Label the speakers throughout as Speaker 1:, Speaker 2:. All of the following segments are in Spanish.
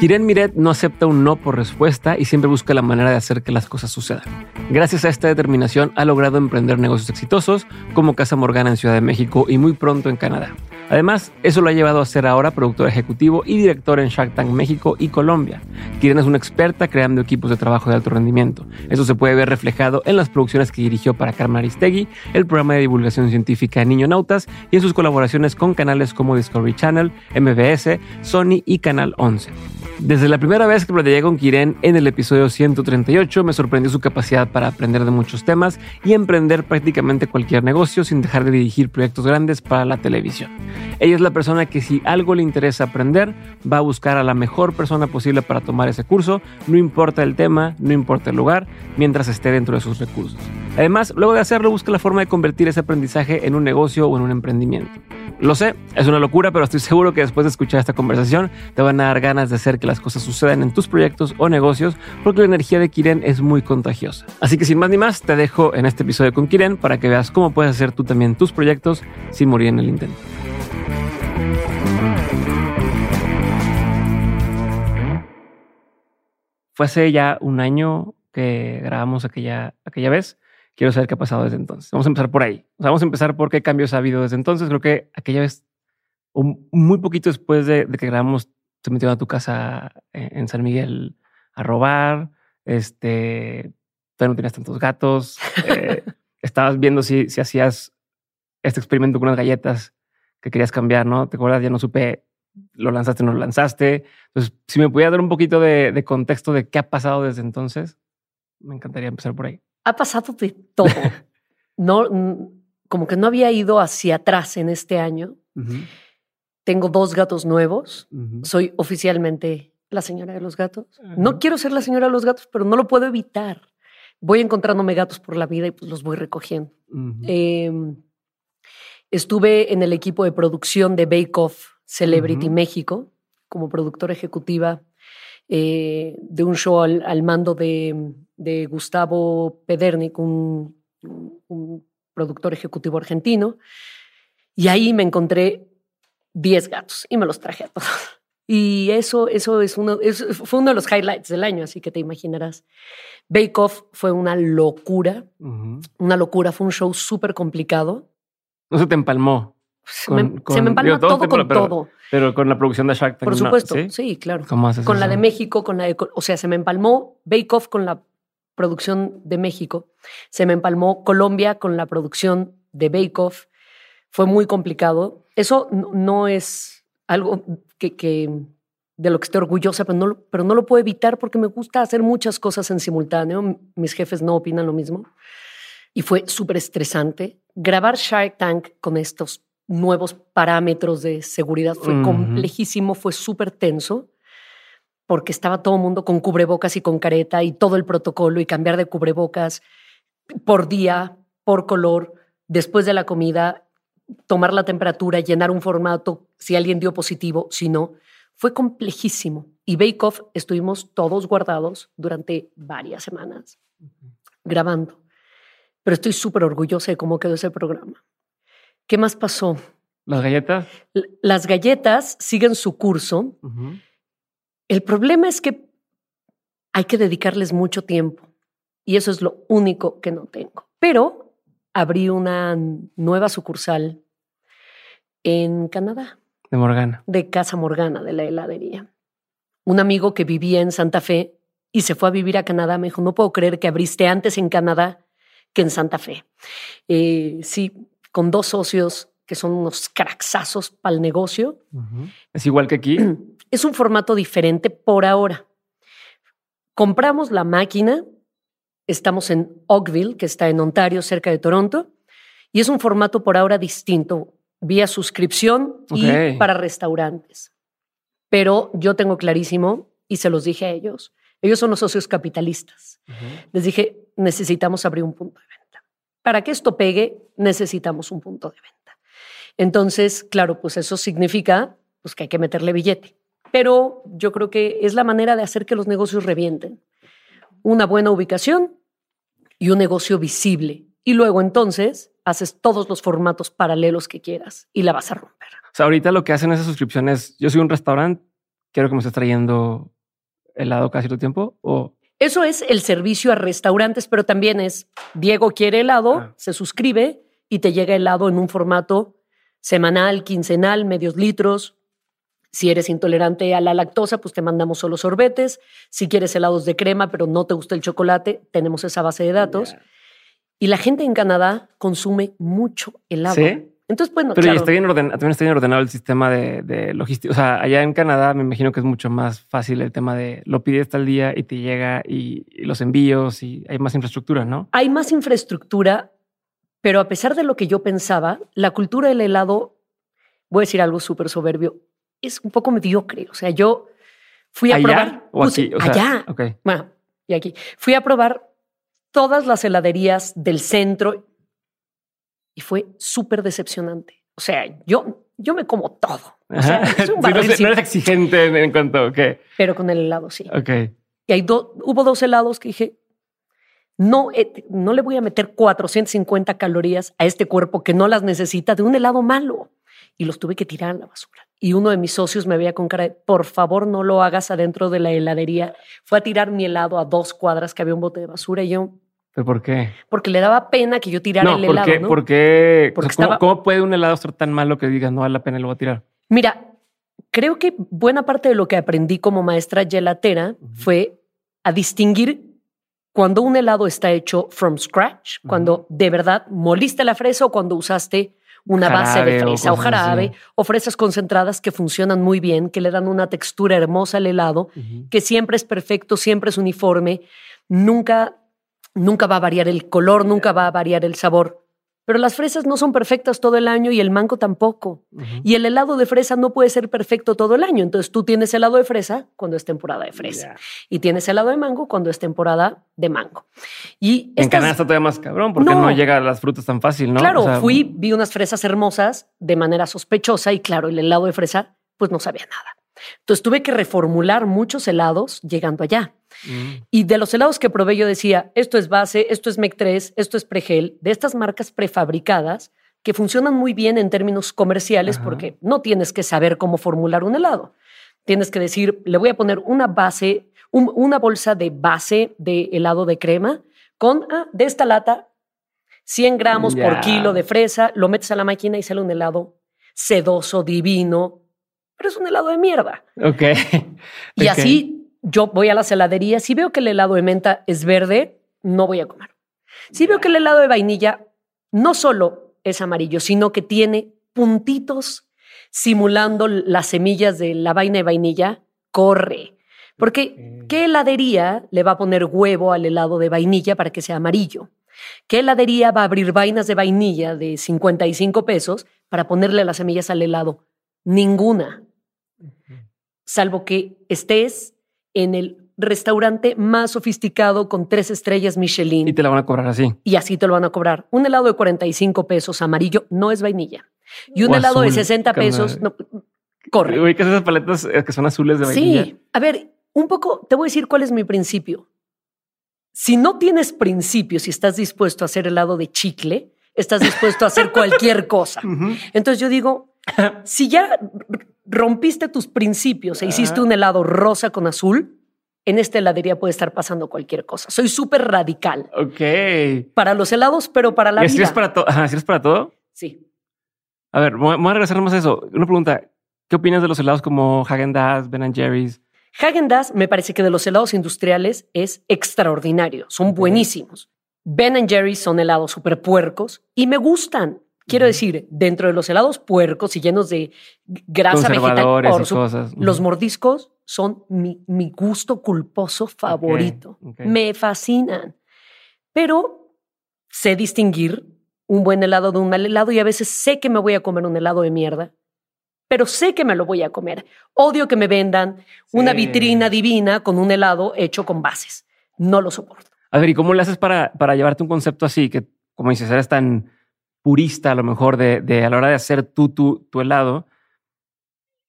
Speaker 1: Kiren Miret no acepta un no por respuesta y siempre busca la manera de hacer que las cosas sucedan. Gracias a esta determinación ha logrado emprender negocios exitosos como Casa Morgana en Ciudad de México y muy pronto en Canadá. Además, eso lo ha llevado a ser ahora productor ejecutivo y director en Shark Tank México y Colombia. Kiren es una experta creando equipos de trabajo de alto rendimiento. Eso se puede ver reflejado en las producciones que dirigió para Carmen Aristegui, el programa de divulgación científica Niño Nautas y en sus colaboraciones con canales como Discovery Channel, MBS, Sony y Canal 11. Desde la primera vez que platicé con Kiren en el episodio 138, me sorprendió su capacidad para aprender de muchos temas y emprender prácticamente cualquier negocio sin dejar de dirigir proyectos grandes para la televisión. Ella es la persona que si algo le interesa aprender, va a buscar a la mejor persona posible para tomar ese curso, no importa el tema, no importa el lugar, mientras esté dentro de sus recursos. Además, luego de hacerlo, busca la forma de convertir ese aprendizaje en un negocio o en un emprendimiento. Lo sé, es una locura, pero estoy seguro que después de escuchar esta conversación te van a dar ganas de hacer que las cosas sucedan en tus proyectos o negocios porque la energía de Kiren es muy contagiosa. Así que sin más ni más, te dejo en este episodio con Kiren para que veas cómo puedes hacer tú también tus proyectos sin morir en el intento. Fue hace ya un año que grabamos aquella, aquella vez quiero saber qué ha pasado desde entonces. Vamos a empezar por ahí. vamos a empezar por qué cambios ha habido desde entonces. Creo que aquella vez, muy poquito después de, que grabamos, te metieron a tu casa en San Miguel a robar. Este, todavía no tenías tantos gatos. Eh, estabas viendo si, si hacías este experimento con unas galletas que querías cambiar, ¿no? ¿Te acuerdas? Ya no supe, lo lanzaste, no lo lanzaste. Entonces, si me pudiera dar un poquito de, de contexto de qué ha pasado desde entonces, me encantaría empezar por ahí
Speaker 2: ha pasado de todo. no, como que no había ido hacia atrás en este año. Tengo dos gatos nuevos. Soy oficialmente la señora de los gatos. No quiero ser la señora de los gatos, pero no lo puedo evitar. Voy encontrándome gatos por la vida y pues los voy recogiendo. Em, estuve en el equipo de producción de Bake Off Celebrity México como productora ejecutiva eh, de un show al mando de de Gustavo Pedernik, un, productor ejecutivo argentino, y ahí me encontré 10 gatos y me los traje a todos. Y eso, eso es uno, fue uno de los highlights del año, así que te imaginarás. Bake Off fue una locura, una locura, fue un show súper complicado.
Speaker 1: No se te empalmó.
Speaker 2: Se, me, empalmó todo, con todo.
Speaker 1: Pero con la producción de Shark
Speaker 2: Tank. Por supuesto, ¿sí? claro. con la de México, con la de, o sea, se me empalmó Bake Off con la producción de México. Se me empalmó Colombia con la producción de Bake Off. Fue muy complicado. Eso no es algo que, de lo que estoy orgullosa, pero no, pero no lo puedo evitar porque me gusta hacer muchas cosas en simultáneo. Mis jefes no opinan lo mismo. Y fue súper estresante. Grabar Shark Tank con estos nuevos parámetros de seguridad fue complejísimo, fue súper tenso porque estaba todo el mundo con cubrebocas y con careta y todo el protocolo y cambiar de cubrebocas por día, por color, después de la comida, tomar la temperatura, llenar un formato, si alguien dio positivo, si no. Fue complejísimo. Y Bake Off estuvimos todos guardados durante varias semanas grabando. Pero estoy súper orgullosa de cómo quedó ese programa. ¿Qué más pasó?
Speaker 1: ¿Las galletas?
Speaker 2: Las galletas siguen su curso. El problema es que hay que dedicarles mucho tiempo y eso es lo único que no tengo. Pero abrí una nueva sucursal en Canadá.
Speaker 1: De Morgana.
Speaker 2: De Casa Morgana, de la heladería. Un amigo que vivía en Santa Fe y se fue a vivir a Canadá me dijo, no puedo creer que abriste antes en Canadá que en Santa Fe. Eh, sí, con dos socios que son unos craxazos para el negocio.
Speaker 1: Es igual que aquí.
Speaker 2: Es un formato diferente por ahora. Compramos la máquina, estamos en Oakville, que está en Ontario, cerca de Toronto, Y es un formato por ahora distinto, vía suscripción y para restaurantes. Pero yo tengo clarísimo, y se los dije a ellos, ellos son los socios capitalistas. Les dije, necesitamos abrir un punto de venta. Para que esto pegue, necesitamos un punto de venta. Entonces, claro, pues eso significa pues, que hay que meterle billete. Pero yo creo que es la manera de hacer que los negocios revienten. Una buena ubicación y un negocio visible. Y luego entonces haces todos los formatos paralelos que quieras y la vas a romper.
Speaker 1: O sea, ahorita lo que hacen esas suscripciones, yo soy un restaurante, quiero que me estés trayendo helado cada cierto tiempo o...
Speaker 2: Eso es el servicio a restaurantes, pero también es Diego quiere helado, ah. se suscribe y te llega helado en un formato semanal, quincenal, medios litros. Si eres intolerante a la lactosa, pues te mandamos solo sorbetes. Si quieres helados de crema, pero no te gusta el chocolate, tenemos esa base de datos. Y la gente en Canadá consume mucho helado. ¿Sí? Entonces, bueno,
Speaker 1: Pero está bien también está bien ordenado el sistema de, logística. O sea, allá en Canadá me imagino que es mucho más fácil el tema de lo pides tal día y te llega y, los envíos y hay más infraestructura, ¿no?
Speaker 2: Hay más infraestructura, pero a pesar de lo que yo pensaba, la cultura del helado, voy a decir algo súper soberbio, es un poco mediocre. O sea, yo fui a probar.
Speaker 1: ¿O aquí?
Speaker 2: allá. Bueno, y aquí. Fui a probar todas las heladerías del centro y fue súper decepcionante. O sea, yo, yo me como todo. O sea,
Speaker 1: es un no, eres exigente en cuanto a qué.
Speaker 2: Pero con el helado sí.
Speaker 1: Ok.
Speaker 2: Y hay hubo dos helados que dije, no, eh, no le voy a meter 450 calorías a este cuerpo que no las necesita de un helado malo. Y los tuve que tirar a la basura. Y uno de mis socios me veía con cara de, por favor, no lo hagas adentro de la heladería. Fue a tirar mi helado a dos cuadras que había un bote de basura y yo,
Speaker 1: por qué?
Speaker 2: Porque le daba pena que yo tirara el helado.
Speaker 1: ¿no? ¿Por qué? Porque ¿cómo, puede un helado ser tan malo que digas no vale la pena y lo voy a tirar?
Speaker 2: Mira, creo que buena parte de lo que aprendí como maestra gelatera fue a distinguir cuando un helado está hecho from scratch, cuando de verdad moliste la fresa o cuando usaste una base de fresa o, jarabe o fresas concentradas que funcionan muy bien, que le dan una textura hermosa al helado, que siempre es perfecto, siempre es uniforme, nunca Nunca va a variar el color, nunca va a variar el sabor. Pero las fresas no son perfectas todo el año y el mango tampoco. Y el helado de fresa no puede ser perfecto todo el año. Entonces tú tienes helado de fresa cuando es temporada de fresa. Y tienes helado de mango cuando es temporada de mango. Y
Speaker 1: en Canadá está todavía más cabrón porque no, llega a las frutas tan fácil, ¿no?
Speaker 2: Claro, fui, vi unas fresas hermosas de manera sospechosa y claro, el helado de fresa pues no sabía nada. Entonces tuve que reformular muchos helados llegando allá. Mm. Y de los helados que probé yo decía, esto es base, esto es MEC 3, esto es Pregel, de estas marcas prefabricadas que funcionan muy bien en términos comerciales porque no tienes que saber cómo formular un helado. Tienes que decir, le voy a poner una base, una bolsa de base de helado de crema con ah, de esta lata 100 gramos por kilo de fresa, lo metes a la máquina y sale un helado sedoso, divino, pero es un helado de mierda.
Speaker 1: Ok.
Speaker 2: Y así yo voy a las heladerías. Si veo que el helado de menta es verde, no voy a comer. Si veo que el helado de vainilla no solo es amarillo, sino que tiene puntitos simulando las semillas de la vaina de vainilla, corre. Porque, ¿qué heladería le va a poner huevo al helado de vainilla para que sea amarillo? ¿Qué heladería va a abrir vainas de vainilla de 55 pesos para ponerle las semillas al helado? Ninguna salvo que estés en el restaurante más sofisticado con tres estrellas Michelin.
Speaker 1: Y te la van a cobrar así.
Speaker 2: Y así te lo van a cobrar. Un helado de 45 pesos amarillo no es vainilla. Y un helado de 60 pesos, no, corre.
Speaker 1: ¿qué esas paletas eh, que son azules de vainilla?
Speaker 2: Sí. A ver, un poco, te voy a decir cuál es mi principio. Si no tienes principio, si estás dispuesto a hacer helado de chicle, estás dispuesto a hacer cualquier cosa. Entonces yo digo, si ya rompiste tus principios e hiciste un helado rosa con azul, en esta heladería puede estar pasando cualquier cosa. Soy súper radical.
Speaker 1: Ok.
Speaker 2: Para los helados, pero para la
Speaker 1: ¿Y vida. Es para todo? es para todo?
Speaker 2: Sí.
Speaker 1: A ver, voy a regresar más a eso. Una pregunta. ¿Qué opinas de los helados como Häagen-Dazs, Ben Jerry's?
Speaker 2: Häagen-Dazs me parece que de los helados industriales es extraordinario. Son buenísimos. Ben Jerry's son helados súper puercos y me gustan. Quiero decir, dentro de los helados puercos y llenos de grasa vegetal, los mordiscos son mi, gusto culposo favorito. Me fascinan. Pero sé distinguir un buen helado de un mal helado y a veces sé que me voy a comer un helado de mierda, pero sé que me lo voy a comer. Odio que me vendan una vitrina divina con un helado hecho con bases. No lo soporto.
Speaker 1: A ver, ¿y cómo le haces para, para llevarte un concepto así que, como dices, eres tan purista a lo mejor de, de a la hora de hacer tú tu, tu helado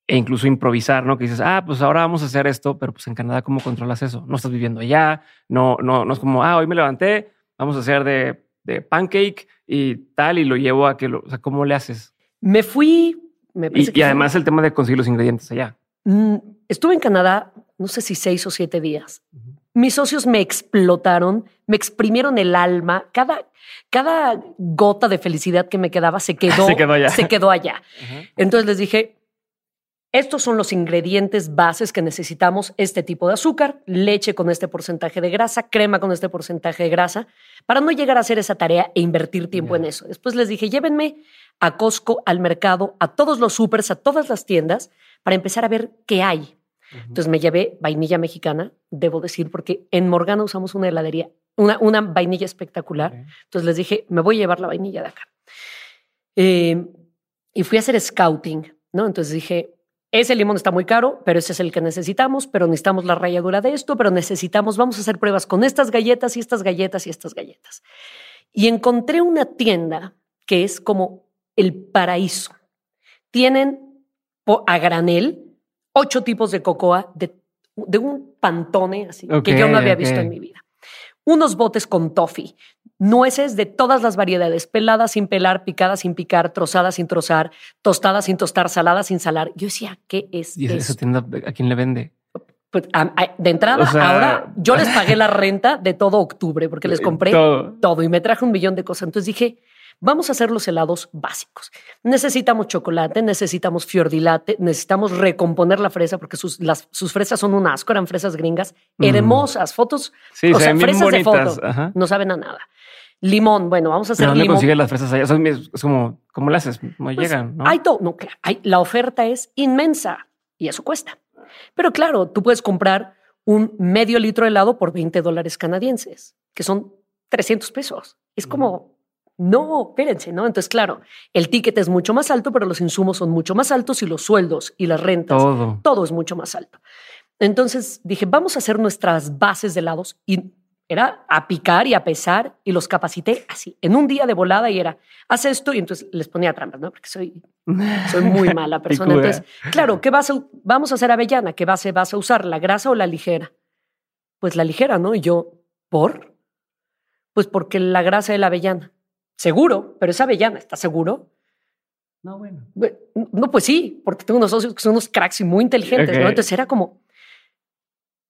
Speaker 1: e incluso improvisar, ¿no? Que dices, ah, pues ahora vamos a hacer esto, pero pues en Canadá, ¿cómo controlas eso? No estás viviendo allá, no, no, no es como, ah, hoy me levanté, vamos a hacer de, de pancake y tal, y lo llevo a que lo, o sea, ¿cómo le haces?
Speaker 2: Me fui, me
Speaker 1: y, además el tema de conseguir los ingredientes allá.
Speaker 2: Mm, estuve en Canadá, no sé si seis o siete días. Mis socios me explotaron, me exprimieron el alma. Cada, cada gota de felicidad que me quedaba se quedó, se quedó allá. Se quedó allá. Entonces les dije, estos son los ingredientes bases que necesitamos, este tipo de azúcar, leche con este porcentaje de grasa, crema con este porcentaje de grasa, para no llegar a hacer esa tarea e invertir tiempo en eso. Después les dije, llévenme a Costco, al mercado, a todos los supers, a todas las tiendas, para empezar a ver qué hay. Entonces me llevé vainilla mexicana, debo decir, porque en Morgana usamos una heladería, una, una vainilla espectacular. Entonces les dije, me voy a llevar la vainilla de acá. Eh, y fui a hacer scouting, ¿no? Entonces dije, ese limón está muy caro, pero ese es el que necesitamos, pero necesitamos la ralladura de esto, pero necesitamos, vamos a hacer pruebas con estas galletas y estas galletas y estas galletas. Y encontré una tienda que es como el paraíso. Tienen a granel ocho tipos de cocoa de, un pantone así que yo no había visto en mi vida. Unos botes con toffee, nueces de todas las variedades, peladas sin pelar, picadas sin picar, trozadas sin trozar, tostadas sin tostar, saladas sin salar. Yo decía, ¿qué es
Speaker 1: ¿Y esa tienda a quién le vende?
Speaker 2: Pues, de entrada, ahora yo les pagué la renta de todo octubre porque les compré todo. y me traje un millón de cosas. Entonces dije, vamos a hacer los helados básicos. Necesitamos chocolate, necesitamos fiordilate, necesitamos recomponer la fresa porque sus, las, sus fresas son un asco, eran fresas gringas, hermosas, fotos,
Speaker 1: sí, o sea, fresas de foto,
Speaker 2: no saben a nada. Limón, bueno, vamos a hacer
Speaker 1: ¿Dónde
Speaker 2: limón.
Speaker 1: las fresas allá? es como, ¿cómo las haces? Pues, llegan, ¿no?
Speaker 2: Hay todo, no, claro, la oferta es inmensa y eso cuesta. Pero claro, tú puedes comprar un medio litro de helado por 20 dólares canadienses, que son 300 pesos. Es como, no, espérense, ¿no? Entonces, claro, el ticket es mucho más alto, pero los insumos son mucho más altos y los sueldos y las rentas, todo, todo es mucho más alto. Entonces dije, vamos a hacer nuestras bases de helados y era a picar y a pesar y los capacité así, en un día de volada y era, haz esto y entonces les ponía trampas, ¿no? Porque soy, soy muy mala persona. Entonces, claro, ¿qué vas a, vamos a hacer avellana? ¿Qué base vas a usar? ¿La grasa o la ligera? Pues la ligera, ¿no? Y yo, ¿por? Pues porque la grasa de la avellana. Seguro, pero esa avellana, ¿estás seguro?
Speaker 1: No, bueno.
Speaker 2: No, pues sí, porque tengo unos socios que son unos cracks y muy inteligentes, ¿no? Entonces era como,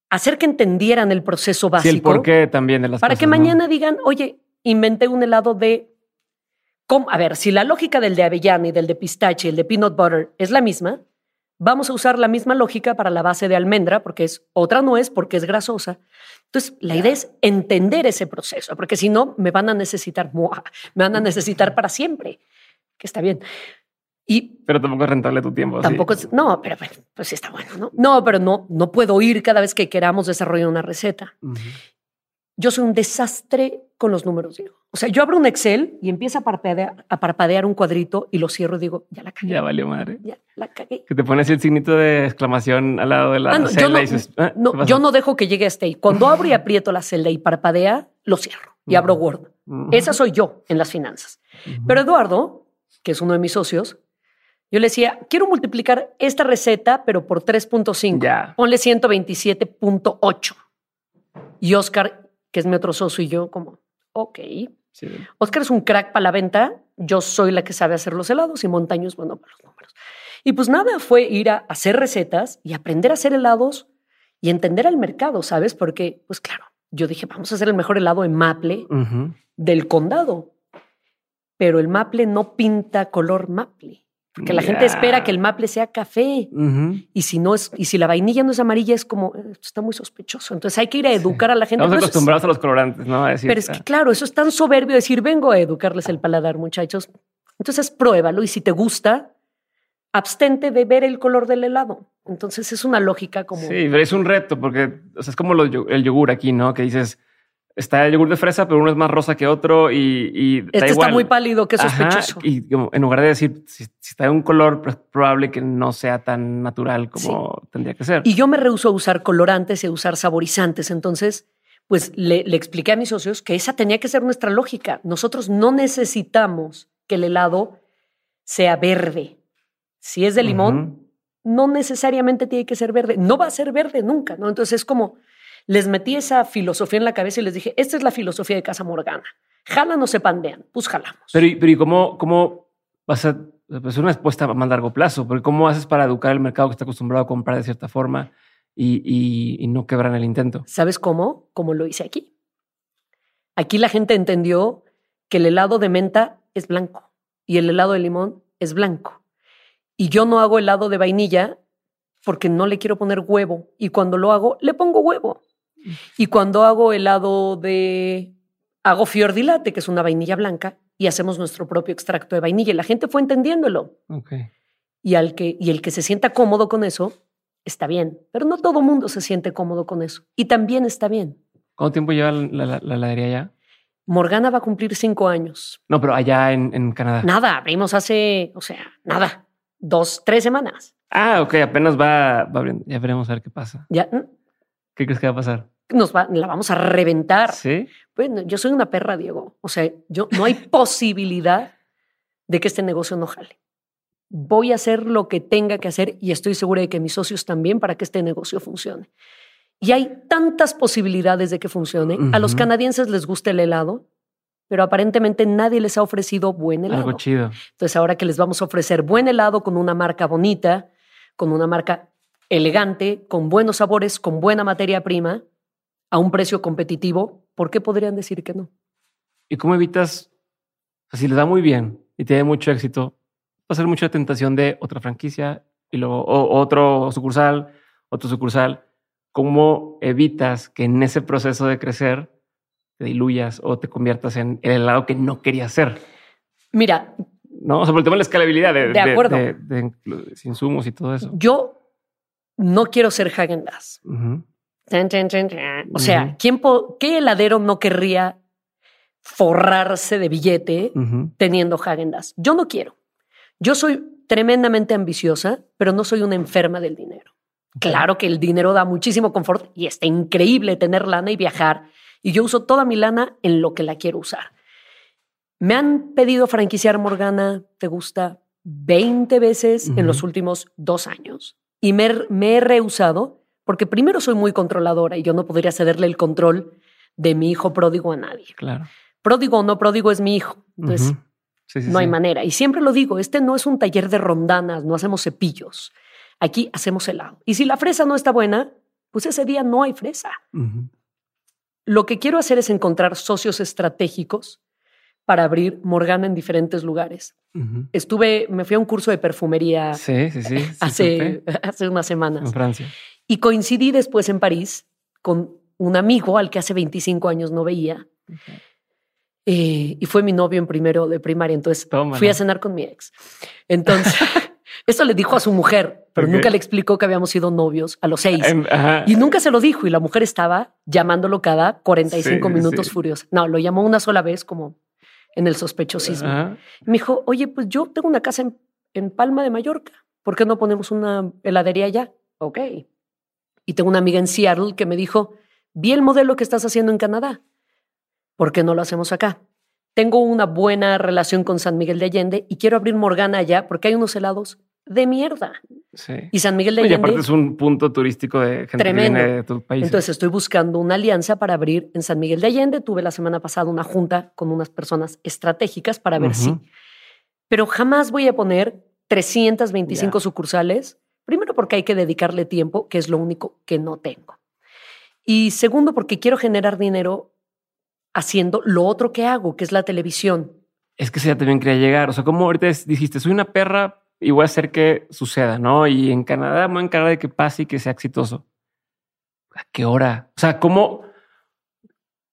Speaker 2: hacer que entendieran el proceso básico.
Speaker 1: Sí, el porqué también de las
Speaker 2: Para que mañana digan, oye, inventé un helado de... ¿Cómo? A ver, si la lógica del de avellana y del de pistache y el de peanut butter es la misma, vamos a usar la misma lógica para la base de almendra, porque es otra nuez, porque es grasosa. Entonces, la idea es entender ese proceso, porque si no, me van a necesitar, me van a necesitar para siempre, que está bien
Speaker 1: pero tampoco es rentable tu tiempo.
Speaker 2: Tampoco es, no, pero pues sí está bueno, ¿no? No, pero no, no puedo ir cada vez que queramos desarrollar una receta. Yo soy un desastre con los números, digo. O sea, yo abro un Excel y empiezo a parpadear, a parpadear un cuadrito y lo cierro y digo, ya la cagué.
Speaker 1: Ya valió madre.
Speaker 2: Ya la cagué.
Speaker 1: Que te pones el signito de exclamación al lado de la ah, celda y dices,
Speaker 2: ah, no, yo no dejo que llegue este. Y cuando abro y aprieto la celda y parpadea, lo cierro y abro Word. Esa soy yo en las finanzas. Pero Eduardo, que es uno de mis socios, yo le decía, quiero multiplicar esta receta, pero por 3.5. Ponle 127.8. Y Oscar, que es mi otro socio, y yo como, ok. Oscar es un crack para la venta. Yo soy la que sabe hacer los helados y Montaños, bueno, para los números. Y pues nada, fue ir a hacer recetas y aprender a hacer helados y entender al mercado, ¿sabes? Porque, pues claro, yo dije, vamos a hacer el mejor helado en maple del condado. Pero el maple no pinta color maple. Porque la gente espera que el maple sea café. Y si no es, y si la vainilla no es amarilla, es como, eh, está muy sospechoso. Entonces hay que ir a educar a la gente.
Speaker 1: Estamos acostumbrados a los colorantes, ¿no?
Speaker 2: pero es que, claro, eso es tan soberbio decir, vengo a educarles el paladar, muchachos. Entonces pruébalo y si te gusta, abstente de ver el color del helado. Entonces es una lógica como.
Speaker 1: Sí, pero es un reto porque es como el yogur aquí, ¿no? Que dices, está el yogur de fresa, pero uno es más rosa que otro y,
Speaker 2: este está muy pálido, que sospechoso.
Speaker 1: y en lugar de decir si, está de un color, pues, probable que no sea tan natural como tendría que ser.
Speaker 2: Y yo me rehuso a usar colorantes y a usar saborizantes. Entonces, pues le, expliqué a mis socios que esa tenía que ser nuestra lógica. Nosotros no necesitamos que el helado sea verde. Si es de limón, no necesariamente tiene que ser verde. No va a ser verde nunca, ¿no? Entonces es como les metí esa filosofía en la cabeza y les dije, esta es la filosofía de Casa Morgana. Jalan o se pandean, pues jalamos.
Speaker 1: Pero, pero ¿y cómo, cómo vas a, pues una respuesta a más largo plazo? Porque ¿cómo haces para educar el mercado que está acostumbrado a comprar de cierta forma y, y, no quebran el intento?
Speaker 2: ¿Sabes cómo? Como lo hice aquí. Aquí la gente entendió que el helado de menta es blanco y el helado de limón es blanco. Y yo no hago helado de vainilla porque no le quiero poner huevo. Y cuando lo hago, le pongo huevo. Y cuando hago helado de... Hago fiordilate, que es una vainilla blanca, y hacemos nuestro propio extracto de vainilla. Y la gente fue entendiéndolo. Y, al que, y el que se sienta cómodo con eso, está bien. Pero no todo mundo se siente cómodo con eso. Y también está bien.
Speaker 1: ¿Cuánto tiempo lleva la, heladería ya?
Speaker 2: Morgana va a cumplir cinco años.
Speaker 1: No, pero allá en, en Canadá.
Speaker 2: Nada, abrimos hace, o sea, nada, dos, tres semanas.
Speaker 1: Ah, ok, apenas va, va Ya veremos a ver qué pasa.
Speaker 2: Ya,
Speaker 1: ¿Qué crees que va a pasar?
Speaker 2: Nos va, la vamos a reventar.
Speaker 1: Sí.
Speaker 2: Bueno, yo soy una perra, Diego. O sea, yo no hay posibilidad de que este negocio no jale. Voy a hacer lo que tenga que hacer y estoy segura de que mis socios también para que este negocio funcione. Y hay tantas posibilidades de que funcione. A los canadienses les gusta el helado, pero aparentemente nadie les ha ofrecido buen helado.
Speaker 1: Algo chido.
Speaker 2: Entonces, ahora que les vamos a ofrecer buen helado con una marca bonita, con una marca elegante, con buenos sabores, con buena materia prima, a un precio competitivo, ¿por qué podrían decir que no?
Speaker 1: ¿Y cómo evitas, si les da muy bien y tiene mucho éxito, va a ser mucha tentación de otra franquicia y luego otro sucursal, otro sucursal? ¿Cómo evitas que en ese proceso de crecer te diluyas o te conviertas en el helado que no querías ser?
Speaker 2: Mira,
Speaker 1: no, o sea, por el tema de la escalabilidad de,
Speaker 2: de, acuerdo.
Speaker 1: de, insumos y todo eso.
Speaker 2: Yo no quiero ser Hagen Dazs. O sea, ¿quién ¿qué heladero no querría forrarse de billete teniendo Hagen Dazs? Yo no quiero. Yo soy tremendamente ambiciosa, pero no soy una enferma del dinero. Claro que el dinero da muchísimo confort y está increíble tener lana y viajar. Y yo uso toda mi lana en lo que la quiero usar. Me han pedido franquiciar Morgana, ¿te gusta? 20 veces en los últimos dos años y me, he rehusado porque primero soy muy controladora y yo no podría cederle el control de mi hijo pródigo a nadie.
Speaker 1: Claro.
Speaker 2: Pródigo o no pródigo es mi hijo. Entonces, no hay manera. Y siempre lo digo, este no es un taller de rondanas, no hacemos cepillos. Aquí hacemos helado. Y si la fresa no está buena, pues ese día no hay fresa. Lo que quiero hacer es encontrar socios estratégicos para abrir Morgana en diferentes lugares. Estuve, me fui a un curso de perfumería
Speaker 1: sí, sí, sí,
Speaker 2: hace, hace unas semanas.
Speaker 1: En Francia.
Speaker 2: Y coincidí después en París con un amigo al que hace 25 años no veía. Eh, y fue mi novio en primero de primaria. Entonces fui a cenar con mi ex. Entonces, eso le dijo a su mujer, pero nunca le explicó que habíamos sido novios a los seis. y nunca se lo dijo. Y la mujer estaba llamándolo cada 45 minutos furiosa. No, lo llamó una sola vez como en el sospechosismo. Me dijo, oye, pues yo tengo una casa en, Palma de Mallorca. ¿Por qué no ponemos una heladería allá? Ok. Y tengo una amiga en Seattle que me dijo, vi el modelo que estás haciendo en Canadá. ¿Por qué no lo hacemos acá? Tengo una buena relación con San Miguel de Allende y quiero abrir Morgana allá porque hay unos helados de mierda.
Speaker 1: Sí.
Speaker 2: Y San Miguel de Allende. Y
Speaker 1: aparte es un punto turístico de gente tremendo. que viene de tu país.
Speaker 2: Entonces estoy buscando una alianza para abrir en San Miguel de Allende. Tuve la semana pasada una junta con unas personas estratégicas para ver si. Pero jamás voy a poner 325 sucursales. Primero porque hay que dedicarle tiempo, que es lo único que no tengo. Y segundo porque quiero generar dinero haciendo lo otro que hago, que es la televisión.
Speaker 1: Es que ya también quería llegar. O sea, como ahorita dijiste, soy una perra y voy a hacer que suceda, ¿no? Y en Canadá me voy a encargar de que pase y que sea exitoso. ¿A qué hora? O sea, ¿cómo,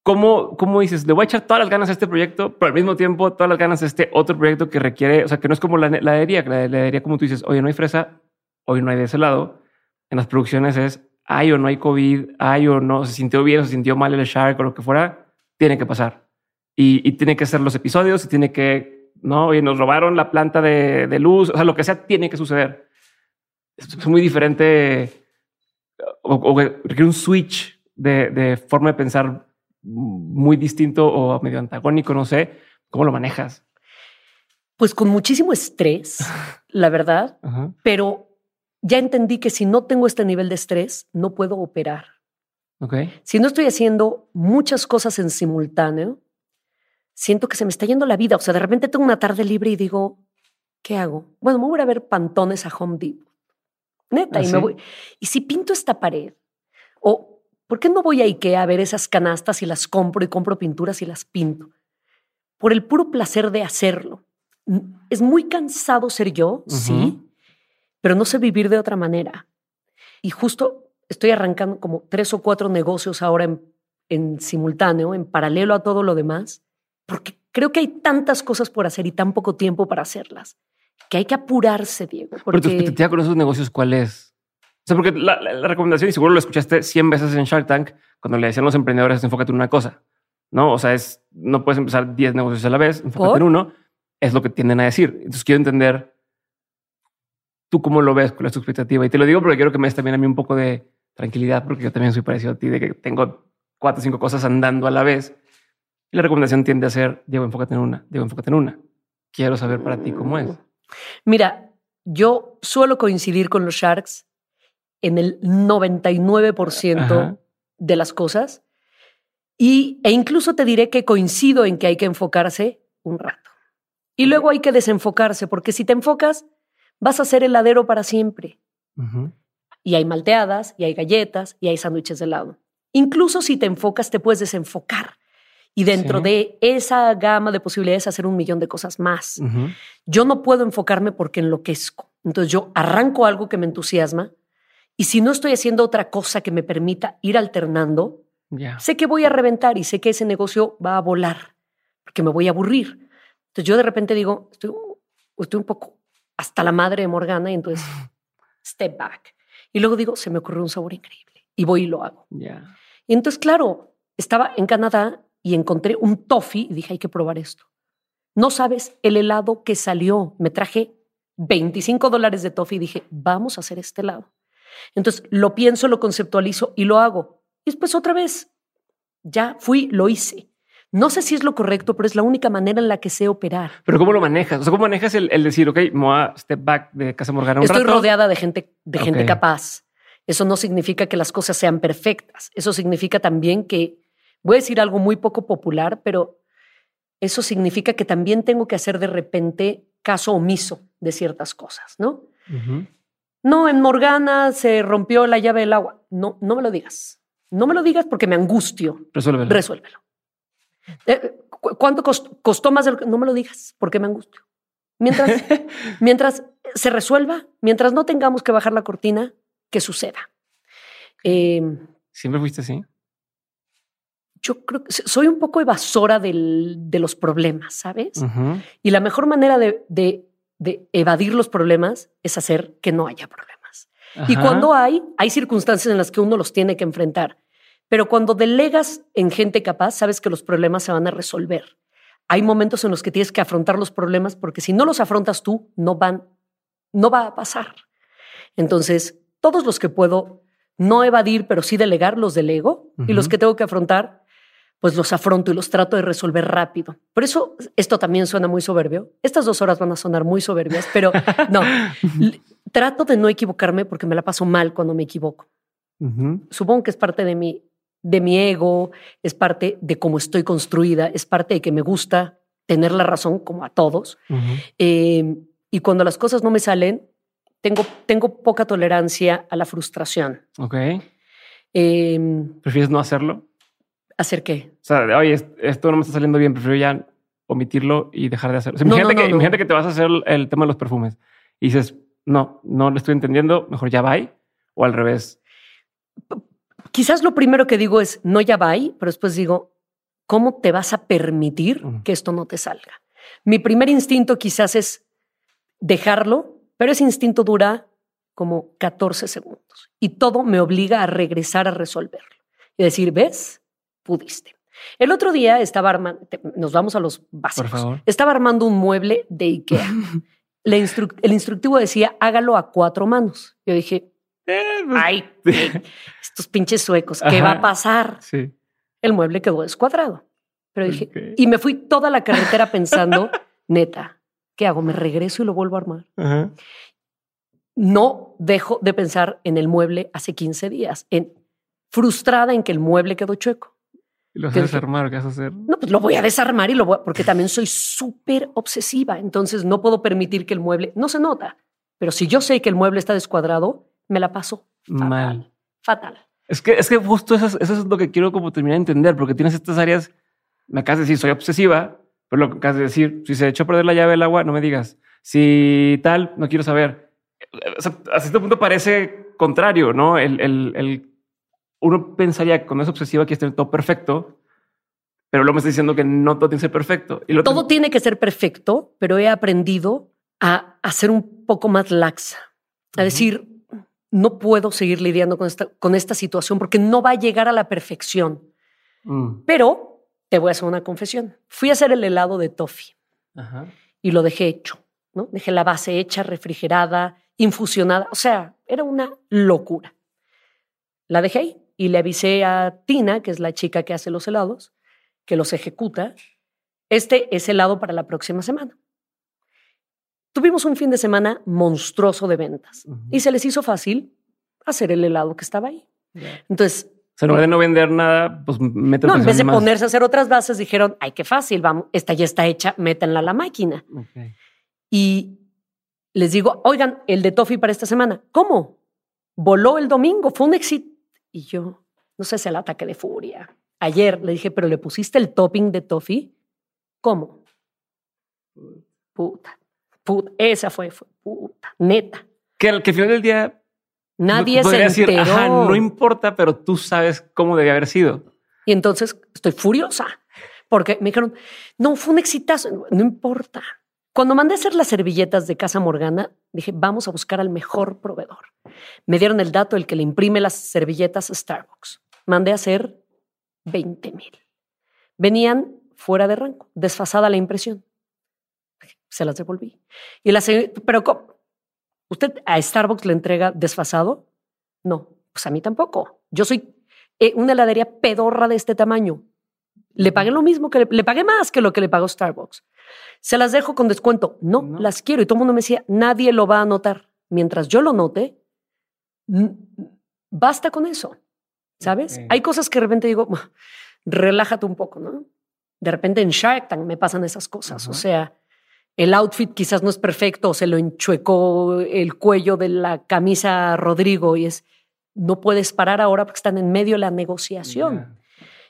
Speaker 1: cómo, cómo dices? Le voy a echar todas las ganas a este proyecto, pero al mismo tiempo todas las ganas a este otro proyecto que requiere, o sea, que no es como la, la heladería, la heladería como tú dices, oye, no hay fresa, hoy no hay de ese lado. En las producciones es, hay o no hay COVID, hay o no, se sintió bien, se sintió mal el Shark o lo que fuera. tiene que pasar. Y, tiene que ser los episodios y tiene que, no, y nos robaron la planta de, luz, o sea, lo que sea tiene que suceder. Es, muy diferente o, requiere un switch de, de, forma de pensar muy distinto o medio antagónico, no sé. ¿Cómo lo manejas?
Speaker 2: Pues con muchísimo estrés, la verdad, pero ya entendí que si no tengo este nivel de estrés, no puedo operar.
Speaker 1: Okay.
Speaker 2: Si no estoy haciendo muchas cosas en simultáneo, siento que se me está yendo la vida. O sea, de repente tengo una tarde libre y digo, ¿qué hago? Bueno, me voy a ver pantones a Home Depot. Neta, y ¿Ah, me voy. Y si pinto esta pared, o ¿por qué no voy a IKEA a ver esas canastas y las compro y compro pinturas y las pinto? Por el puro placer de hacerlo. Es muy cansado ser yo, sí, pero no sé vivir de otra manera. Y justo estoy arrancando como tres o cuatro negocios ahora en, simultáneo, en paralelo a todo lo demás, porque creo que hay tantas cosas por hacer y tan poco tiempo para hacerlas, que hay que apurarse, Diego.
Speaker 1: Porque... Pero tu expectativa con esos negocios, ¿cuál es? O sea, porque la, recomendación, y seguro lo escuchaste 100 veces en Shark Tank, cuando le decían a los emprendedores, enfócate en una cosa, ¿no? O sea, es, no puedes empezar 10 negocios a la vez, enfócate en uno, es lo que tienden a decir. Entonces quiero entender tú cómo lo ves, con es tu expectativa. Y te lo digo porque quiero que me des también a mí un poco de tranquilidad, porque yo también soy parecido a ti, de que tengo cuatro o cinco cosas andando a la vez. Y la recomendación tiende a ser, Diego, enfócate en una, Diego, enfócate en una. Quiero saber para ti cómo es.
Speaker 2: Mira, yo suelo coincidir con los Sharks en el 99% de las cosas. Y, e incluso te diré que coincido en que hay que enfocarse un rato. Y luego hay que desenfocarse, porque si te enfocas, vas a ser heladero para siempre. Y hay malteadas, y hay galletas, y hay sándwiches de helado. Incluso si te enfocas, te puedes desenfocar. Y dentro de esa gama de posibilidades hacer un millón de cosas más. Yo no puedo enfocarme porque enloquezco. Entonces yo arranco algo que me entusiasma y si no estoy haciendo otra cosa que me permita ir alternando, sé que voy a reventar y sé que ese negocio va a volar porque me voy a aburrir. Entonces yo de repente digo, estoy, estoy un poco hasta la madre de Morgana y entonces step back. Y luego digo, se me ocurrió un sabor increíble y voy y lo hago. Y entonces, claro, estaba en Canadá y encontré un toffee y dije, hay que probar esto. No sabes el helado que salió. Me traje 25 dólares de toffee y dije, vamos a hacer este helado. Entonces lo pienso, lo conceptualizo y lo hago. Y después otra vez, ya fui, lo hice. No sé si es lo correcto, pero es la única manera en la que sé operar.
Speaker 1: Pero ¿cómo lo manejas? O sea, ¿cómo manejas el, decir, ok, me voy a step back de Casa Morgana un
Speaker 2: Estoy rodeada de gente, de gente capaz. Eso no significa que las cosas sean perfectas. Eso significa también que, voy a decir algo muy poco popular, pero eso significa que también tengo que hacer de repente caso omiso de ciertas cosas, ¿no? No, en Morgana se rompió la llave del agua. No, no me lo digas. No me lo digas porque me angustio.
Speaker 1: Resuélvelo.
Speaker 2: Resuélvelo. Eh, ¿Cuánto costó, más? no me lo digas, porque me angustio. Mientras, mientras se resuelva, mientras no tengamos que bajar la cortina, que suceda.
Speaker 1: Em, ¿Siempre fuiste así?
Speaker 2: Yo creo que soy un poco evasora de los problemas, ¿sabes? Y la mejor manera de, de, evadir los problemas es hacer que no haya problemas. Y cuando hay, hay circunstancias en las que uno los tiene que enfrentar. Pero cuando delegas en gente capaz, sabes que los problemas se van a resolver. Hay momentos en los que tienes que afrontar los problemas porque si no los afrontas tú, no van, no va a pasar. Entonces, todos los que puedo no evadir, pero sí delegar, los delego y los que tengo que afrontar, pues los afronto y los trato de resolver rápido. Por eso esto también suena muy soberbio. Estas dos horas van a sonar muy soberbias, pero no, trato de no equivocarme porque me la paso mal cuando me equivoco. Supongo que es parte de mi de mi ego, es parte de cómo estoy construida, es parte de que me gusta tener la razón como a todos. Em, y cuando las cosas no me salen, tengo, tengo poca tolerancia a la frustración.
Speaker 1: Ok. Em, ¿Prefieres no hacerlo?
Speaker 2: ¿Hacer qué?
Speaker 1: O sea, oye, esto no me está saliendo bien, prefiero ya omitirlo y dejar de hacerlo. imagínate, que, que te vas a hacer el tema de los perfumes y dices, no, no lo estoy entendiendo, mejor ya va. O al revés
Speaker 2: quizás lo primero que digo es, no ya va pero después digo, ¿cómo te vas a permitir que esto no te salga? Mi primer instinto quizás es dejarlo, pero ese instinto dura como 14 segundos y todo me obliga a regresar a resolverlo y decir, ¿ves? Pudiste. El otro día estaba armando, nos vamos a los básicos. Por favor. Estaba armando un mueble de Ikea. el instructivo decía, hágalo a cuatro manos. Yo dije, eh, pues, ay, estos pinches suecos, ¿qué va a pasar? Sí. El mueble quedó descuadrado. Pero dije, y me fui toda la carretera pensando, neta, ¿qué hago? ¿Me regreso y lo vuelvo a armar? No dejo de pensar en el mueble hace 15 días, en, frustrada en que el mueble quedó chueco.
Speaker 1: ¿Y lo vas a desarmar? ¿Qué vas a hacer?
Speaker 2: No, pues lo voy a desarmar y lo voy a, porque también soy súper obsesiva. Entonces no puedo permitir que el mueble, no se nota, pero si yo sé que el mueble está descuadrado, me la paso fatal. Mal. Fatal.
Speaker 1: Es que, es que justo eso es, lo que quiero como terminar de entender, porque tienes estas áreas, me acabas de decir, soy obsesiva, pero lo que acabas de decir, si se echó a perder la llave del agua, no me digas. Si tal, no quiero saber. O sea, hasta este punto parece contrario, ¿no? El, el, el, uno pensaría que cuando es obsesiva quieres tener todo perfecto, pero luego me está diciendo que no todo tiene que ser perfecto.
Speaker 2: Y todo tiene que ser perfecto, pero he aprendido a, a ser un poco más laxa, a decir, no puedo seguir lidiando con esta, con esta situación porque no va a llegar a la perfección. Mm. Pero te voy a hacer una confesión. Fui a hacer el helado de toffee y lo dejé hecho. ¿no? Dejé la base hecha, refrigerada, infusionada. O sea, era una locura. La dejé y le avisé a Tina, que es la chica que hace los helados, que los ejecuta. Este es helado para la próxima semana. Tuvimos un fin de semana monstruoso de ventas y se les hizo fácil hacer el helado que estaba ahí. Entonces,
Speaker 1: o en lugar de no vender nada, pues meten
Speaker 2: No, en vez de ponerse a hacer otras bases, dijeron, ay, qué fácil, vamos, esta ya está hecha, métanla a la máquina. Y les digo, oigan, el de Toffee para esta semana, ¿cómo? Voló el domingo, fue un éxito. Y yo, no sé, si el ataque de furia. Ayer le dije, pero le pusiste el topping de Toffee. ¿Cómo? Puta esa fue, puta, neta.
Speaker 1: Que al que final del día
Speaker 2: nadie se decir,
Speaker 1: no importa, pero tú sabes cómo debe haber sido.
Speaker 2: Y entonces estoy furiosa porque me dijeron, no, fue un exitazo, no importa. Cuando mandé a hacer las servilletas de Casa Morgana, dije, vamos a buscar al mejor proveedor. Me dieron el dato, el que le imprime las servilletas a Starbucks. Mandé a hacer 20 mil. Venían fuera de rango, desfasada la impresión se las devolví. Y la pero ¿usted a Starbucks le entrega desfasado? No, pues a mí tampoco. Yo soy eh, una heladería pedorra de este tamaño. Le pagué lo mismo que le, pagué más que lo que le pagó Starbucks. Se las dejo con descuento. No, las quiero. Y todo el mundo me decía, nadie lo va a notar. Mientras yo lo note, basta con eso. ¿Sabes? Hay cosas que de repente digo, relájate un poco, ¿no? De repente en Shark Tank me pasan esas cosas. O sea, el outfit quizás no es perfecto, se lo enchuecó el cuello de la camisa a Rodrigo y es, no puedes parar ahora porque están en medio de la negociación.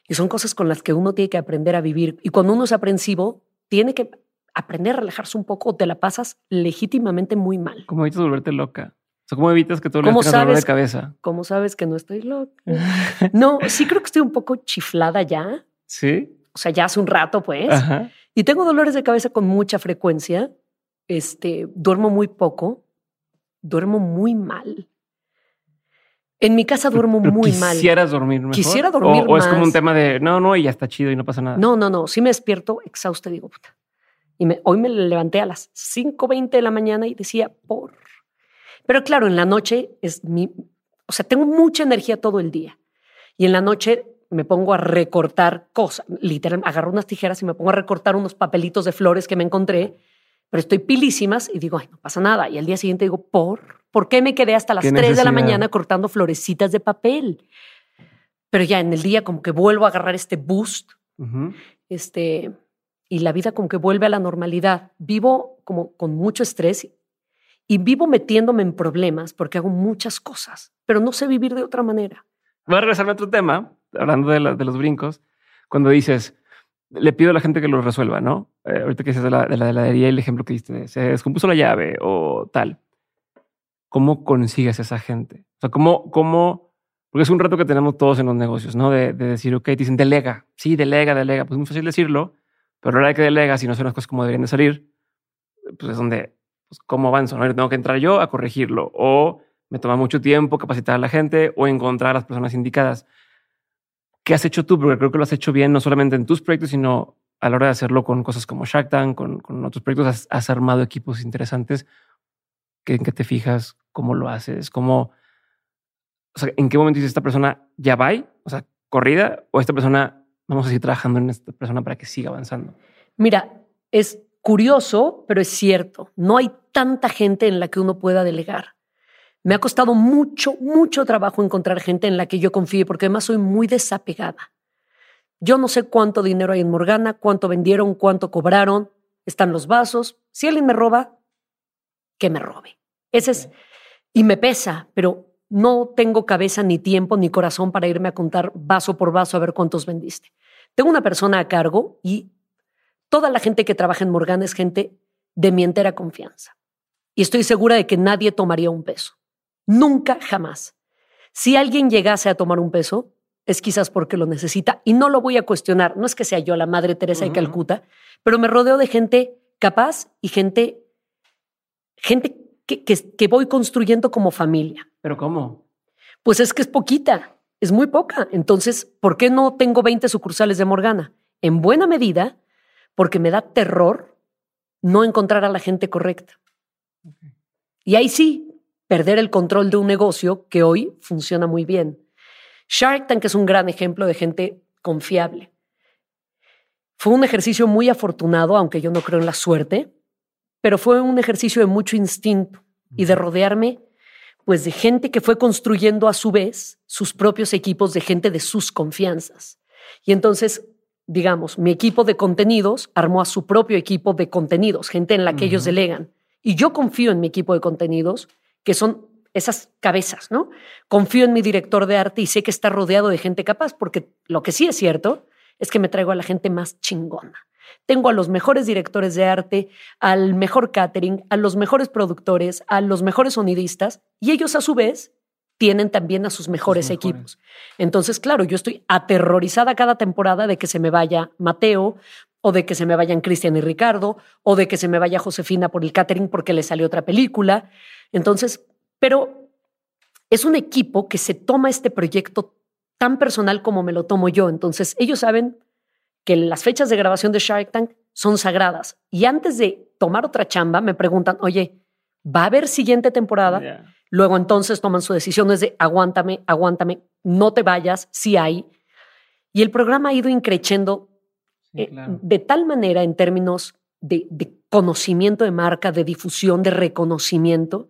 Speaker 2: Y son cosas con las que uno tiene que aprender a vivir. Y cuando uno es aprensivo, tiene que aprender a relajarse un poco o te la pasas legítimamente muy mal.
Speaker 1: ¿Cómo evitas volverte loca? O ¿cómo evitas que todo le tengas dolor de cabeza?
Speaker 2: ¿Cómo sabes que no estoy loca? no, sí creo que estoy un poco chiflada ya.
Speaker 1: ¿Sí?
Speaker 2: O sea, ya hace un rato, pues. Ajá. Y tengo dolores de cabeza con mucha frecuencia. Este, duermo muy poco, duermo muy mal. En mi casa duermo muy mal.
Speaker 1: ¿Quisieras dormir mejor?
Speaker 2: Quisiera dormir
Speaker 1: o, o es como un tema de no, no, y ya está chido y no pasa nada.
Speaker 2: No, no, no. Si me despierto exhausta, digo, puta. Y me, hoy me levanté a las 5.20 de la mañana y decía, por. Pero claro, en la noche es mi. O sea, tengo mucha energía todo el día. Y en la noche me pongo a recortar cosas, literal, agarro unas tijeras y me pongo a recortar unos papelitos de flores que me encontré, pero estoy pilísimas y digo, ay, no pasa nada. Y al día siguiente digo, ¿por? ¿Por qué me quedé hasta las 3 de la mañana cortando florecitas de papel? Pero ya en el día como que vuelvo a agarrar este boost, este, y la vida como que vuelve a la normalidad. Vivo como con mucho estrés y vivo metiéndome en problemas porque hago muchas cosas, pero no sé vivir de otra manera.
Speaker 1: Voy a regresar a otro tema, hablando de, los brincos, cuando dices, le pido a la gente que lo resuelva, ¿no? Eh, ahorita que dices de la, de la heladería, el ejemplo que diste, se descompuso la llave o tal. ¿Cómo consigues esa gente? O sea, ¿cómo, cómo, porque es un reto que tenemos todos en los negocios, ¿no? De, decir, ok, te dicen, delega. Sí, delega, delega. Pues es muy fácil decirlo, pero a la hora que delegas y no son las cosas como deberían de salir, pues es donde, pues, ¿cómo avanzo? ¿no? Tengo que entrar yo a corregirlo o me toma mucho tiempo capacitar a la gente o encontrar a las personas indicadas. ¿qué has hecho tú? Porque creo que lo has hecho bien, no solamente en tus proyectos, sino a la hora de hacerlo con cosas como Shark Tank, con, con otros proyectos, has, armado equipos interesantes. ¿En qué te fijas? ¿Cómo lo haces? ¿Cómo, o sea, en qué momento dice esta persona ya va? O sea, corrida o esta persona vamos a seguir trabajando en esta persona para que siga avanzando.
Speaker 2: Mira, es curioso, pero es cierto. No hay tanta gente en la que uno pueda delegar. Me ha costado mucho, mucho trabajo encontrar gente en la que yo confíe, porque además soy muy desapegada. Yo no sé cuánto dinero hay en Morgana, cuánto vendieron, cuánto cobraron, están los vasos. Si alguien me roba, que me robe. Ese es, y me pesa, pero no tengo cabeza ni tiempo ni corazón para irme a contar vaso por vaso a ver cuántos vendiste. Tengo una persona a cargo y toda la gente que trabaja en Morgana es gente de mi entera confianza. Y estoy segura de que nadie tomaría un peso. Nunca, jamás. Si alguien llegase a tomar un peso, es quizás porque lo necesita y no lo voy a cuestionar. No es que sea yo la Madre Teresa de Calcuta, pero me rodeo de gente capaz y gente, gente que, que, voy construyendo como familia.
Speaker 1: ¿Pero cómo?
Speaker 2: Pues es que es poquita, es muy poca. Entonces, ¿por qué no tengo 20 sucursales de Morgana? En buena medida, porque me da terror no encontrar a la gente correcta. Y ahí sí, perder el control de un negocio que hoy funciona muy bien. Shark Tank es un gran ejemplo de gente confiable. Fue un ejercicio muy afortunado, aunque yo no creo en la suerte, pero fue un ejercicio de mucho instinto y de rodearme pues de gente que fue construyendo a su vez sus propios equipos de gente de sus confianzas. Y entonces, digamos, mi equipo de contenidos armó a su propio equipo de contenidos, gente en la que ellos delegan. Y yo confío en mi equipo de contenidos, que son esas cabezas, ¿no? Confío en mi director de arte y sé que está rodeado de gente capaz, porque lo que sí es cierto es que me traigo a la gente más chingona. Tengo a los mejores directores de arte, al mejor catering, a los mejores productores, a los mejores sonidistas, y ellos a su vez tienen también a sus mejores, equipos. Entonces, claro, yo estoy aterrorizada cada temporada de que se me vaya Mateo, o de que se me vayan Cristian y Ricardo, o de que se me vaya Josefina por el catering porque le salió otra película. Entonces, pero es un equipo que se toma este proyecto tan personal como me lo tomo yo. Entonces, ellos saben que las fechas de grabación de Shark Tank son sagradas. Y antes de tomar otra chamba, me preguntan, oye, ¿va a haber siguiente temporada? Luego entonces toman su decisión, es de aguántame, aguántame, no te vayas, sí hay. Y el programa ha ido increciendo eh, de tal manera en términos de, de conocimiento de marca, de difusión, de reconocimiento,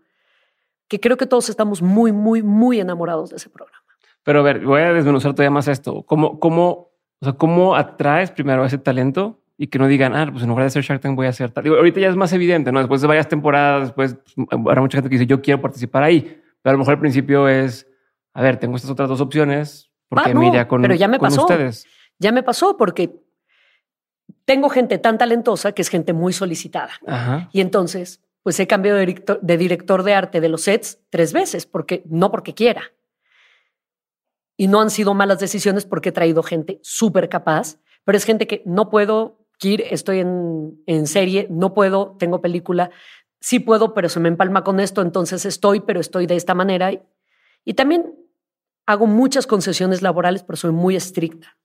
Speaker 2: que creo que todos estamos muy, muy, muy enamorados de ese programa.
Speaker 1: Pero a ver, voy a desmenuzar todavía más esto. ¿Cómo, cómo, o sea, cómo atraes primero ese talento y que no digan, ah, pues en lugar de hacer Shark Tank voy a hacer tal? Digo, ahorita ya es más evidente, ¿no? Después de varias temporadas, después pues, habrá mucha gente que dice, yo quiero participar ahí. Pero a lo mejor al principio es, a ver, tengo estas otras dos opciones, porque ah, con, pero ya me pasó. ustedes.
Speaker 2: Ya me pasó porque tengo gente tan talentosa que es gente muy solicitada. Y entonces pues he cambiado de director, de arte de los sets tres veces, porque no porque quiera. Y no han sido malas decisiones porque he traído gente súper capaz, pero es gente que no puedo, Kir, estoy en, en serie, no puedo, tengo película, sí puedo, pero se me empalma con esto, entonces estoy, pero estoy de esta manera. Y también hago muchas concesiones laborales, pero soy muy estricta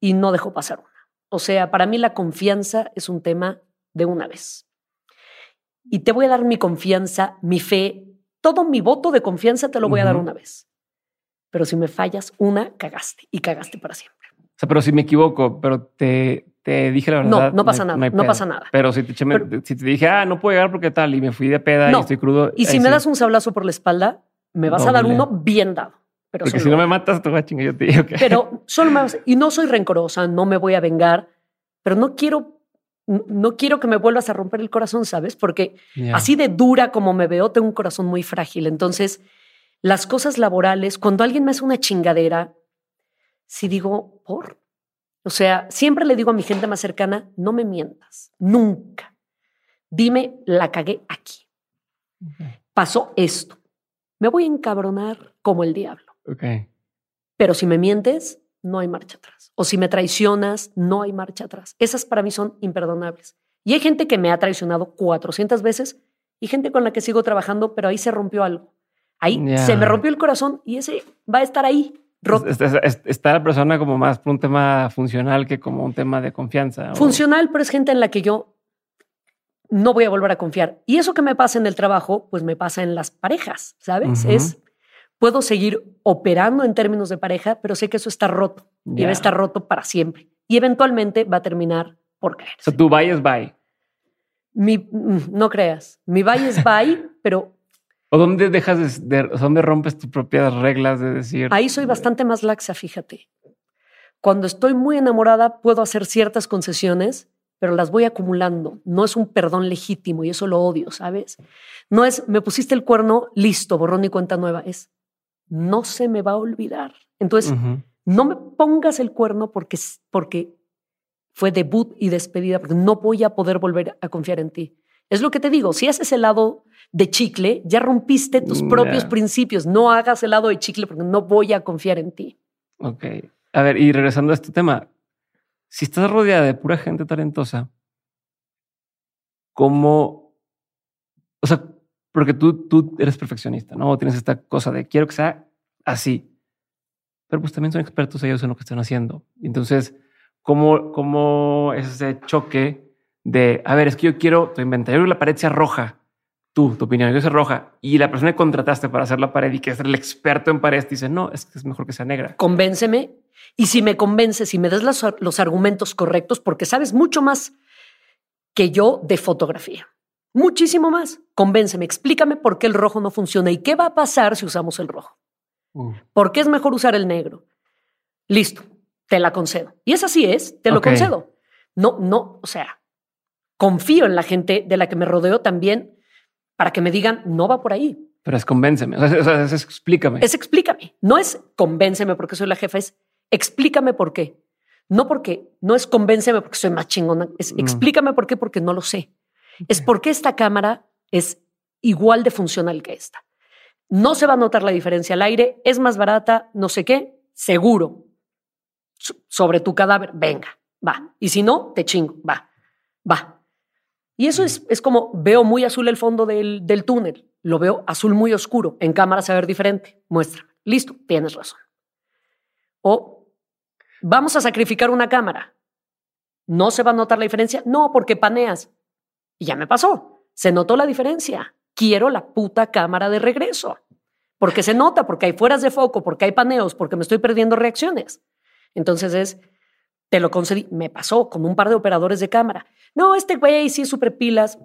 Speaker 2: y no dejo pasar una. O sea, para mí la confianza es un tema de una vez y te voy a dar mi confianza, mi fe, todo mi voto de confianza te lo voy a dar una vez. Pero si me fallas una, cagaste y cagaste para siempre.
Speaker 1: O sea, pero si me equivoco, pero te, te dije la
Speaker 2: verdad. No, no pasa nada, no, pasa nada.
Speaker 1: Pero si te, si te dije, ah, no puedo llegar porque tal, y me fui de peda y estoy crudo.
Speaker 2: Y si me das un sablazo por la espalda, me vas a dar uno bien dado.
Speaker 1: Pero porque si no me matas, te voy a chingar yo te digo.
Speaker 2: Pero solo vas, y no soy rencorosa, no me voy a vengar, pero no quiero no quiero que me vuelvas a romper el corazón, ¿sabes? Porque así de dura como me veo, tengo un corazón muy frágil. Entonces, las cosas laborales, cuando alguien me hace una chingadera, si digo, por. O sea, siempre le digo a mi gente más cercana, no me mientas, nunca. Dime, la cagué aquí. Pasó esto. Me voy a encabronar como el diablo. Pero si me mientes, no hay marcha atrás. O si me traicionas, no hay marcha atrás. Esas para mí son imperdonables. Y hay gente que me ha traicionado 400 veces y gente con la que sigo trabajando, pero ahí se rompió algo. Ahí se me rompió el corazón y ese va a estar ahí.
Speaker 1: Está la persona como más por un tema funcional que como un tema de confianza.
Speaker 2: Funcional, pero es gente en la que yo no voy a volver a confiar. Y eso que me pasa en el trabajo, pues me pasa en las parejas, ¿sabes? Es, puedo seguir operando en términos de pareja, pero sé que eso está roto y va a estar roto para siempre. Y eventualmente va a terminar por caer.
Speaker 1: O sea, tu bye es bye.
Speaker 2: Mi, mm, no creas, mi bye es bye, pero
Speaker 1: ¿O dónde dejas de, dónde rompes tus propias reglas de decir?
Speaker 2: Ahí soy bastante más laxa, fíjate. Cuando estoy muy enamorada, puedo hacer ciertas concesiones, pero las voy acumulando. No es un perdón legítimo y eso lo odio, ¿sabes? No es, me pusiste el cuerno, listo, borrón y cuenta nueva. Es, no se me va a olvidar. Entonces, no me pongas el cuerno porque, porque fue debut y despedida, porque no voy a poder volver a confiar en ti. Es lo que te digo, si haces el lado de chicle, ya rompiste tus mm, propios principios. No hagas el lado de chicle porque no voy a confiar en ti.
Speaker 1: Ok. A ver, y regresando a este tema, si estás rodeada de pura gente talentosa, ¿cómo? O sea, porque tú, tú eres perfeccionista, ¿no? Tienes esta cosa de quiero que sea así. Pero pues también son expertos ellos en lo que están haciendo. Entonces, ¿cómo, cómo es ese choque? De, a ver, es que yo quiero tu inventario la pared sea roja. Tú, tu opinión, que sea roja. Y la persona que contrataste para hacer la pared y que es el experto en paredes dice, no, es que es mejor que sea negra.
Speaker 2: Convénceme. Y si me convences y me das los, los argumentos correctos, porque sabes mucho más que yo de fotografía. Muchísimo más. Convénceme, explícame por qué el rojo no funciona y qué va a pasar si usamos el rojo. ¿Por qué es mejor usar el negro? Listo, te la concedo. Y es así es, te lo concedo. No, no, o sea, confío en la gente de la que me rodeo también para que me digan, no va por ahí.
Speaker 1: Pero es convénceme, o sea, es, explícame.
Speaker 2: Es explícame. No es convénceme porque soy la jefa, es explícame por qué. No porque, no es convénceme porque soy más chingona, es explícame por qué porque no lo sé. Es porque esta cámara es igual de funcional que esta. No se va a notar la diferencia al aire, es más barata, no sé qué, seguro. sobre tu cadáver, venga, va. Y si no, te chingo, va, va. Y eso es, es como veo muy azul el fondo del, del túnel, lo veo azul muy oscuro, en cámara se ve diferente, muestra. Listo, tienes razón. O vamos a sacrificar una cámara. ¿No se va a notar la diferencia? No, porque paneas. Y ya me pasó. Se notó la diferencia. Quiero la puta cámara de regreso. Porque se nota, porque hay fueras de foco, porque hay paneos, porque me estoy perdiendo reacciones. Entonces es, te lo concedí. Me pasó con un par de operadores de cámara. No, este güey sí es súper pilas.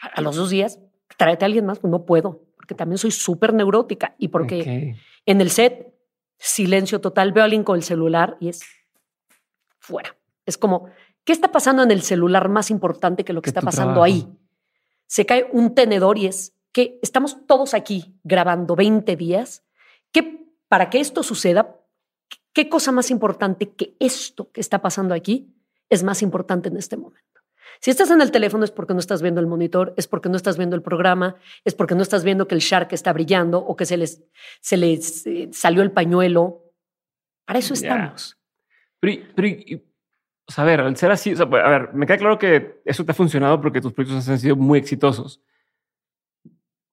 Speaker 2: A, los dos días, tráete a alguien más. Pues no puedo, porque también soy súper neurótica y porque en el set, silencio total, veo a alguien con el celular y es fuera. Es como, ¿qué está pasando en el celular más importante que lo que está pasando ahí? Se cae un tenedor y es que estamos todos aquí grabando 20 días. Que para que esto suceda, ¿Qué cosa más importante que esto que está pasando aquí es más importante en este momento? Si estás en el teléfono es porque no estás viendo el monitor, es porque no estás viendo el programa, es porque no estás viendo que el shark está brillando o que se les, se les eh, salió el pañuelo. Para eso estamos.
Speaker 1: Pero, a ver, al ser así, a ver, me queda claro que eso te ha funcionado porque tus proyectos han sido muy exitosos.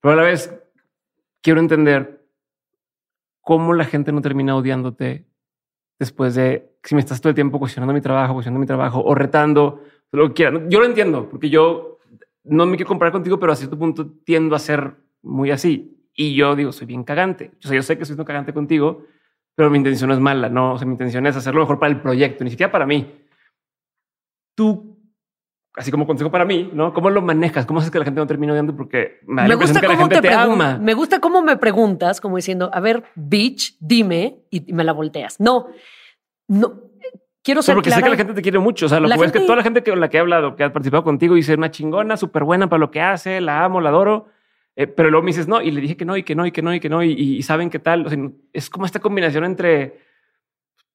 Speaker 1: Pero a la vez quiero entender cómo la gente no termina odiándote después de si me estás todo el tiempo cuestionando mi trabajo, cuestionando mi trabajo o retando, lo que quieras. Yo lo entiendo porque yo no me quiero comparar contigo, pero a cierto punto tiendo a ser muy así. Y yo digo, soy bien cagante. O sea, yo sé que soy un cagante contigo, pero mi intención no es mala, no. O sea, mi intención es hacerlo mejor para el proyecto, ni siquiera para mí. Tú, así como consejo para mí, ¿no? ¿Cómo lo manejas? ¿Cómo haces que la gente no termine odiando? Porque
Speaker 2: me, gusta que la gente te, ama. Me gusta cómo me preguntas, como diciendo, a ver, bitch, dime, y me la volteas. No, no, quiero ser
Speaker 1: Porque sé que la gente te quiere mucho. O sea, lo que es que toda la gente con la que he hablado, que ha participado contigo, dice una chingona, súper buena para lo que hace, la amo, la adoro. Eh, pero luego me dices no, y le dije que no, y que no, y que no, y que no, y, saben qué tal. O sea, es como esta combinación entre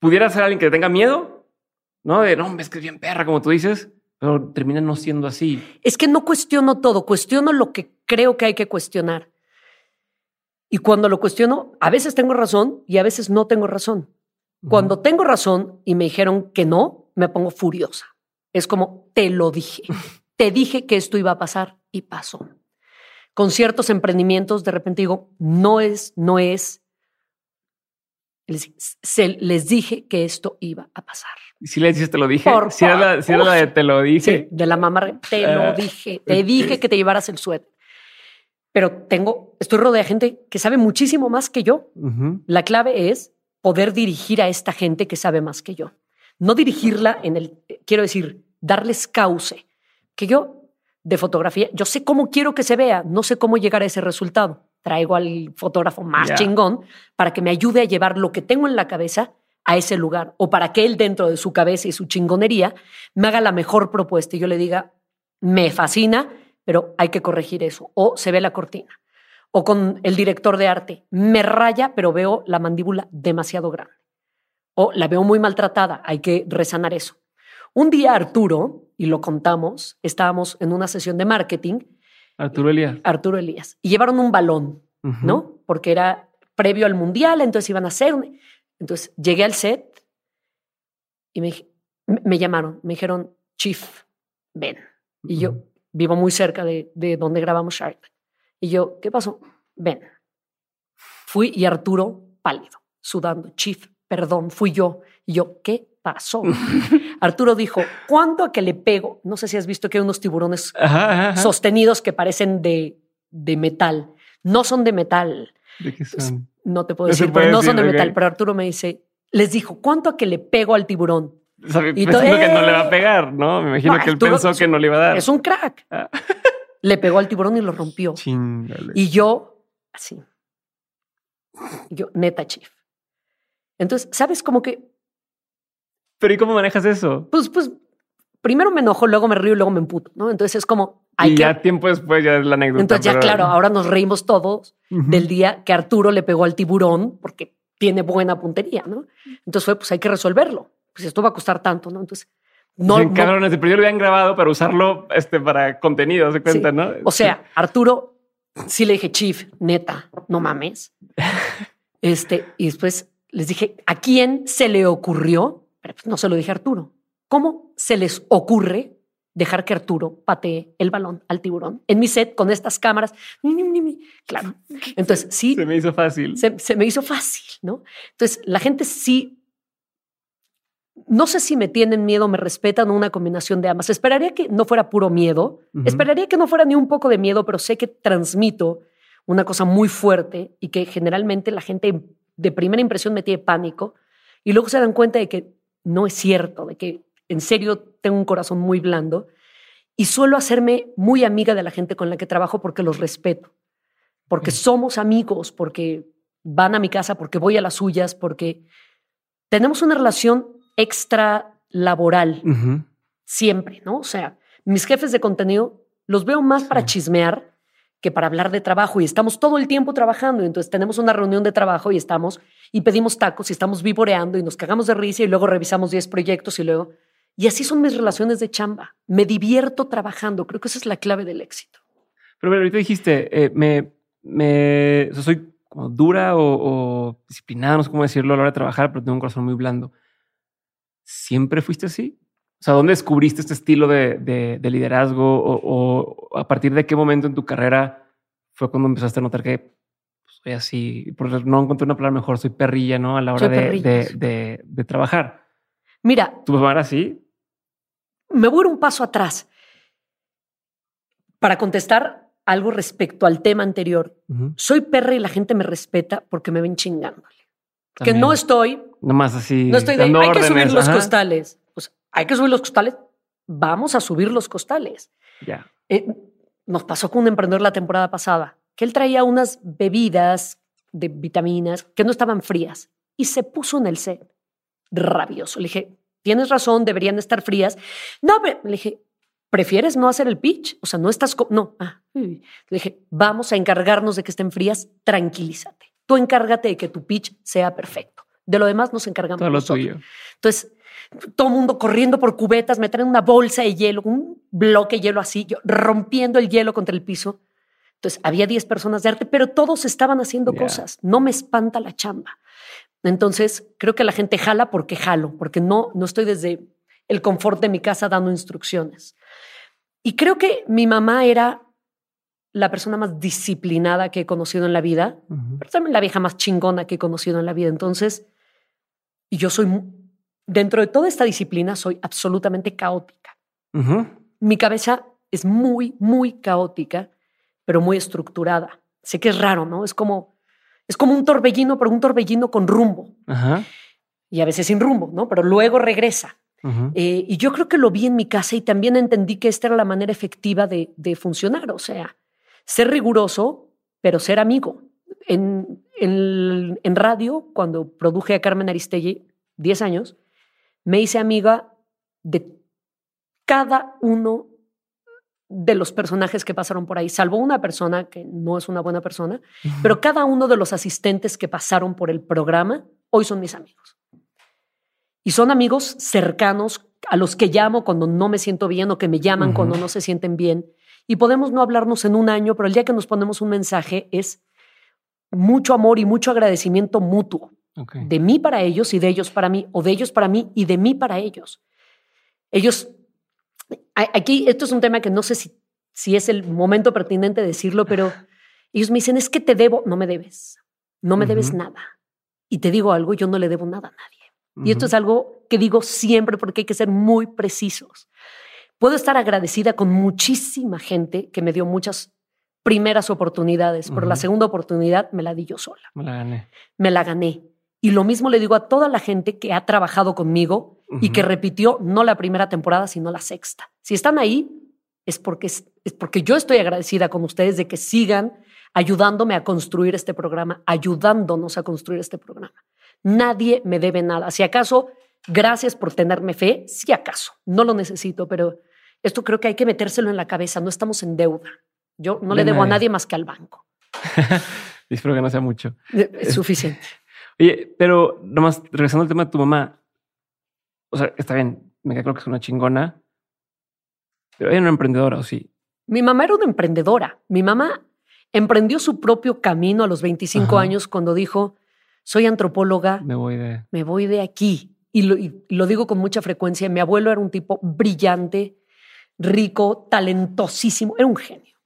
Speaker 1: pudiera ser alguien que tenga miedo, no de no, es que es bien perra, como tú dices, pero termina no siendo así.
Speaker 2: Es que no cuestiono todo, cuestiono lo que creo que hay que cuestionar. Y cuando lo cuestiono, a veces tengo razón y a veces no tengo razón. Cuando tengo razón y me dijeron que no, me pongo furiosa. Es como, te lo dije. te dije que esto iba a pasar y pasó. Con ciertos emprendimientos, de repente digo, no es, no es Les, les dije que esto iba a pasar.
Speaker 1: ¿Y si le dices te lo dije? si era, la, de te lo dije.
Speaker 2: de la mamá, te lo ah. dije. Te dije que te llevaras el suéter. Pero tengo, estoy rodeada de gente que sabe muchísimo más que yo. La clave es poder dirigir a esta gente que sabe más que yo. No dirigirla en el, quiero decir, darles cauce. Que yo de fotografía, yo sé cómo quiero que se vea, no sé cómo llegar a ese resultado. Traigo al fotógrafo más chingón para que me ayude a llevar lo que tengo en la cabeza a ese lugar o para que él dentro de su cabeza y su chingonería me haga la mejor propuesta y yo le diga, me fascina, pero hay que corregir eso. O se ve la cortina. O con el director de arte, me raya, pero veo la mandíbula demasiado grande. O la veo muy maltratada, hay que resanar eso. Un día Arturo, y lo contamos, estábamos en una sesión de marketing.
Speaker 1: Arturo Elías.
Speaker 2: Arturo Elías. Y llevaron un balón, ¿no? Porque era previo al mundial, entonces iban a hacer. Entonces llegué al set y me, me llamaron, me dijeron, Chief, ven. Y yo vivo muy cerca de, de donde grabamos Shark. Y yo, ¿qué pasó? Ven. Fui y Arturo pálido, sudando, Chief, perdón, fui yo. Y yo, ¿qué pasó? Arturo dijo, ¿cuánto a que le pego? No sé si has visto que hay unos tiburones sostenidos que parecen de, de metal. No son de metal.
Speaker 1: ¿De qué son?
Speaker 2: No te puedo decir, pero no son de metal. Pero Arturo me dice, les dijo, ¿cuánto a que le pego al tiburón?
Speaker 1: y pensando que no le va a ¡Eh! pegar, ¿no? Me imagino que él pensó que no le iba a dar.
Speaker 2: Es un crack. Ah. Le pegó al tiburón y lo rompió. Y yo, así. Yo, neta, chief. Entonces, ¿sabes cómo que?
Speaker 1: Pero ¿y cómo manejas eso?
Speaker 2: Pues, pues, primero me enojo, luego me río y luego me emputo, ¿no? Entonces es como.
Speaker 1: Hay y ya tiempo después ya es la anécdota.
Speaker 2: Entonces ya, claro, ahora nos reímos todos del día que Arturo le pegó al tiburón porque tiene buena puntería, ¿no? Entonces fue, pues hay que resolverlo. Pues esto va a costar tanto, ¿no? Entonces.
Speaker 1: No, sí, cabrones, de primero lo habían grabado para usarlo este, para contenido, se cuenta, ¿no?
Speaker 2: O sea, Arturo, sí le dije, Chief, neta, no mames. este, y después les dije, ¿a quién se le ocurrió? Pero pues no se lo dije a Arturo. ¿Cómo se les ocurre dejar que Arturo patee el balón al tiburón en mi set con estas cámaras? Claro. Entonces, sí.
Speaker 1: Se me hizo fácil.
Speaker 2: Se, me hizo fácil, ¿no? Entonces, la gente sí. No sé si me tienen miedo o me respetan una combinación de ambas. Esperaría que no fuera puro miedo. Esperaría que no fuera ni un poco de miedo, pero sé que transmito una cosa muy fuerte y que generalmente la gente de primera impresión me tiene pánico y luego se dan cuenta de que no es cierto, de que en serio tengo un corazón muy blando y suelo hacerme muy amiga de la gente con la que trabajo porque los respeto, porque somos amigos, porque van a mi casa, porque voy a las suyas, porque tenemos una relación extra laboral siempre, ¿no? O sea, mis jefes de contenido los veo más para chismear que para hablar de trabajo y estamos todo el tiempo trabajando. Y entonces tenemos una reunión de trabajo y estamos y pedimos tacos y estamos vivoreando y nos cagamos de risa y luego revisamos 10 proyectos y luego... Y así son mis relaciones de chamba. Me divierto trabajando. Creo que esa es la clave del éxito.
Speaker 1: Pero, ahorita dijiste, eh, me, me soy como dura o, disciplinada, no sé cómo decirlo a la hora de trabajar, pero tengo un corazón muy blando. ¿Siempre fuiste así? O sea, ¿dónde descubriste este estilo de, liderazgo o, a partir de qué momento en tu carrera fue cuando empezaste a notar que pues, soy así? No encontré una palabra mejor, soy perrilla, ¿no? A la hora de, de, trabajar.
Speaker 2: Mira.
Speaker 1: ¿Tu mamá era así?
Speaker 2: Me voy a ir un paso atrás para contestar algo respecto al tema anterior. Soy perra y la gente me respeta porque me ven chingándole. Que no estoy.
Speaker 1: Nomás así.
Speaker 2: No estoy de. Hay que subir los costales hay que subir los costales, vamos a subir los costales.
Speaker 1: Ya.
Speaker 2: Eh, nos pasó con un emprendedor la temporada pasada, que él traía unas bebidas de vitaminas que no estaban frías y se puso en el set rabioso. Le dije, tienes razón, deberían estar frías. No, pero le dije, ¿prefieres no hacer el pitch? O sea, no estás... No. Ah, le dije, vamos a encargarnos de que estén frías, tranquilízate. Tú encárgate de que tu pitch sea perfecto. De lo demás nos encargamos Todo nosotros. Entonces, todo el mundo corriendo por cubetas, me traen una bolsa de hielo, un bloque de hielo así, yo rompiendo el hielo contra el piso. Entonces, había 10 personas de arte, pero todos estaban haciendo cosas. No me espanta la chamba. Entonces, creo que la gente jala porque jalo, porque no, no estoy desde el confort de mi casa dando instrucciones. Y creo que mi mamá era la persona más disciplinada que he conocido en la vida, pero también la vieja más chingona que he conocido en la vida. Entonces, Y yo soy, dentro de toda esta disciplina, soy absolutamente caótica. Mi cabeza es muy, muy caótica, pero muy estructurada. Sé que es raro, ¿no? Es como, es como un torbellino, pero un torbellino con rumbo. Y a veces sin rumbo, ¿no? Pero luego regresa. Eh, y yo creo que lo vi en mi casa y también entendí que esta era la manera efectiva de, de funcionar. O sea, ser riguroso, pero ser amigo. En, en, en, radio, cuando produje a Carmen Aristegui, 10 años, me hice amiga de cada uno de los personajes que pasaron por ahí, salvo una persona que no es una buena persona, pero cada uno de los asistentes que pasaron por el programa hoy son mis amigos. Y son amigos cercanos a los que llamo cuando no me siento bien o que me llaman cuando no se sienten bien. Y podemos no hablarnos en un año, pero el día que nos ponemos un mensaje es mucho amor y mucho agradecimiento mutuo. De mí para ellos y de ellos para mí, o de ellos para mí y de mí para ellos. Ellos Aquí, esto es un tema que no sé si, si es el momento pertinente decirlo, pero ellos me dicen, es que te debo, no me debes, no me debes nada. Y te digo algo, yo no le debo nada a nadie. Y esto es algo que digo siempre porque hay que ser muy precisos. Puedo estar agradecida con muchísima gente que me dio muchas primeras oportunidades, pero la segunda oportunidad me la di yo sola.
Speaker 1: Me la gané.
Speaker 2: Me la gané. Y lo mismo le digo a toda la gente que ha trabajado conmigo y que repitió no la primera temporada, sino la sexta. Si están ahí, es porque, es, porque yo estoy agradecida con ustedes de que sigan ayudándome a construir este programa, ayudándonos a construir este programa. Nadie me debe nada. Si acaso, gracias por tenerme fe, si acaso, no lo necesito, pero esto creo que hay que metérselo en la cabeza, no estamos en deuda. Yo no le debo a nadie más que al banco.
Speaker 1: Espero que no sea mucho.
Speaker 2: Es suficiente.
Speaker 1: Oye, pero nomás regresando al tema de tu mamá, o sea, está bien, me claro que es una chingona, pero ella una emprendedora, ¿o sí?
Speaker 2: Mi mamá era una emprendedora. Mi mamá emprendió su propio camino a los 25 años cuando dijo, soy antropóloga.
Speaker 1: Me voy de...
Speaker 2: Me voy de aquí. Y lo, y lo digo con mucha frecuencia. Mi abuelo era un tipo brillante, rico, talentosísimo, era un genio.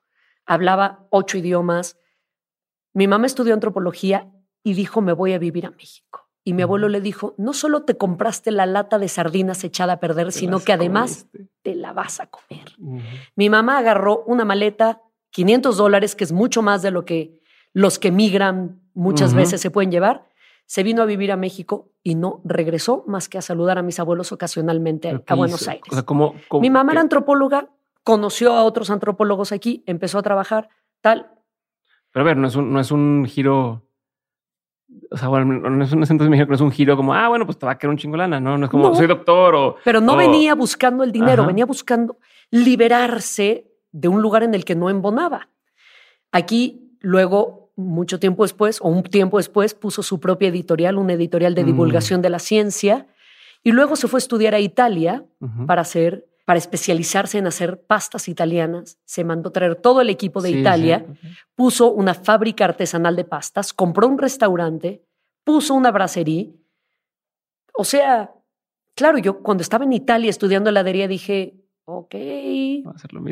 Speaker 2: Hablaba ocho idiomas. Mi mamá estudió antropología y dijo, me voy a vivir a México. Y mi abuelo le dijo, no solo te compraste la lata de sardinas echada a perder, sino que además te la vas a comer. Mi mamá agarró una maleta, 500 dólares, que es mucho más de lo que los que migran muchas veces se pueden llevar. Se vino a vivir a México y no regresó más que a saludar a mis abuelos ocasionalmente a Buenos Aires. mi mamá era antropóloga, conoció a otros antropólogos aquí, empezó a trabajar, tal.
Speaker 1: Pero a ver, no es un, no es un giro o sea, bueno, no es un acento que es un giro como, ah, bueno, pues te va a quedar un chingolana, ¿no? No es como, soy doctor o...
Speaker 2: Pero no venía buscando el dinero, venía buscando liberarse de un lugar en el que no embonaba. Aquí, luego, mucho tiempo después, o un tiempo después, puso su propia editorial, una editorial de mm. divulgación de la ciencia, y luego se fue a estudiar a Italia para hacer para especializarse en hacer pastas italianas. Se mandó traer todo el equipo de Italia, puso una fábrica artesanal de pastas, compró un restaurante, puso una bracería. O sea, claro, yo cuando estaba en Italia estudiando heladería dije, ok,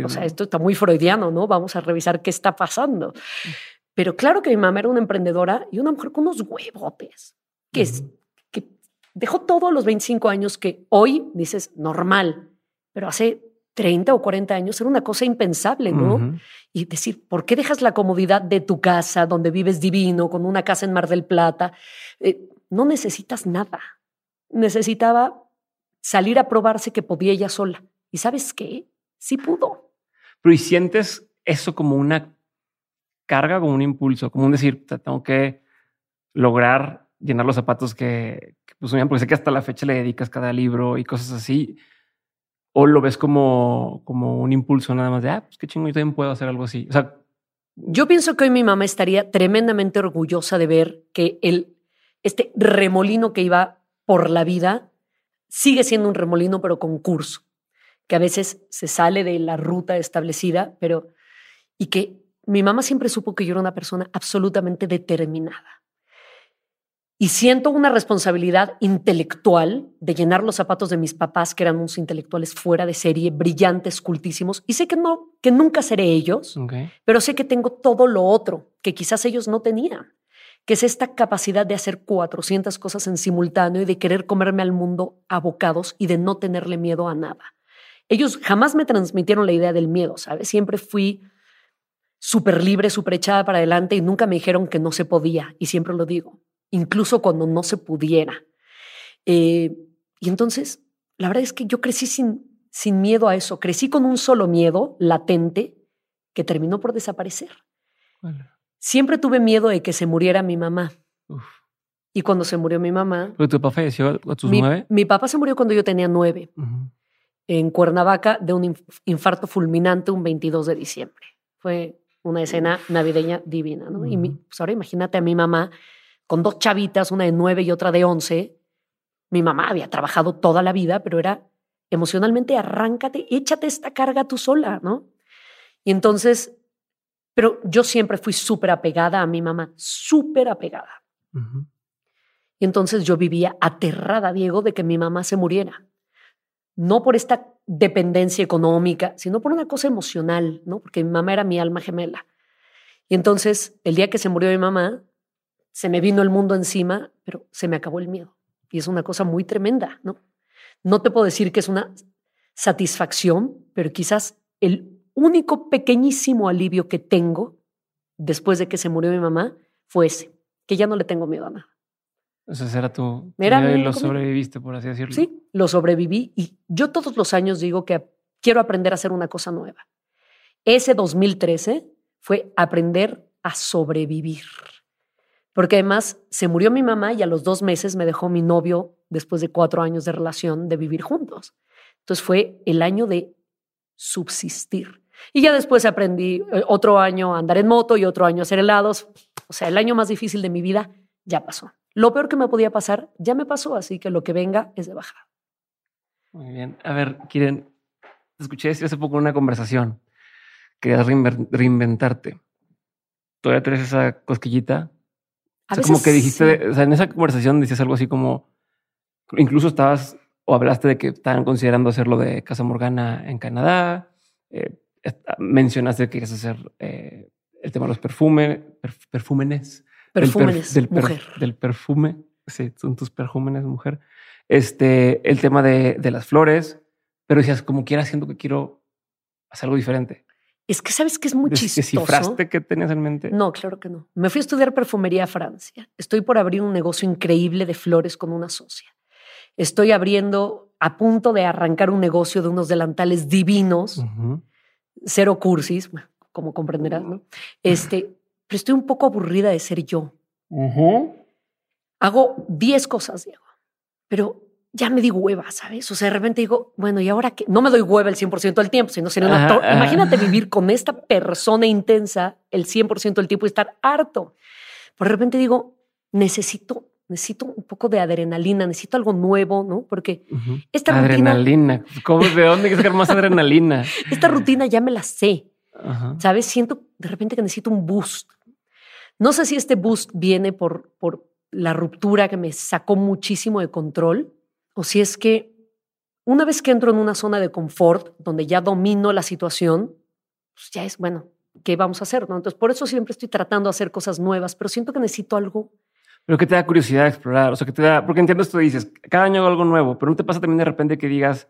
Speaker 2: o sea, esto está muy freudiano, ¿no? Vamos a revisar qué está pasando. Pero claro que mi mamá era una emprendedora y una mujer con unos huevotes, que, es, que dejó todo a los 25 años que hoy dices normal pero hace 30 o 40 años era una cosa impensable, ¿no? Y decir, ¿por qué dejas la comodidad de tu casa, donde vives divino, con una casa en Mar del Plata? Eh, no necesitas nada. Necesitaba salir a probarse que podía ella sola. ¿Y sabes qué? Sí pudo.
Speaker 1: Pero ¿y sientes eso como una carga, como un impulso, como un decir, tengo que lograr llenar los zapatos que, que pues, porque sé que hasta la fecha le dedicas cada libro y cosas así o lo ves como, como un impulso nada más de, ah, pues qué chingo, yo también puedo hacer algo así. O sea,
Speaker 2: yo pienso que hoy mi mamá estaría tremendamente orgullosa de ver que el, este remolino que iba por la vida sigue siendo un remolino, pero con curso, que a veces se sale de la ruta establecida, pero y que mi mamá siempre supo que yo era una persona absolutamente determinada. Y siento una responsabilidad intelectual de llenar los zapatos de mis papás, que eran unos intelectuales fuera de serie, brillantes, cultísimos. Y sé que no, que nunca seré ellos, pero sé que tengo todo lo otro que quizás ellos no tenían, que es esta capacidad de hacer 400 cosas en simultáneo y de querer comerme al mundo a bocados y de no tenerle miedo a nada. Ellos jamás me transmitieron la idea del miedo, ¿sabes? Siempre fui súper libre, súper echada para adelante y nunca me dijeron que no se podía, y siempre lo digo, incluso cuando no se pudiera. Eh, y entonces, la verdad es que yo crecí sin, sin miedo a eso, crecí con un solo miedo latente que terminó por desaparecer. Siempre tuve miedo de que se muriera mi mamá. Y cuando se murió mi mamá...
Speaker 1: ¿Pero tu papá falleció a tus
Speaker 2: mi,
Speaker 1: nueve?
Speaker 2: Mi papá se murió cuando yo tenía nueve. En Cuernavaca de un infarto fulminante un 22 de diciembre. Fue una escena navideña divina, ¿no? Y pues ahora imagínate a mi mamá con dos chavitas, una de nueve y otra de once. Mi mamá había trabajado toda la vida, pero era emocionalmente arráncate, échate esta carga tú sola, ¿no? Y entonces, pero yo siempre fui súper apegada a mi mamá, súper apegada. Y entonces yo vivía aterrada, Diego, de que mi mamá se muriera no por esta dependencia económica, sino por una cosa emocional, ¿no? Porque mi mamá era mi alma gemela. Y entonces, el día que se murió mi mamá, se me vino el mundo encima, pero se me acabó el miedo. Y es una cosa muy tremenda, ¿no? No te puedo decir que es una satisfacción, pero quizás el único pequeñísimo alivio que tengo después de que se murió mi mamá fue ese, que ya no le tengo miedo a nada.
Speaker 1: Ese era tu, era lo sobreviviste, por así decirlo.
Speaker 2: Sí, lo sobreviví y yo todos los años digo que quiero aprender a hacer una cosa nueva. Ese 2013 fue aprender a sobrevivir. Porque además se murió mi mamá y a los dos meses me dejó mi novio después de cuatro años de relación de vivir juntos. Entonces fue el año de subsistir. Y ya después aprendí eh, otro año a andar en moto y otro año a hacer helados. O sea, el año más difícil de mi vida ya pasó. Lo peor que me podía pasar ya me pasó, así que lo que venga es de bajada.
Speaker 1: Muy bien. A ver, Kiren, escuché decir hace poco en una conversación. Querías reinventarte. ¿Todavía traes esa cosquillita? A como que dijiste, o sea, en esa conversación decías algo así como, incluso estabas o hablaste de que estaban considerando hacerlo de Casa Morgana en Canadá. Eh, mencionaste que querías hacer eh, el tema de los perfumes, perfúmenes
Speaker 2: Perfúmenes,
Speaker 1: del,
Speaker 2: mujer.
Speaker 1: Del perfume, sí, son tus perfúmenes, mujer. Este, el tema de, de las flores, pero decías, como quiera, siento que quiero hacer algo diferente.
Speaker 2: Es que sabes que es muy chistoso.
Speaker 1: ¿Descifraste qué tenías en mente?
Speaker 2: No, claro que no. Me fui a estudiar perfumería a Francia. Estoy por abrir un negocio increíble de flores con una socia. Estoy abriendo, a punto de arrancar un negocio de unos delantales divinos, cero cursis, como comprenderás, ¿no? Este, pero estoy un poco aburrida de ser yo. Hago 10 cosas, Diego, pero ya me di hueva, ¿sabes? O sea, de repente digo, bueno, ¿y ahora qué? No me doy hueva el 100% del tiempo, sino sería un actor. Imagínate vivir con esta persona intensa el 100% del tiempo y estar harto. Por de repente digo, necesito, necesito un poco de adrenalina, necesito algo nuevo, ¿no? Porque esta
Speaker 1: rutina... Adrenalina. ¿Cómo, ¿De dónde hay que sacar más adrenalina?
Speaker 2: esta rutina ya me la sé. ¿Sabes? Siento de repente que necesito un boost. No sé si este boost viene por, por la ruptura que me sacó muchísimo de control o si es que una vez que entro en una zona de confort donde ya domino la situación, pues ya es, bueno, ¿qué vamos a hacer? ¿no? Entonces, por eso siempre estoy tratando de hacer cosas nuevas, pero siento que necesito algo.
Speaker 1: Pero que te da curiosidad explorar, o sea, que te da, porque entiendo esto, dices, cada año hago algo nuevo, pero no te pasa también de repente que digas,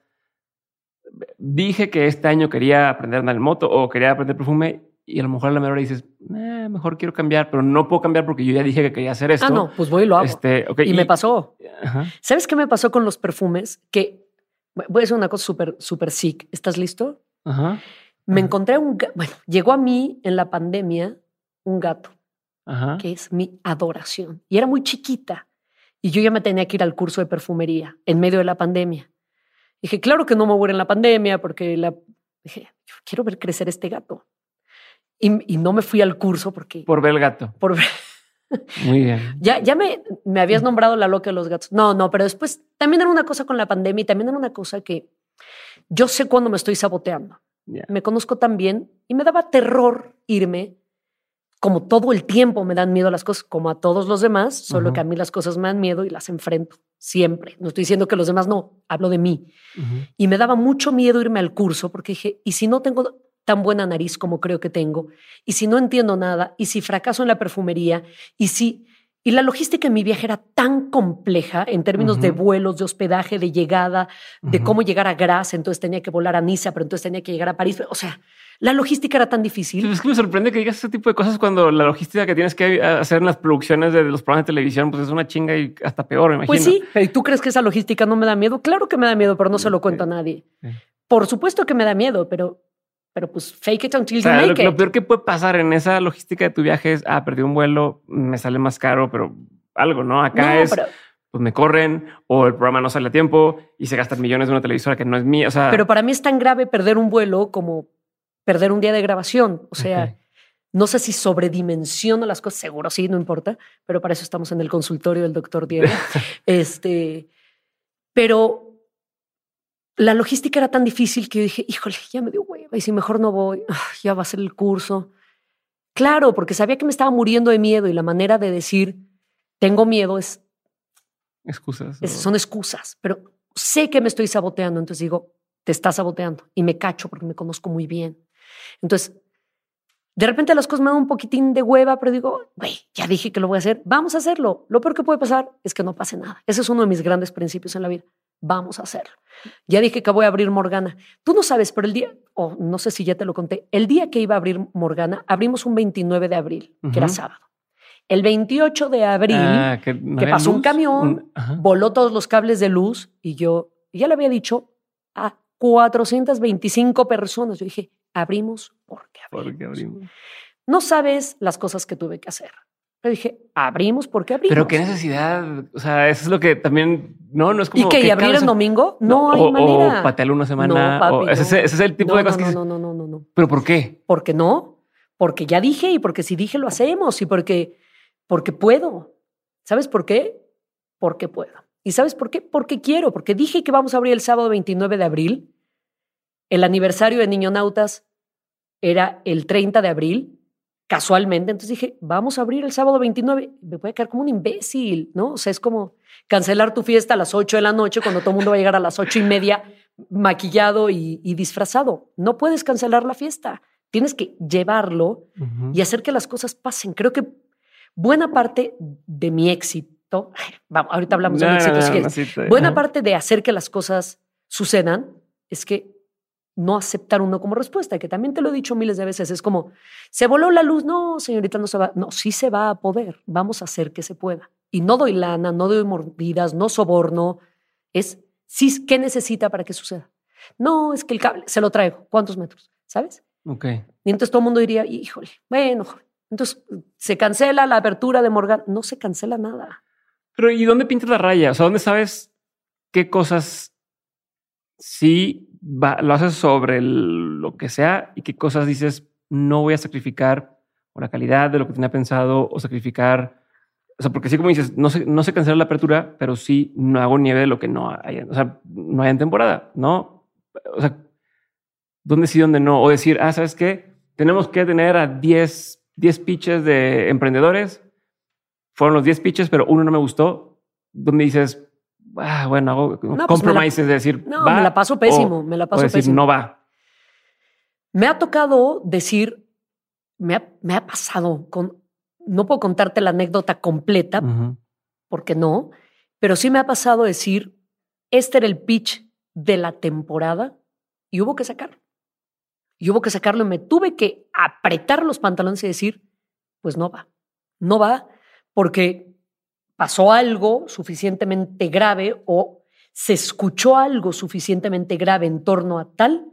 Speaker 1: dije que este año quería aprender a andar en moto o quería aprender perfume y a lo mejor a la menor dices, eh, mejor quiero cambiar, pero no puedo cambiar porque yo ya dije que quería hacer esto.
Speaker 2: Ah, no, pues voy y lo hago. Este, y, me pasó. ¿Sabes qué me pasó con los perfumes? Que voy a decir una cosa súper, súper sick. ¿Estás listo? Ajá. Me encontré un bueno, llegó a mí en la pandemia un gato, Ajá. que es mi adoración. Y era muy chiquita. Y yo ya me tenía que ir al curso de perfumería en medio de la pandemia. Dije, claro que no me voy en la pandemia porque la... dije, yo quiero ver crecer este gato. Y, no me fui al curso porque...
Speaker 1: Por ver el gato.
Speaker 2: Por ver...
Speaker 1: Muy bien.
Speaker 2: Ya, ya me, me habías nombrado la loca de los gatos. No, no, pero después también era una cosa con la pandemia y también era una cosa que yo sé cuándo me estoy saboteando. Me conozco también y me daba terror irme, como todo el tiempo me dan miedo las cosas, como a todos los demás, solo que a mí las cosas me dan miedo y las enfrento siempre. No estoy diciendo que los demás no, hablo de mí. Y me daba mucho miedo irme al curso porque dije, ¿y si no tengo tan buena nariz como creo que tengo, y si no entiendo nada, y si fracaso en la perfumería, y si Y la logística en mi viaje era tan compleja en términos de vuelos, de hospedaje, de llegada, de cómo llegar a Graz, entonces tenía que volar a Niza, pero entonces tenía que llegar a París. O sea, la logística era tan difícil.
Speaker 1: Es que me sorprende que digas ese tipo de cosas cuando la logística que tienes que hacer en las producciones de los programas de televisión, pues es una chinga y hasta peor, me
Speaker 2: pues imagino. Pues sí, pero ¿tú crees que esa logística no me da miedo? Claro que me da miedo, pero no se lo cuento a nadie. Por supuesto que me da miedo, pero pero pues fake it until you make
Speaker 1: lo,
Speaker 2: it.
Speaker 1: Lo peor que puede pasar en esa logística de tu viaje es, ah, perdí un vuelo, me sale más caro, pero algo, ¿no? Acá es, pues me corren o el programa no sale a tiempo y se gastan millones de una televisora que no es mía. O sea,
Speaker 2: pero para mí es tan grave perder un vuelo como perder un día de grabación. O sea, no sé si sobredimensiono las cosas, seguro sí, no importa, pero para eso estamos en el consultorio del doctor Diego. este, pero la logística era tan difícil que yo dije, híjole, ya me dio hueva y si mejor no voy, ah, ya va a ser el curso. Claro, porque sabía que me estaba muriendo de miedo y la manera de decir tengo miedo es...
Speaker 1: Excusas.
Speaker 2: Son excusas, pero sé que me estoy saboteando, entonces digo, te estás saboteando y me cacho porque me conozco muy bien. Entonces, de repente las cosas me dan un poquitín de hueva, pero digo, güey, ya dije que lo voy a hacer, vamos a hacerlo. Lo peor que puede pasar es que no pase nada. Ese es uno de mis grandes principios en la vida vamos a hacerlo. Ya dije que voy a abrir Morgana. Tú no sabes, pero el día, o no sé si ya te lo conté, el día que iba a abrir Morgana, abrimos un 29 de abril, que era sábado. El 28 de abril, ah, que, pasó un camión, voló todos los cables de luz y yo ya le había dicho a 425 personas. Yo dije, abrimos porque abrimos. Porque abrimos. No sabes las cosas que tuve que hacer. Le dije, abrimos porque abrimos.
Speaker 1: Pero qué necesidad. O sea, eso es lo que también no, no es como.
Speaker 2: ¿Y que, abrir el domingo? No, hay manera.
Speaker 1: O patearlo una semana. No, ese, es el tipo de cosas que.
Speaker 2: No, no, no, no, no.
Speaker 1: ¿Pero por qué?
Speaker 2: Porque no. Porque ya dije y porque si dije lo hacemos y porque, porque puedo. ¿Sabes por qué? Porque puedo. ¿Y sabes por qué? Porque quiero. Porque dije que vamos a abrir el sábado 29 de abril. El aniversario de Niño Nautas era el 30 de abril casualmente. Entonces dije, vamos a abrir el sábado 29. Me voy a quedar como un imbécil, ¿no? O sea, es como cancelar tu fiesta a las 8 de la noche cuando todo el mundo va a llegar a las ocho y media maquillado y, disfrazado. No puedes cancelar la fiesta. Tienes que llevarlo y hacer que las cosas pasen. Creo que buena parte de mi éxito, vamos, ahorita hablamos de mi éxito, buena parte de hacer que las cosas sucedan es que no aceptar uno como respuesta, que también te lo he dicho miles de veces, es como, se voló la luz, no, señorita, no se va, no, sí se va a poder, vamos a hacer que se pueda. Y no doy lana, no doy mordidas, no soborno, es, sí, ¿qué necesita para que suceda? No, es que el cable, se lo traigo, ¿cuántos metros? ¿Sabes?
Speaker 1: Ok.
Speaker 2: Y entonces todo el mundo diría, híjole, bueno, entonces se cancela la apertura de Morgan, no se cancela nada.
Speaker 1: Pero ¿y dónde pintas la raya? O sea, ¿dónde sabes qué cosas sí lo haces sobre lo que sea y qué cosas dices, no voy a sacrificar por la calidad de lo que tenía pensado o sacrificar. O sea, porque sí, como dices, no se, no se cancela la apertura, pero sí no hago nieve de lo que no hay, o sea, no hay en temporada, ¿no? O sea, ¿dónde sí, dónde no? O decir, ah, ¿sabes qué? Tenemos que tener a 10, 10 pitches de emprendedores. Fueron los 10 pitches, pero uno no me gustó. ¿Dónde dices, ah, bueno, hago no, pues es decir,
Speaker 2: no, me la paso pésimo, me la paso decir, pésimo.
Speaker 1: No va.
Speaker 2: Me ha tocado decir, me ha, me ha pasado con, no puedo contarte la anécdota completa, porque no, pero sí me ha pasado decir, este era el pitch de la temporada y hubo que sacarlo. Y hubo que sacarlo y me tuve que apretar los pantalones y decir, pues no va, no va, porque pasó algo suficientemente grave o se escuchó algo suficientemente grave en torno a tal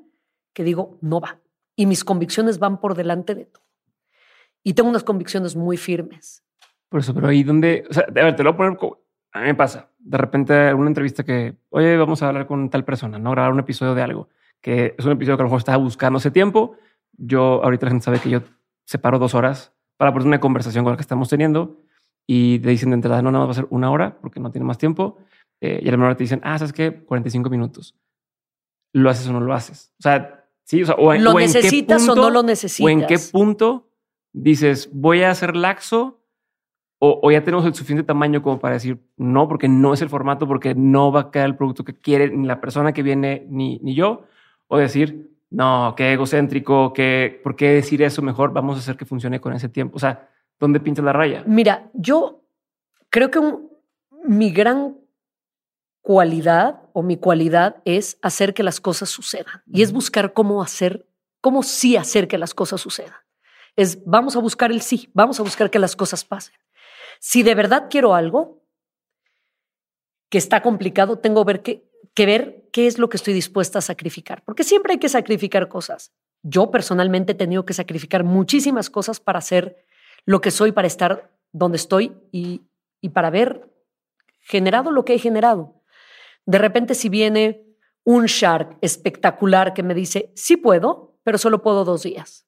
Speaker 2: que digo, no va. Y mis convicciones van por delante de todo. Y tengo unas convicciones muy firmes.
Speaker 1: Por eso, pero ahí donde, a ver, te lo voy a poner, a mí me pasa, de repente una entrevista que, oye, vamos a hablar con tal persona, ¿no? Grabar un episodio de algo, que es un episodio que a lo mejor estaba buscando hace tiempo. Yo, ahorita la gente sabe que yo separo dos horas para poner una conversación con la que estamos teniendo y te dicen de entrada, no, nada más va a ser una hora porque no tiene más tiempo. Eh, y a la menor te dicen, ah, ¿sabes qué? 45 minutos. ¿Lo haces o no lo haces? O sea, sí, o sea, o,
Speaker 2: ¿Lo necesitas o no lo necesitas?
Speaker 1: O en qué punto dices, voy a hacer laxo o, o, ya tenemos el suficiente tamaño como para decir no, porque no es el formato, porque no va a quedar el producto que quiere ni la persona que viene ni, ni yo. O decir, no, qué egocéntrico, qué, ¿por qué decir eso mejor? Vamos a hacer que funcione con ese tiempo. O sea, ¿Dónde pinta la raya?
Speaker 2: Mira, yo Creo que mi gran cualidad o mi cualidad es hacer que las cosas sucedan y es buscar cómo hacer, cómo sí hacer que las cosas sucedan. Es vamos a buscar el sí, vamos a buscar que las cosas pasen. Si de verdad quiero algo que está complicado, tengo ver que, que ver qué es lo que estoy dispuesta a sacrificar, porque siempre hay que sacrificar cosas. Yo personalmente he tenido que sacrificar muchísimas cosas para ser lo que soy, para estar donde estoy y, y para haber generado lo que he generado. De repente si viene un shark espectacular que me dice, sí puedo, pero solo puedo dos días.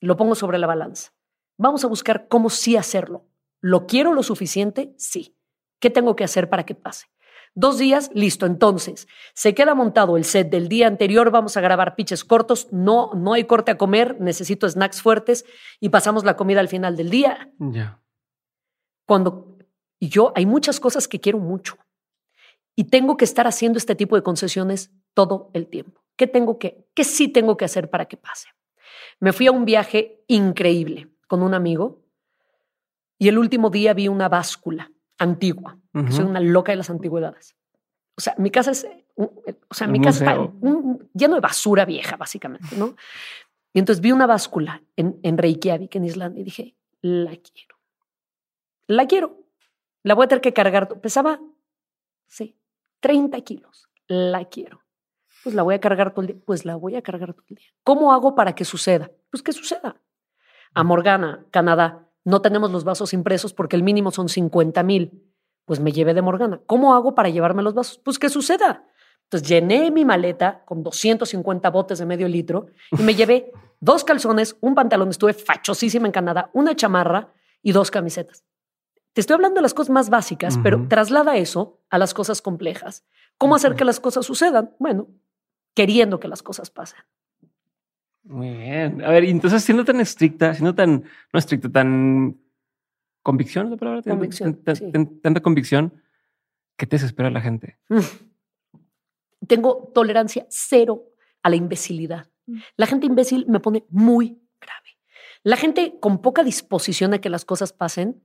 Speaker 2: Lo pongo sobre la balanza. Vamos a buscar cómo sí hacerlo. ¿Lo quiero lo suficiente? Sí. ¿Qué tengo que hacer para que pase? Dos días, listo. Entonces, se queda montado el set del día anterior, vamos a grabar pitches cortos, no, no hay corte a comer, necesito snacks fuertes y pasamos la comida al final del día.
Speaker 1: Ya.
Speaker 2: Cuando y yo hay muchas cosas que quiero mucho y tengo que estar haciendo este tipo de concesiones todo el tiempo. ¿Qué tengo que, qué sí tengo que hacer para que pase? Me fui a un viaje increíble con un amigo y el último día vi una báscula antigua. Soy una loca de las antigüedades. O sea, mi casa es, o sea, mi casa está lleno de basura vieja, básicamente, ¿no? Y entonces vi una báscula en, en Reykjavik, en Islandia, y dije, la quiero. La quiero. La voy a tener que cargar. Pesaba, sí, 30 kilos. La quiero. Pues la voy a cargar todo el día. Pues la voy a cargar todo el día. ¿Cómo hago para que suceda? Pues que suceda. A Morgana, Canadá, no tenemos los vasos impresos porque el mínimo son 50 mil. Pues me llevé de Morgana. ¿Cómo hago para llevarme los vasos? Pues que suceda. Entonces llené mi maleta con 250 botes de medio litro y me llevé dos calzones, un pantalón, estuve fachosísima en Canadá, una chamarra y dos camisetas. Te estoy hablando de las cosas más básicas, pero traslada eso a las cosas complejas. ¿Cómo hacer que las cosas sucedan? Bueno, queriendo que las cosas pasen.
Speaker 1: Muy bien. A ver, entonces siendo tan estricta, siendo tan, no estricta, tan convicción, ¿la palabra?
Speaker 2: Convicción.
Speaker 1: Tanta convicción, ¿qué te desespera la gente? Mm.
Speaker 2: Tengo tolerancia cero a la imbecilidad. Mm. La gente imbécil me pone muy grave. La gente con poca disposición a que las cosas pasen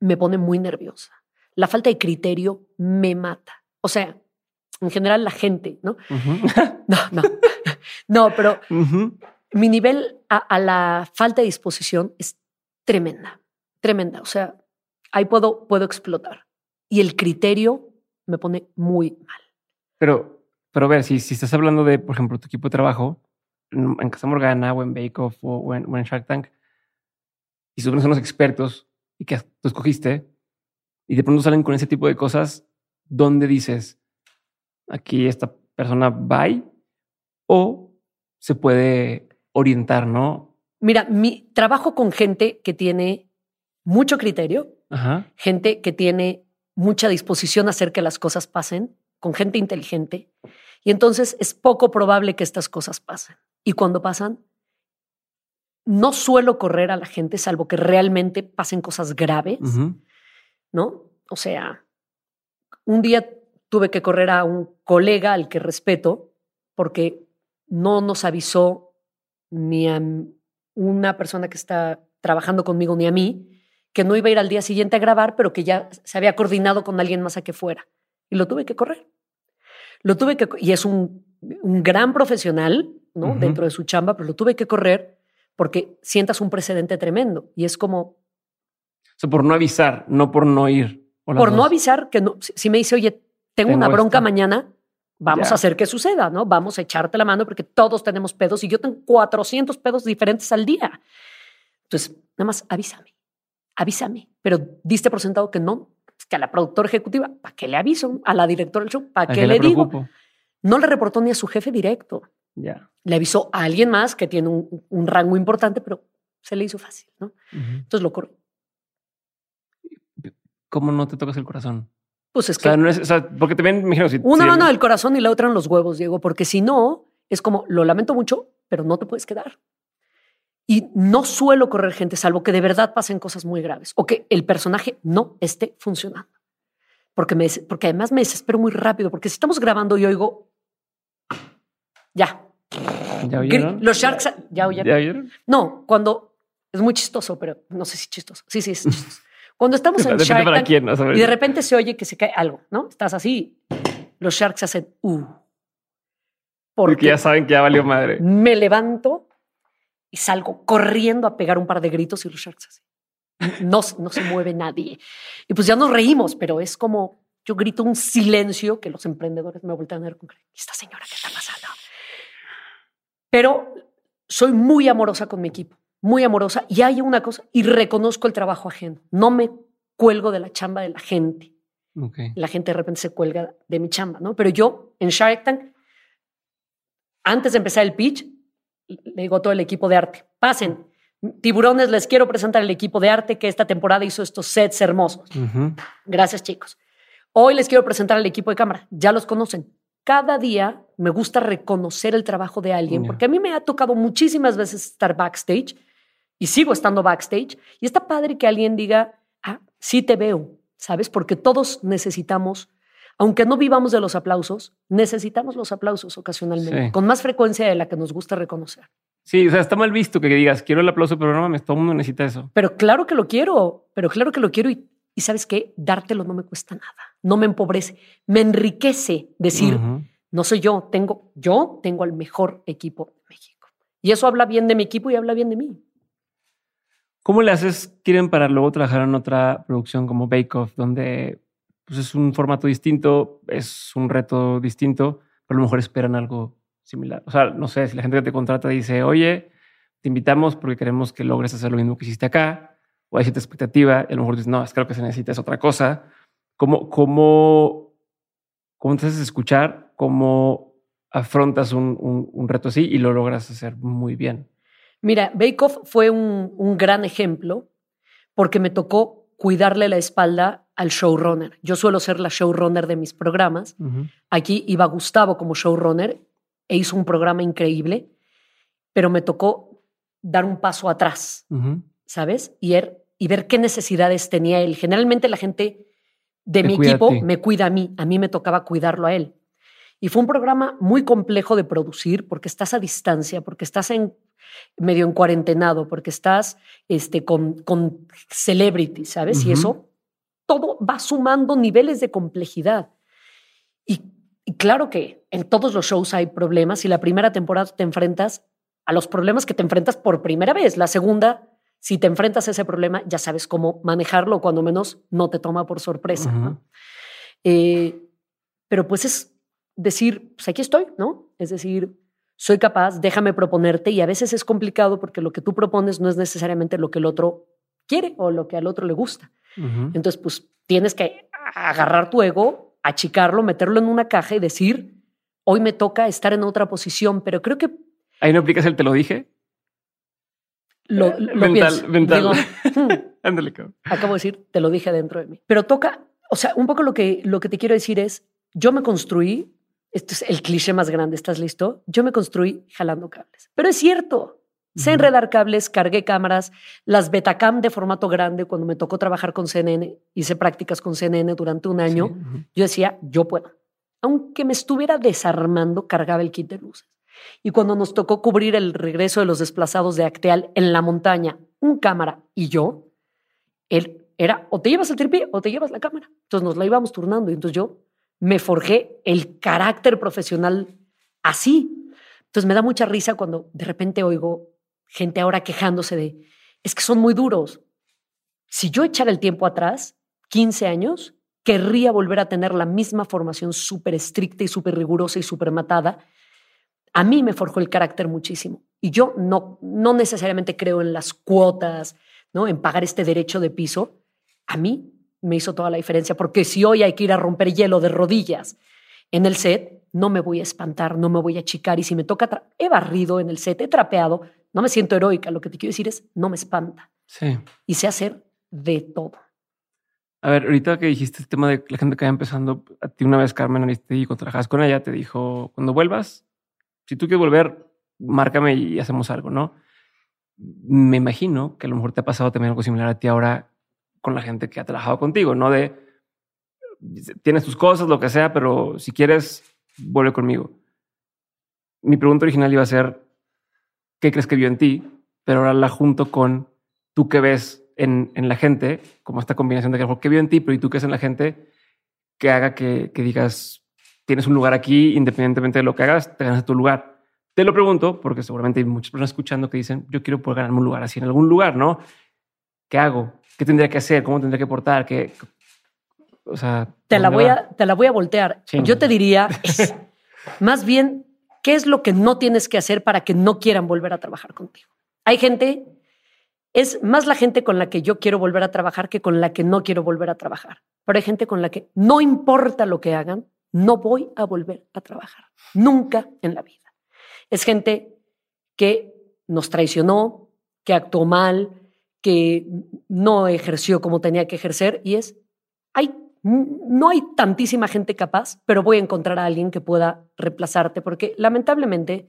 Speaker 2: me pone muy nerviosa. La falta de criterio me mata. O sea, en general la gente, ¿no? No, no. No, pero mi nivel a, la falta de disposición es tremenda, tremenda. O sea, ahí puedo, puedo explotar. Y el criterio me pone muy mal.
Speaker 1: Pero, pero a ver, si, si estás hablando de, por ejemplo, tu equipo de trabajo, en Casa Morgana o en Bake Off o, en, Shark Tank, y son los expertos y que tú escogiste, y de pronto salen con ese tipo de cosas, ¿dónde dices, aquí esta persona va o se puede orientar, ¿no?
Speaker 2: Mira, mi trabajo con gente que tiene mucho criterio, gente que tiene mucha disposición a hacer que las cosas pasen, con gente inteligente, y entonces es poco probable que estas cosas pasen. Y cuando pasan, no suelo correr a la gente salvo que realmente pasen cosas graves, ¿no? O sea, un día tuve que correr a un colega al que respeto porque no nos avisó ni a una persona que está trabajando conmigo ni a mí que no iba a ir al día siguiente a grabar, pero que ya se había coordinado con alguien más a que fuera. Y lo tuve que correr. Lo tuve que, y es un, gran profesional, ¿no? Dentro de su chamba, pero lo tuve que correr porque sientas un precedente tremendo y es como... O
Speaker 1: sea, por no avisar, no por no ir.
Speaker 2: Por no avisar, que no, si me dice, oye, tengo, una bronca mañana, vamos a hacer que suceda, ¿no? Vamos a echarte la mano porque todos tenemos pedos y yo tengo 400 pedos diferentes al día. Entonces, nada más avísame, avísame, pero diste por sentado que no, que a la productora ejecutiva, ¿para qué le aviso? A la directora del show, ¿para qué, le, digo? No le reportó ni a su jefe directo. Le avisó a alguien más que tiene un, rango importante, pero se le hizo fácil, ¿no? Entonces lo corrió.
Speaker 1: ¿Cómo no te tocas el corazón?
Speaker 2: Pues es que.
Speaker 1: no es, porque también me imagino
Speaker 2: si. Una mano del corazón y la otra en los huevos, Diego, porque si no, es como lo lamento mucho, pero no te puedes quedar. Y no suelo correr gente, salvo que de verdad pasen cosas muy graves o que el personaje no esté funcionando. Porque, me, porque además me desespero muy rápido, porque si estamos grabando y oigo, ya,
Speaker 1: ¿Ya oyeron?
Speaker 2: Los Sharks, ¿ya oyeron? No, cuando, es muy chistoso, pero no sé si chistoso. Sí, sí, es chistoso. Cuando estamos en Shark Tank y de repente se oye que se cae algo, ¿no? Estás así, los Sharks hacen uh.
Speaker 1: Porque, ya saben que ya valió madre.
Speaker 2: Me levanto y salgo corriendo a pegar un par de gritos y los Sharks así. No, no se mueve nadie. Y pues ya nos reímos, pero es como yo grito un silencio que los emprendedores me voltean a ver con esta señora qué está pasando. Pero soy muy amorosa con mi equipo, muy amorosa. Y hay una cosa, y reconozco el trabajo ajeno. No me cuelgo de la chamba de la gente. La gente de repente se cuelga de mi chamba, ¿no? Pero yo en Shark Tank, antes de empezar el pitch, le digo a todo el equipo de arte, pasen, tiburones, les quiero presentar el equipo de arte que esta temporada hizo estos sets hermosos. Gracias, chicos. Hoy les quiero presentar al equipo de cámara, ya los conocen cada día me gusta reconocer el trabajo de alguien, porque a mí me ha tocado muchísimas veces estar backstage y sigo estando backstage. Y está padre que alguien diga, ah, sí te veo, ¿sabes? Porque todos necesitamos, aunque no vivamos de los aplausos, necesitamos los aplausos ocasionalmente, con más frecuencia de la que nos gusta reconocer.
Speaker 1: Sí, o sea, está mal visto que digas, quiero el aplauso, pero no mames, todo el mundo necesita eso.
Speaker 2: Pero claro que lo quiero, pero claro que lo quiero y y sabes qué, dártelo no me cuesta nada, no me empobrece, me enriquece decir, no soy yo, tengo, yo tengo al mejor equipo de México. Y eso habla bien de mi equipo y habla bien de mí.
Speaker 1: ¿Cómo le haces, quieren para luego trabajar en otra producción como Bake Off, donde pues, es un formato distinto, es un reto distinto, pero a lo mejor esperan algo similar? O sea, no sé, si la gente que te contrata dice, oye, te invitamos porque queremos que logres hacer lo mismo que hiciste acá, o hay cierta expectativa y a lo mejor dices, no, es que lo que se necesita es otra cosa. ¿Cómo, cómo, cómo te haces escuchar? ¿Cómo afrontas un, un, reto así y lo logras hacer muy bien?
Speaker 2: Mira, Bake Off fue un, un gran ejemplo porque me tocó cuidarle la espalda al showrunner. Yo suelo ser la showrunner de mis programas. Aquí iba Gustavo como showrunner e hizo un programa increíble, pero me tocó dar un paso atrás. ¿sabes? Y, er, y ver qué necesidades tenía él. Generalmente la gente de mi equipo me cuida a mí, a mí me tocaba cuidarlo a él. Y fue un programa muy complejo de producir porque estás a distancia, porque estás en medio en cuarentenado, porque estás este, con, con celebrity, ¿sabes? Y eso todo va sumando niveles de complejidad. Y, y, claro que en todos los shows hay problemas y la primera temporada te enfrentas a los problemas que te enfrentas por primera vez. La segunda si te enfrentas a ese problema, ya sabes cómo manejarlo, cuando menos no te toma por sorpresa. Eh, pero pues es decir, pues aquí estoy, ¿no? Es decir, soy capaz, déjame proponerte y a veces es complicado porque lo que tú propones no es necesariamente lo que el otro quiere o lo que al otro le gusta. Entonces, pues tienes que agarrar tu ego, achicarlo, meterlo en una caja y decir, hoy me toca estar en otra posición, pero creo que...
Speaker 1: Ahí no aplicas el te lo dije
Speaker 2: lo, eh, lo
Speaker 1: mental, mental. Ándale,
Speaker 2: Acabo de decir, te lo dije dentro de mí. Pero toca, o sea, un poco lo que, lo que te quiero decir es, yo me construí, esto es el cliché más grande, ¿estás listo? Yo me construí jalando cables. Pero es cierto, sé enredar cables, cargué cámaras, las Betacam de formato grande, cuando me tocó trabajar con CNN, hice prácticas con CNN durante un año, yo decía, yo puedo. Aunque me estuviera desarmando, cargaba el kit de luces. Y cuando nos tocó cubrir el regreso de los desplazados de Acteal en la montaña, un cámara y yo, él era o te llevas el tripié o te llevas la cámara. Entonces nos la íbamos turnando y entonces yo me forjé el carácter profesional así. Entonces me da mucha risa cuando de repente oigo gente ahora quejándose de, es que son muy duros. Si yo echara el tiempo atrás, 15 años, querría volver a tener la misma formación súper estricta y súper rigurosa y súper matada a mí me forjó el carácter muchísimo. Y yo no, no necesariamente creo en las cuotas, ¿no? en pagar este derecho de piso. A mí me hizo toda la diferencia, porque si hoy hay que ir a romper hielo de rodillas en el set, no me voy a espantar, no me voy a achicar. Y si me toca, he barrido en el set, he trapeado, no me siento heroica. Lo que te quiero decir es, no me espanta.
Speaker 1: Sí.
Speaker 2: Y sé hacer de todo.
Speaker 1: A ver, ahorita que dijiste el tema de la gente que va empezando, a ti una vez Carmen Aristegui, cuando trabajas con ella, te dijo, cuando vuelvas, si tú quieres volver, márcame y hacemos algo, ¿no? Me imagino que a lo mejor te ha pasado también algo similar a ti ahora con la gente que ha trabajado contigo, ¿no? De tienes tus cosas, lo que sea, pero si quieres, vuelve conmigo. Mi pregunta original iba a ser, ¿qué crees que vio en ti? Pero ahora la junto con tú que ves en, la gente, como esta combinación de que, que vio en ti, pero y tú que es en la gente, que haga que, digas, tienes un lugar aquí, independientemente de lo que hagas, te ganas tu lugar. Te lo pregunto porque seguramente hay muchas personas escuchando que dicen, yo quiero poder ganarme un lugar así en algún lugar, ¿no? ¿Qué hago? ¿Qué tendría que hacer? ¿Cómo tendría que portar? ¿Qué, o sea,
Speaker 2: te la, voy a, te la voy a voltear. Yo te diría, más bien, ¿qué es lo que no tienes que hacer para que no quieran volver a trabajar contigo? Hay gente es más la gente con la que yo quiero volver a trabajar que con la que no quiero volver a trabajar. Pero hay gente con la que no importa lo que hagan, no voy a volver a trabajar. Nunca en la vida. Es gente que nos traicionó, que actuó mal, que no ejerció como tenía que ejercer y es, hay, no hay tantísima gente capaz, pero voy a encontrar a alguien que pueda reemplazarte porque lamentablemente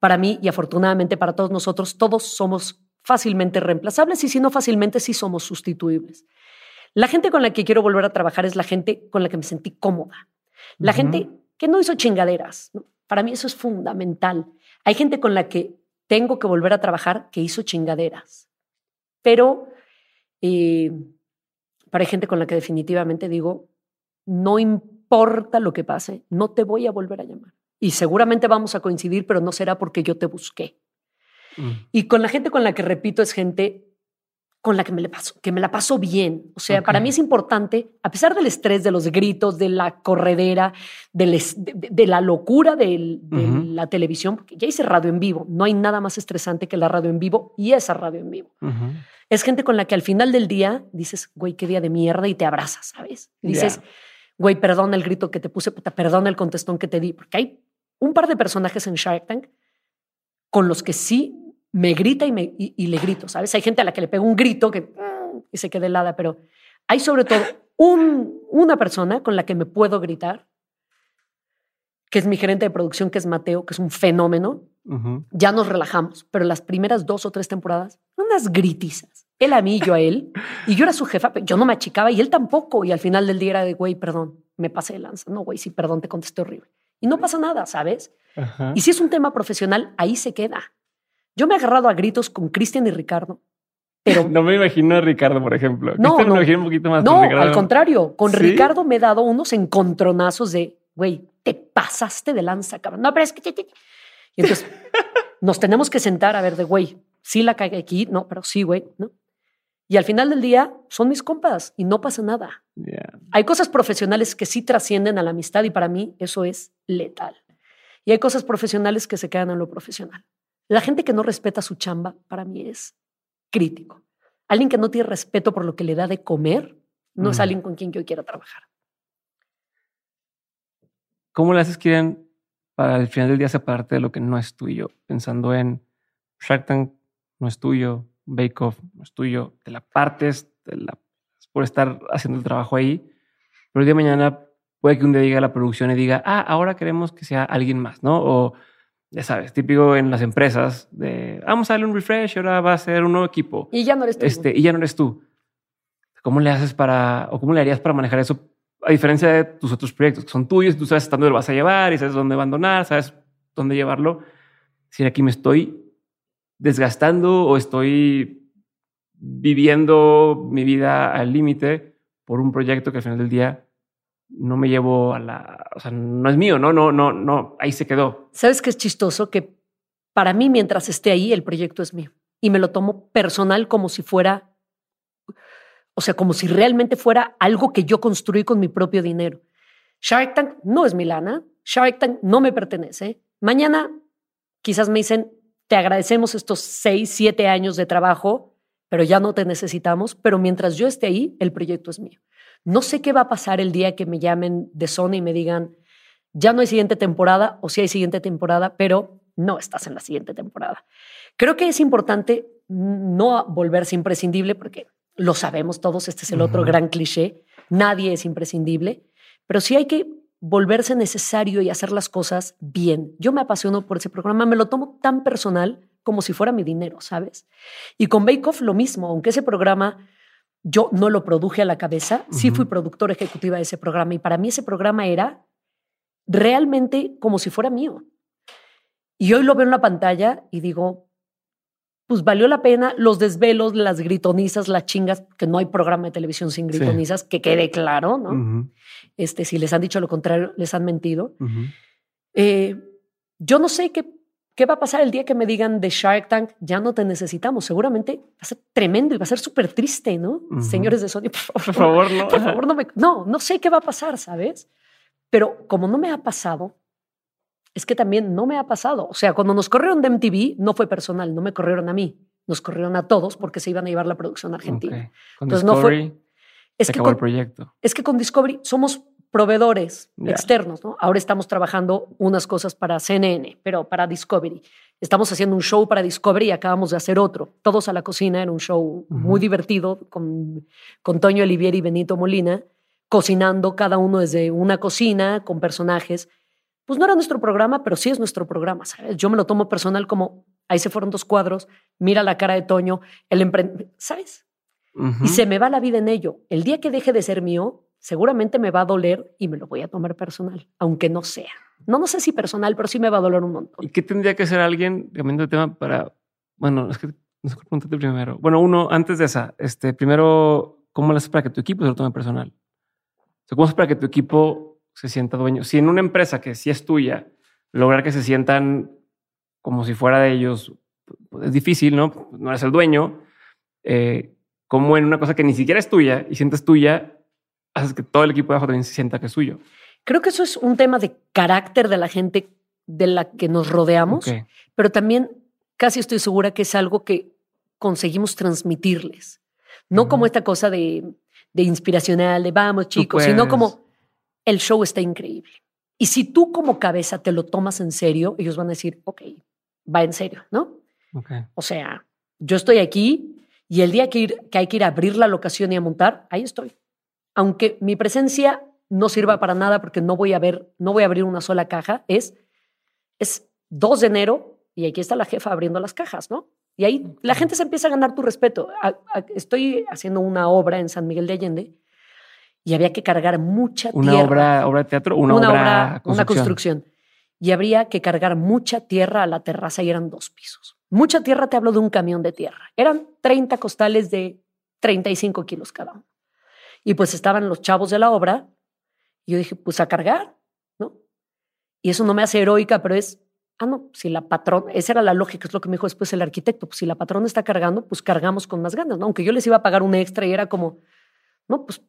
Speaker 2: para mí y afortunadamente para todos nosotros, todos somos fácilmente reemplazables y si no fácilmente, sí somos sustituibles. La gente con la que quiero volver a trabajar es la gente con la que me sentí cómoda. La gente que no hizo chingaderas. Para mí eso es fundamental. Hay gente con la que tengo que volver a trabajar que hizo chingaderas. Pero eh, para gente con la que definitivamente digo, no importa lo que pase, no te voy a volver a llamar. Y seguramente vamos a coincidir, pero no será porque yo te busqué. Mm. Y con la gente con la que repito es gente con la que me, paso, que me la paso bien. O sea, para mí es importante, a pesar del estrés, de los gritos, de la corredera, de, la locura de la televisión, porque ya hice radio en vivo, no hay nada más estresante que la radio en vivo y esa radio en vivo. Es gente con la que al final del día dices, güey, qué día de mierda y te abrazas, ¿sabes? dices, güey, perdona el grito que te puse, puta, perdona el contestón que te di, porque hay un par de personajes en Shark Tank con los que sí me grita y, me, y, le grito, ¿sabes? Hay gente a la que le pego un grito que, y se queda helada, pero hay sobre todo un, una persona con la que me puedo gritar, que es mi gerente de producción, que es Mateo, que es un fenómeno. Ya nos relajamos, pero las primeras dos o tres temporadas, unas gritizas. Él a mí, yo a él. Y yo era su jefa, pero yo no me achicaba y él tampoco. Y al final del día era de, güey, perdón, me pasé de lanza. No, güey, sí, perdón, te contesté horrible. Y no pasa nada, ¿sabes? Y si es un tema profesional, ahí se queda. Yo me he agarrado a gritos con Cristian y Ricardo. Pero
Speaker 1: no me imagino a Ricardo, por ejemplo.
Speaker 2: No, no,
Speaker 1: me
Speaker 2: imagino un poquito más. No, al contrario. Con Ricardo me he dado unos encontronazos de, güey, te pasaste de lanza, cabrón. No, pero es que... Y entonces nos tenemos que sentar a ver de, güey, sí la cagué aquí, no, pero sí, güey, ¿no? Y al final del día son mis compas y no pasa nada. Hay cosas profesionales que sí trascienden a la amistad y para mí eso es letal. Y hay cosas profesionales que se quedan en lo profesional. La gente que no respeta su chamba, para mí es crítico. Alguien que no tiene respeto por lo que le da de comer, no es alguien con quien yo quiera trabajar.
Speaker 1: ¿Cómo le haces, Kirian, para el final del día separarte de lo que no es tuyo? Pensando en Shark Tank no es tuyo, Bake Off no es tuyo, te la partes por estar haciendo el trabajo ahí, pero el día de mañana puede que un día diga la producción y diga, ah, ahora queremos que sea alguien más, ¿no? O ya sabes, típico en las empresas de vamos a darle un refresh, ahora va a ser un nuevo equipo.
Speaker 2: Y ya no eres tú.
Speaker 1: Este, y ya no eres tú. ¿Cómo le haces para, o cómo le harías para manejar eso? A diferencia de tus otros proyectos que son tuyos, tú sabes hasta dónde lo vas a llevar y sabes dónde abandonar, sabes dónde llevarlo. Si aquí me estoy desgastando o estoy viviendo mi vida al límite por un proyecto que al final del día no me llevo a la, o sea, no es mío, no, no, no, no, ahí se quedó.
Speaker 2: ¿Sabes qué es chistoso? Que para mí, mientras esté ahí, el proyecto es mío. Y me lo tomo personal como si fuera, o sea, como si realmente fuera algo que yo construí con mi propio dinero. Shark Tank no es mi lana, Shark Tank no me pertenece. Mañana quizás me dicen, te agradecemos estos seis, siete años de trabajo, pero ya no te necesitamos, pero mientras yo esté ahí, el proyecto es mío. No sé qué va a pasar el día que me llamen de Sony y me digan, ya no hay siguiente temporada o si hay siguiente temporada, pero no estás en la siguiente temporada. Creo que es importante no volverse imprescindible porque lo sabemos todos, este es el otro gran cliché, nadie es imprescindible, pero sí hay que volverse necesario y hacer las cosas bien. Yo me apasiono por ese programa, me lo tomo tan personal como si fuera mi dinero, ¿sabes? Y con Bake Off lo mismo, aunque ese programa yo no lo produje a la cabeza, sí fui productora ejecutiva de ese programa y para mí ese programa era realmente como si fuera mío. Y hoy lo veo en la pantalla y digo, pues valió la pena los desvelos, las gritonizas, las chingas, que no hay programa de televisión sin gritonizas, que quede claro, ¿no? este, si les han dicho lo contrario, les han mentido. Eh, yo no sé qué, qué va a pasar el día que me digan de Shark Tank, ya no te necesitamos. Seguramente va a ser tremendo y va a ser súper triste, ¿no? Señores de Sony, por favor, no. Por favor, no me... No, no sé qué va a pasar, ¿sabes? Pero como no me ha pasado, es que también no me ha pasado. O sea, cuando nos corrieron de MTV, no fue personal, no me corrieron a mí, nos corrieron a todos porque se iban a llevar la producción argentina.
Speaker 1: Entonces no fue. Es que, con, el proyecto.
Speaker 2: es que con Discovery somos proveedores externos, ¿no? Ahora estamos trabajando unas cosas para CNN, pero para Discovery. Estamos haciendo un show para Discovery y acabamos de hacer otro. Todos a la cocina, era un show muy divertido con, con Toño Olivier y Benito Molina, cocinando cada uno desde una cocina con personajes pues no era nuestro programa, pero sí es nuestro programa, ¿sabes? Yo me lo tomo personal como, ahí se fueron dos cuadros, mira la cara de Toño, el emprendimiento, ¿sabes? Y se me va la vida en ello. El día que deje de ser mío, seguramente me va a doler y me lo voy a tomar personal, aunque no sea. No, no sé si personal, pero sí me va a doler un montón.
Speaker 1: ¿Y qué tendría que ser alguien, cambiando de tema, para, bueno, es que no sé preguntarte primero. Bueno, uno, antes de esa, este, primero, ¿cómo lo haces para que tu equipo se lo tome personal? ¿cómo haces para que tu equipo se sienta dueño. Si en una empresa que sí es tuya, lograr que se sientan como si fuera de ellos pues, es difícil, ¿no? No eres el dueño. Eh, como en una cosa que ni siquiera es tuya y sientes tuya, haces que todo el equipo de abajo también se sienta que es suyo.
Speaker 2: Creo que eso es un tema de carácter de la gente de la que nos rodeamos, pero también casi estoy segura que es algo que conseguimos transmitirles. No como esta cosa de, de inspiracional, de vamos chicos, sino como el show está increíble. Y si tú como cabeza te lo tomas en serio, ellos van a decir, ok, va en serio, ¿no? O sea, yo estoy aquí y el día que, ir, que hay que ir a abrir la locación y a montar, ahí estoy. Aunque mi presencia no sirva para nada porque no voy a ver, no voy a abrir una sola caja, es, es 2 de enero y aquí está la jefa abriendo las cajas, ¿no? Y ahí la gente se empieza a ganar tu respeto. estoy haciendo una obra en San Miguel de Allende y había que cargar mucha
Speaker 1: una
Speaker 2: tierra.
Speaker 1: Obra, obra de teatro, una, una obra,
Speaker 2: construcción. una construcción. Y habría que cargar mucha tierra a la terraza y eran dos pisos. Mucha tierra, te hablo de un camión de tierra. Eran 30 costales de 35 kilos cada uno. Y pues estaban los chavos de la obra. Y yo dije, pues a cargar, ¿no? Y eso no me hace heroica, pero es, ah, no, si la patrona, esa era la lógica, es lo que me dijo después el arquitecto, pues si la patrona está cargando, pues cargamos con más ganas, ¿no? Aunque yo les iba a pagar un extra y era como, no, pues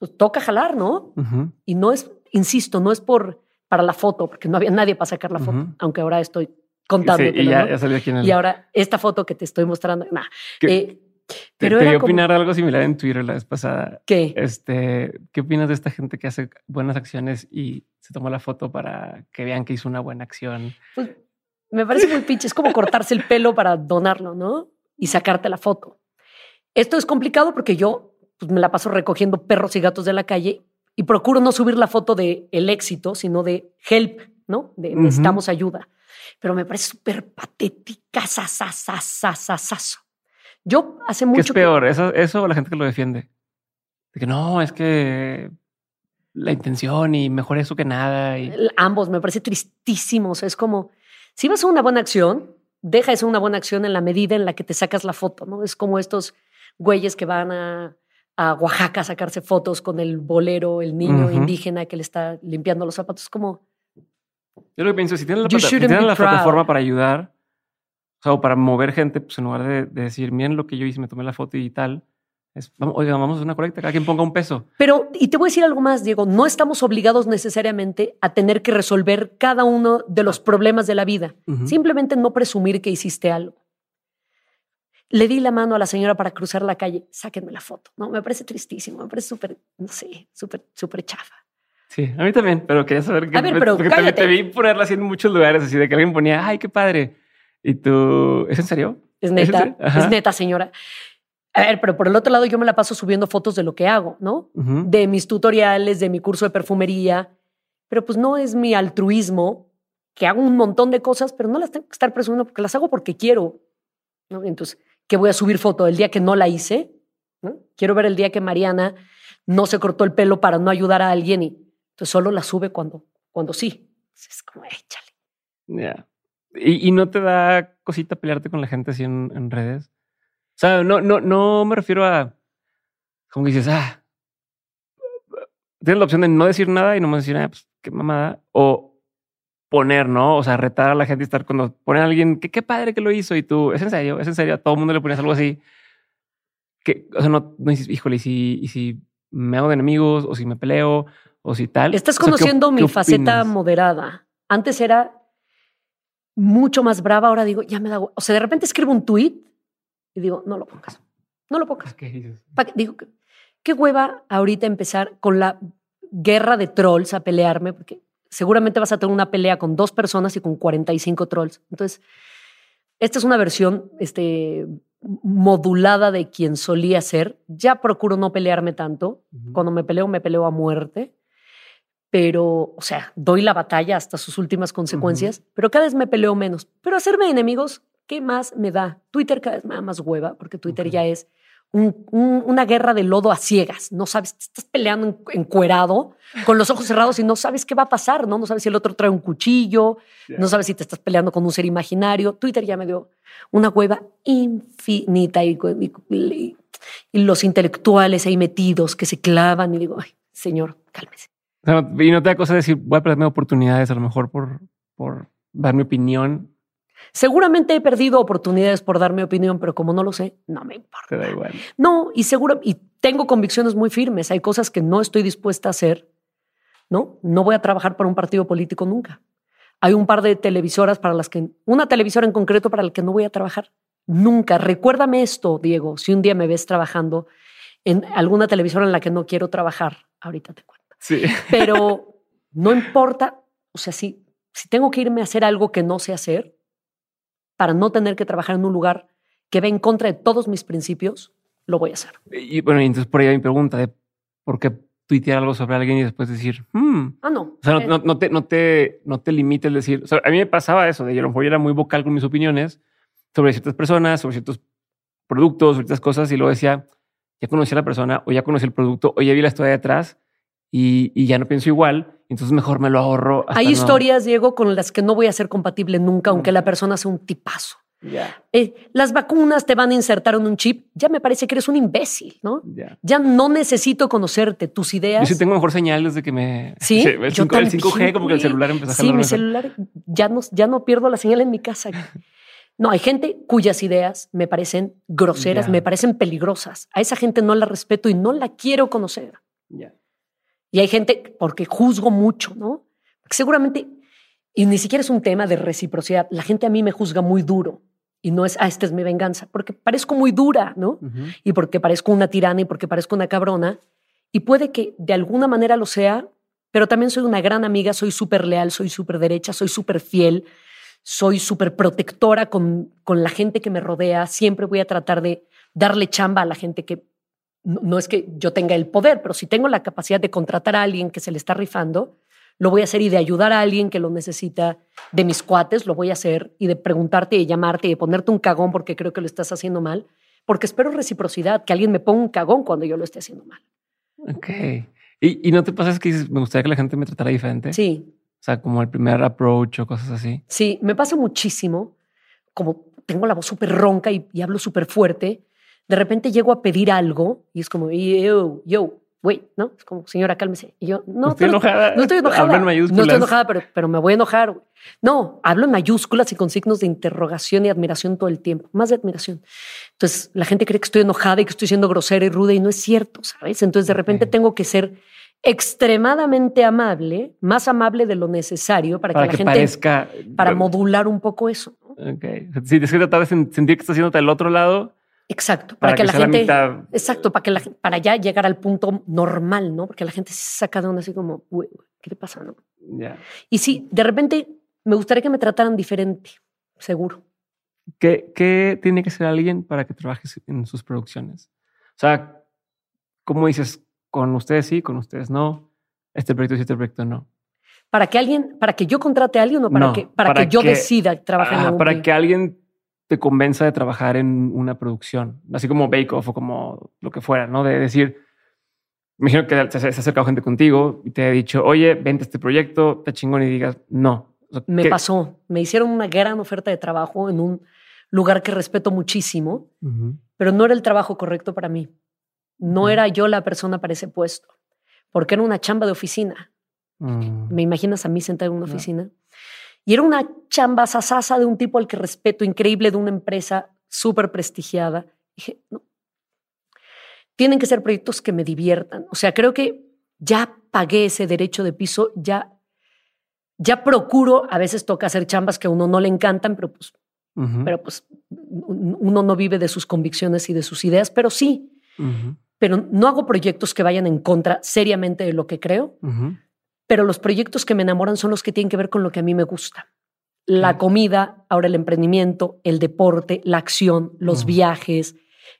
Speaker 2: pues toca jalar, ¿no? Y no es, insisto, no es por para la foto, porque no había nadie para sacar la foto, aunque ahora estoy contando.
Speaker 1: y, ya, salió aquí
Speaker 2: y ahora esta foto que te estoy mostrando, nah,
Speaker 1: eh, pero te, opinar algo similar en Twitter la vez pasada.
Speaker 2: ¿Qué?
Speaker 1: Este, ¿Qué opinas de esta gente que hace buenas acciones y se toma la foto para que vean que hizo una buena acción?
Speaker 2: Pues me parece muy pinche. Es como cortarse el pelo para donarlo, ¿no? Y sacarte la foto. Esto es complicado porque yo pues me la paso recogiendo perros y gatos de la calle y procuro no subir la foto de el éxito, sino de help, ¿no? De necesitamos ayuda. Pero me parece súper patética, sasasasasasaso. Yo hace mucho. ¿Qué
Speaker 1: es peor? ¿Eso, ¿Eso o la gente que lo defiende? De que no, es que la intención y mejor eso que nada. Y...
Speaker 2: Ambos, me parece tristísimo. es como, si vas a una buena acción, deja eso una buena acción en la medida en la que te sacas la foto, ¿no? Es como estos güeyes que van a a Oaxaca a sacarse fotos con el bolero, el niño indígena que le está limpiando los zapatos. Como.
Speaker 1: Yo lo que pienso, si tienes la, la plataforma para ayudar, o sea, o para mover gente, pues en lugar de, decir, miren lo que yo hice, me tomé la foto y tal, es, vamos, oiga, vamos a una colecta, cada quien ponga un peso.
Speaker 2: Pero, y te voy a decir algo más, Diego, no estamos obligados necesariamente a tener que resolver cada uno de los problemas de la vida. Simplemente no presumir que hiciste algo le di la mano a la señora para cruzar la calle, sáquenme la foto. No, me parece tristísimo, me parece súper, no sé, súper, súper chafa.
Speaker 1: Sí, a mí también, pero quería saber
Speaker 2: que. A ver, pero
Speaker 1: porque te, vi ponerla así en muchos lugares, así de que alguien ponía, ay, qué padre. Y tú, ¿es en serio?
Speaker 2: Es neta, ¿Es, neta, señora. A ver, pero por el otro lado, yo me la paso subiendo fotos de lo que hago, ¿no? De mis tutoriales, de mi curso de perfumería. Pero pues no es mi altruismo, que hago un montón de cosas, pero no las tengo que estar presumiendo porque las hago porque quiero. ¿no? Entonces, que voy a subir foto del día que no la hice. Quiero ver el día que Mariana no se cortó el pelo para no ayudar a alguien y entonces solo la sube cuando, cuando sí. Es como, échale.
Speaker 1: Ya. ¿Y, no te da cosita pelearte con la gente así en, redes? O sea, no, no, no me refiero a como que dices, ah, tienes la opción de no decir nada y no decir, ah, pues qué mamada. O poner, ¿no? O sea, retar a la gente y estar cuando ponen a alguien, que qué padre que lo hizo y tú, es en serio, es en serio, a todo el mundo le pones algo así. Que, o sea, no, no dices, híjole, y si, y si me hago de enemigos o si me peleo o si tal.
Speaker 2: Estás conociendo mi faceta moderada. Antes era mucho más brava, ahora digo, ya me da. O sea, de repente escribo un tweet y digo, no lo pongas. No lo pongas. ¿Qué Digo, qué hueva ahorita empezar con la guerra de trolls a pelearme, porque seguramente vas a tener una pelea con dos personas y con 45 trolls. Entonces, esta es una versión este, modulada de quien solía ser. Ya procuro no pelearme tanto. Cuando me peleo, me peleo a muerte pero, o sea, doy la batalla hasta sus últimas consecuencias, pero cada vez me peleo menos. Pero hacerme enemigos, ¿qué más me da? Twitter cada vez me da más hueva, porque Twitter ya es una guerra de lodo a ciegas. No sabes, te estás peleando encuerado, con los ojos cerrados y no sabes qué va a pasar, ¿no? No sabes si el otro trae un cuchillo, no sabes si te estás peleando con un ser imaginario. Twitter ya me dio una hueva infinita y, y los intelectuales ahí metidos que se clavan y digo, ay, señor, cálmese
Speaker 1: y no te da cosa decir, voy a perderme oportunidades a lo mejor por, por dar mi opinión.
Speaker 2: Seguramente he perdido oportunidades por dar mi opinión, pero como no lo sé, no me importa.
Speaker 1: Te da igual.
Speaker 2: No, y seguro, y tengo convicciones muy firmes. Hay cosas que no estoy dispuesta a hacer. No, no voy a trabajar para un partido político nunca. Hay un par de televisoras para las que, una televisora en concreto para la que no voy a trabajar nunca. Recuérdame esto, Diego, si un día me ves trabajando en alguna televisora en la que no quiero trabajar, ahorita te cuento.
Speaker 1: Sí.
Speaker 2: Pero no importa, o sea, si, si tengo que irme a hacer algo que no sé hacer, para no tener que trabajar en un lugar que va en contra de todos mis principios, lo voy a hacer.
Speaker 1: Y bueno, entonces por ahí mi pregunta de por qué tuitear algo sobre alguien y después decir, hmm.
Speaker 2: ah, no.
Speaker 1: O sea, no, no, te, no, te, no te limites decir, o sea, a mí me pasaba eso, de yo a lo mejor era muy vocal con mis opiniones sobre ciertas personas, sobre ciertos productos, sobre ciertas cosas, y luego decía, ya conocí a la persona, o ya conocí el producto, o ya vi la historia detrás, y, ya no pienso igual, entonces mejor me lo ahorro.
Speaker 2: Hay historias, Diego, con las que no voy a ser compatible nunca, aunque la persona sea un tipazo. Eh, las vacunas te van a insertar en un chip. Ya me parece que eres un imbécil, ¿no? Ya no necesito conocerte, tus ideas.
Speaker 1: Yo sí tengo mejor señal desde que me.
Speaker 2: Sí,
Speaker 1: el, 5, g como que el celular empezó a
Speaker 2: Sí, mi celular ya no, ya no pierdo la señal en mi casa. No, hay gente cuyas ideas me parecen groseras, me parecen peligrosas. A esa gente no la respeto y no la quiero conocer.
Speaker 1: Ya.
Speaker 2: Y hay gente, porque juzgo mucho, ¿no? Porque seguramente, y ni siquiera es un tema de reciprocidad, la gente a mí me juzga muy duro. Y no es, ah, esta es mi venganza, porque parezco muy dura, ¿no? Y porque parezco una tirana y porque parezco una cabrona. Y puede que de alguna manera lo sea, pero también soy una gran amiga, soy súper leal, soy súper derecha, soy súper fiel, soy súper protectora con, con la gente que me rodea. Siempre voy a tratar de darle chamba a la gente que no, es que yo tenga el poder, pero si tengo la capacidad de contratar a alguien que se le está rifando, lo voy a hacer y de ayudar a alguien que lo necesita de mis cuates, lo voy a hacer y de preguntarte y llamarte y de ponerte un cagón porque creo que lo estás haciendo mal, porque espero reciprocidad, que alguien me ponga un cagón cuando yo lo esté haciendo mal.
Speaker 1: Ok. ¿Y, y no te pasa que me gustaría que la gente me tratara diferente?
Speaker 2: Sí.
Speaker 1: O sea, como el primer approach o cosas así.
Speaker 2: Sí, me pasa muchísimo. Como tengo la voz súper ronca y, y hablo súper fuerte, de repente llego a pedir algo y es como, yo, yo, güey, ¿no? Es como, señora, cálmese. Y yo, no,
Speaker 1: estoy enojada.
Speaker 2: No estoy enojada.
Speaker 1: Hablo en mayúsculas.
Speaker 2: No estoy enojada, pero, pero me voy a enojar. No, hablo en mayúsculas y con signos de interrogación y admiración todo el tiempo, más de admiración. Entonces, la gente cree que estoy enojada y que estoy siendo grosera y ruda y no es cierto, ¿sabes? Entonces, de repente tengo que ser extremadamente amable, más amable de lo necesario para, que, la gente
Speaker 1: parezca
Speaker 2: para modular un poco eso.
Speaker 1: Ok. Si que tratar de sentir que estás haciéndote del otro lado,
Speaker 2: Exacto, para, que, la gente, exacto, para que la, para ya llegar al punto normal, ¿no? Porque la gente se saca de una así como, ¿qué le pasa, no? Y sí, de repente me gustaría que me trataran diferente, seguro.
Speaker 1: ¿Qué, ¿Qué tiene que ser alguien para que trabajes en sus producciones? O sea, ¿cómo dices? Con ustedes sí, con ustedes no. Este proyecto sí, este proyecto no.
Speaker 2: Para que alguien, para que yo contrate a alguien o para que para, que yo decida trabajar en un
Speaker 1: Para que alguien te convenza de trabajar en una producción, así como Bake Off o como lo que fuera, ¿no? De decir, me imagino que se, ha acercado gente contigo y te ha dicho, oye, vente a este proyecto, te chingón y digas, no.
Speaker 2: me pasó. Me hicieron una gran oferta de trabajo en un lugar que respeto muchísimo, pero no era el trabajo correcto para mí. No era yo la persona para ese puesto, porque era una chamba de oficina. Mm. ¿Me imaginas a mí sentada en una oficina? Y era una chamba sasasa de un tipo al que respeto, increíble, de una empresa súper prestigiada. Dije, no, tienen que ser proyectos que me diviertan. O sea, creo que ya pagué ese derecho de piso, ya, ya procuro, a veces toca hacer chambas que a uno no le encantan, pero pues, pero pues uno no vive de sus convicciones y de sus ideas, pero sí. Pero no hago proyectos que vayan en contra seriamente de lo que creo, pero los proyectos que me enamoran son los que tienen que ver con lo que a mí me gusta. La comida, ahora el emprendimiento, el deporte, la acción, los viajes,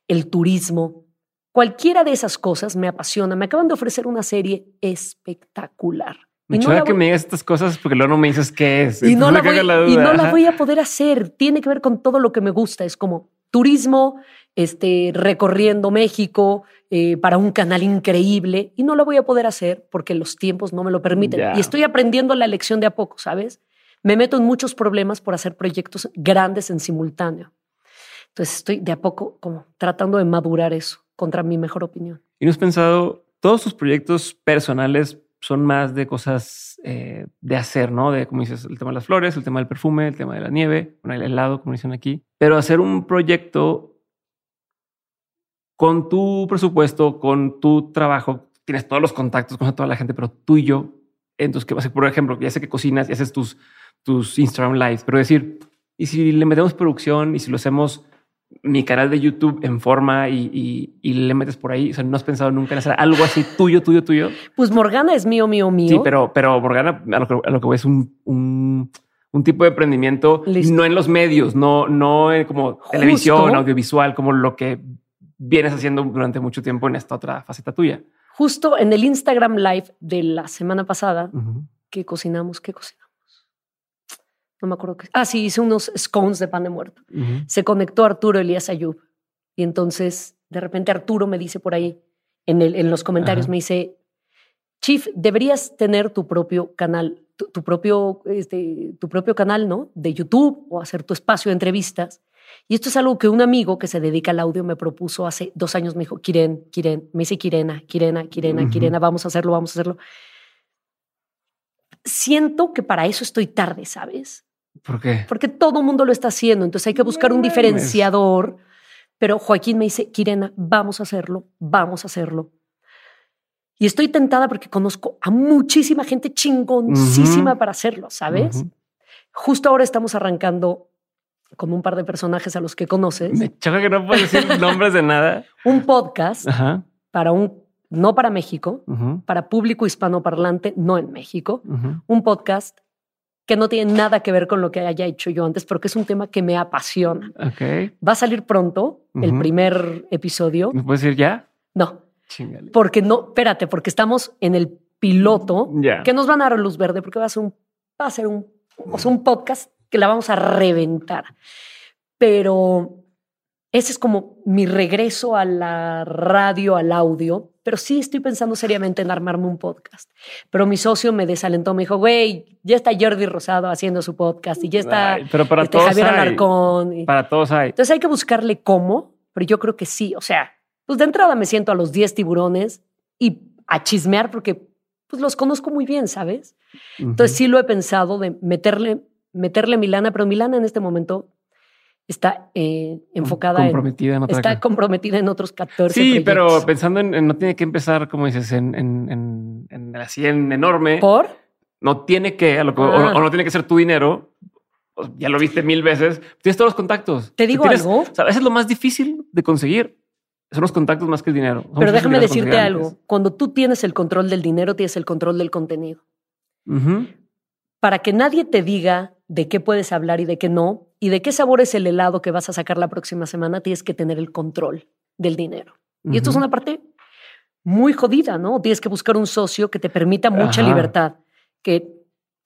Speaker 2: el turismo. Cualquiera de esas cosas me apasiona. Me acaban de ofrecer una serie espectacular.
Speaker 1: Me choca que me digas estas cosas porque luego no me dices qué es.
Speaker 2: Y no, la voy, y no la voy a poder hacer. Tiene que ver con todo lo que me gusta. Es como turismo, este, recorriendo México eh, para un canal increíble y no lo voy a poder hacer porque los tiempos no me lo permiten. Y estoy aprendiendo la lección de a poco, ¿sabes? Me meto en muchos problemas por hacer proyectos grandes en simultáneo. Entonces estoy de a poco como tratando de madurar eso contra mi mejor opinión.
Speaker 1: ¿Y no has pensado, todos tus proyectos personales son más de cosas eh, de hacer, ¿no? De, como dices, el tema de las flores, el tema del perfume, el tema de la nieve, el helado, como dicen aquí. Pero hacer un proyecto con tu presupuesto, con tu trabajo, tienes todos los contactos con toda la gente, pero tú y yo, entonces, ¿qué ser? Por ejemplo, ya sé que cocinas y haces tus, tus Instagram lives, pero decir, ¿y si le metemos producción y si lo hacemos mi canal de YouTube en forma y, le metes por ahí. O sea, no has pensado nunca en hacer algo así tuyo, tuyo, tuyo.
Speaker 2: Pues Morgana es mío, mío, mío.
Speaker 1: Sí, pero, pero Morgana, a lo que, a lo que voy es un, un, tipo de emprendimiento, no en los medios, no, no en como televisión, audiovisual, como lo que vienes haciendo durante mucho tiempo en esta otra faceta tuya.
Speaker 2: Justo en el Instagram Live de la semana pasada, que cocinamos, ¿qué cocinamos? no me acuerdo qué. Ah, sí, hice unos scones de pan de muerto. Se conectó Arturo Elías Ayub. Y entonces, de repente, Arturo me dice por ahí, en, el, en los comentarios, me dice, Chief, deberías tener tu propio canal, tu, propio, este, tu propio canal, ¿no? De YouTube o hacer tu espacio de entrevistas. Y esto es algo que un amigo que se dedica al audio me propuso hace dos años. Me dijo, Kiren, Kiren, me dice Kirena, Kirena, Kirena, Kirena, vamos a hacerlo, vamos a hacerlo. Siento que para eso estoy tarde, ¿sabes?
Speaker 1: ¿Por qué?
Speaker 2: Porque todo el mundo lo está haciendo, entonces hay que buscar un diferenciador. Pero Joaquín me dice, Kirena, vamos a hacerlo, vamos a hacerlo. Y estoy tentada porque conozco a muchísima gente chingoncísima para hacerlo, ¿sabes? Justo ahora estamos arrancando con un par de personajes a los que conoces.
Speaker 1: Me choca que no puedes decir nombres de nada.
Speaker 2: Un podcast para un, no para México, para público hispanoparlante, no en México. Un podcast que no tiene nada que ver con lo que haya hecho yo antes, porque es un tema que me apasiona. Va a salir pronto el primer episodio.
Speaker 1: ¿Me puedes decir ya?
Speaker 2: No. Porque no, espérate, porque estamos en el piloto que nos van a dar luz verde, porque va a ser un, va a ser un, un podcast que la vamos a reventar. Pero ese es como mi regreso a la radio, al audio, pero sí estoy pensando seriamente en armarme un podcast. Pero mi socio me desalentó, me dijo, güey, ya está Jordi Rosado haciendo su podcast y ya está
Speaker 1: pero para este, todos Javier
Speaker 2: Alarcón.
Speaker 1: Para todos hay.
Speaker 2: Entonces hay que buscarle cómo, pero yo creo que sí. O sea, pues de entrada me siento a los 10 tiburones y a chismear porque pues los conozco muy bien, ¿sabes? Entonces sí lo he pensado de meterle, meterle Milana, pero Milana en este momento está eh, enfocada
Speaker 1: comprometida en,
Speaker 2: está comprometida en otros 14
Speaker 1: sí pero pensando en, no tiene que empezar como dices en, en, en así en enorme.
Speaker 2: Por
Speaker 1: no tiene que ah. o, no tiene que ser tu dinero. Ya lo viste mil veces. Tienes todos los contactos.
Speaker 2: Te digo algo.
Speaker 1: a veces lo más difícil de conseguir. Son los contactos más que el dinero.
Speaker 2: Pero déjame decirte algo. Cuando tú tienes el control del dinero tienes el control del contenido. Para que nadie te diga de qué puedes hablar y de qué no, y de qué sabor es el helado que vas a sacar la próxima semana, tienes que tener el control del dinero. Y esto es una parte muy jodida, ¿no? Tienes que buscar un socio que te permita mucha libertad, que,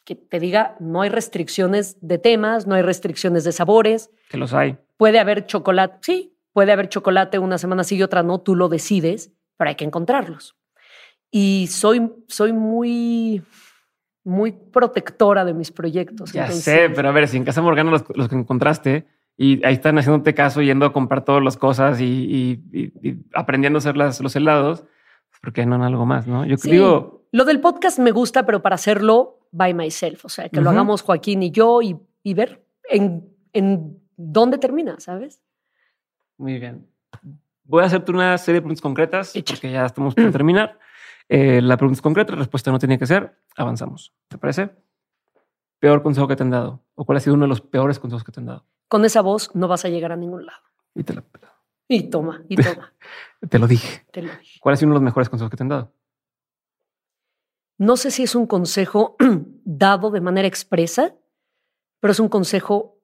Speaker 2: que te diga, no hay restricciones de temas, no hay restricciones de sabores.
Speaker 1: Que los hay.
Speaker 2: Puede haber chocolate, sí, puede haber chocolate una semana sí y otra no, tú lo decides, pero hay que encontrarlos. Y soy, soy muy muy protectora de mis proyectos.
Speaker 1: Ya sé, pero a ver, si en Casa Morgana los, que encontraste y ahí están haciéndote caso, yendo a comprar todas las cosas y, aprendiendo a hacer los helados, ¿por qué no en algo más? No,
Speaker 2: yo digo. Lo del podcast me gusta, pero para hacerlo by myself, o sea, que lo hagamos Joaquín y yo y, ver en, en dónde termina, ¿sabes?
Speaker 1: Muy bien. Voy a hacerte una serie de preguntas concretas porque ya estamos por terminar. Eh, la pregunta es concreta, la respuesta no tiene que ser. Avanzamos. ¿Te parece? Peor consejo que te han dado o cuál ha sido uno de los peores consejos que te han dado.
Speaker 2: Con esa voz no vas a llegar a ningún lado.
Speaker 1: Y te
Speaker 2: Y toma, y toma.
Speaker 1: te lo dije. Te lo dije. ¿Cuál ha sido uno de los mejores consejos que te han dado?
Speaker 2: No sé si es un consejo dado de manera expresa, pero es un consejo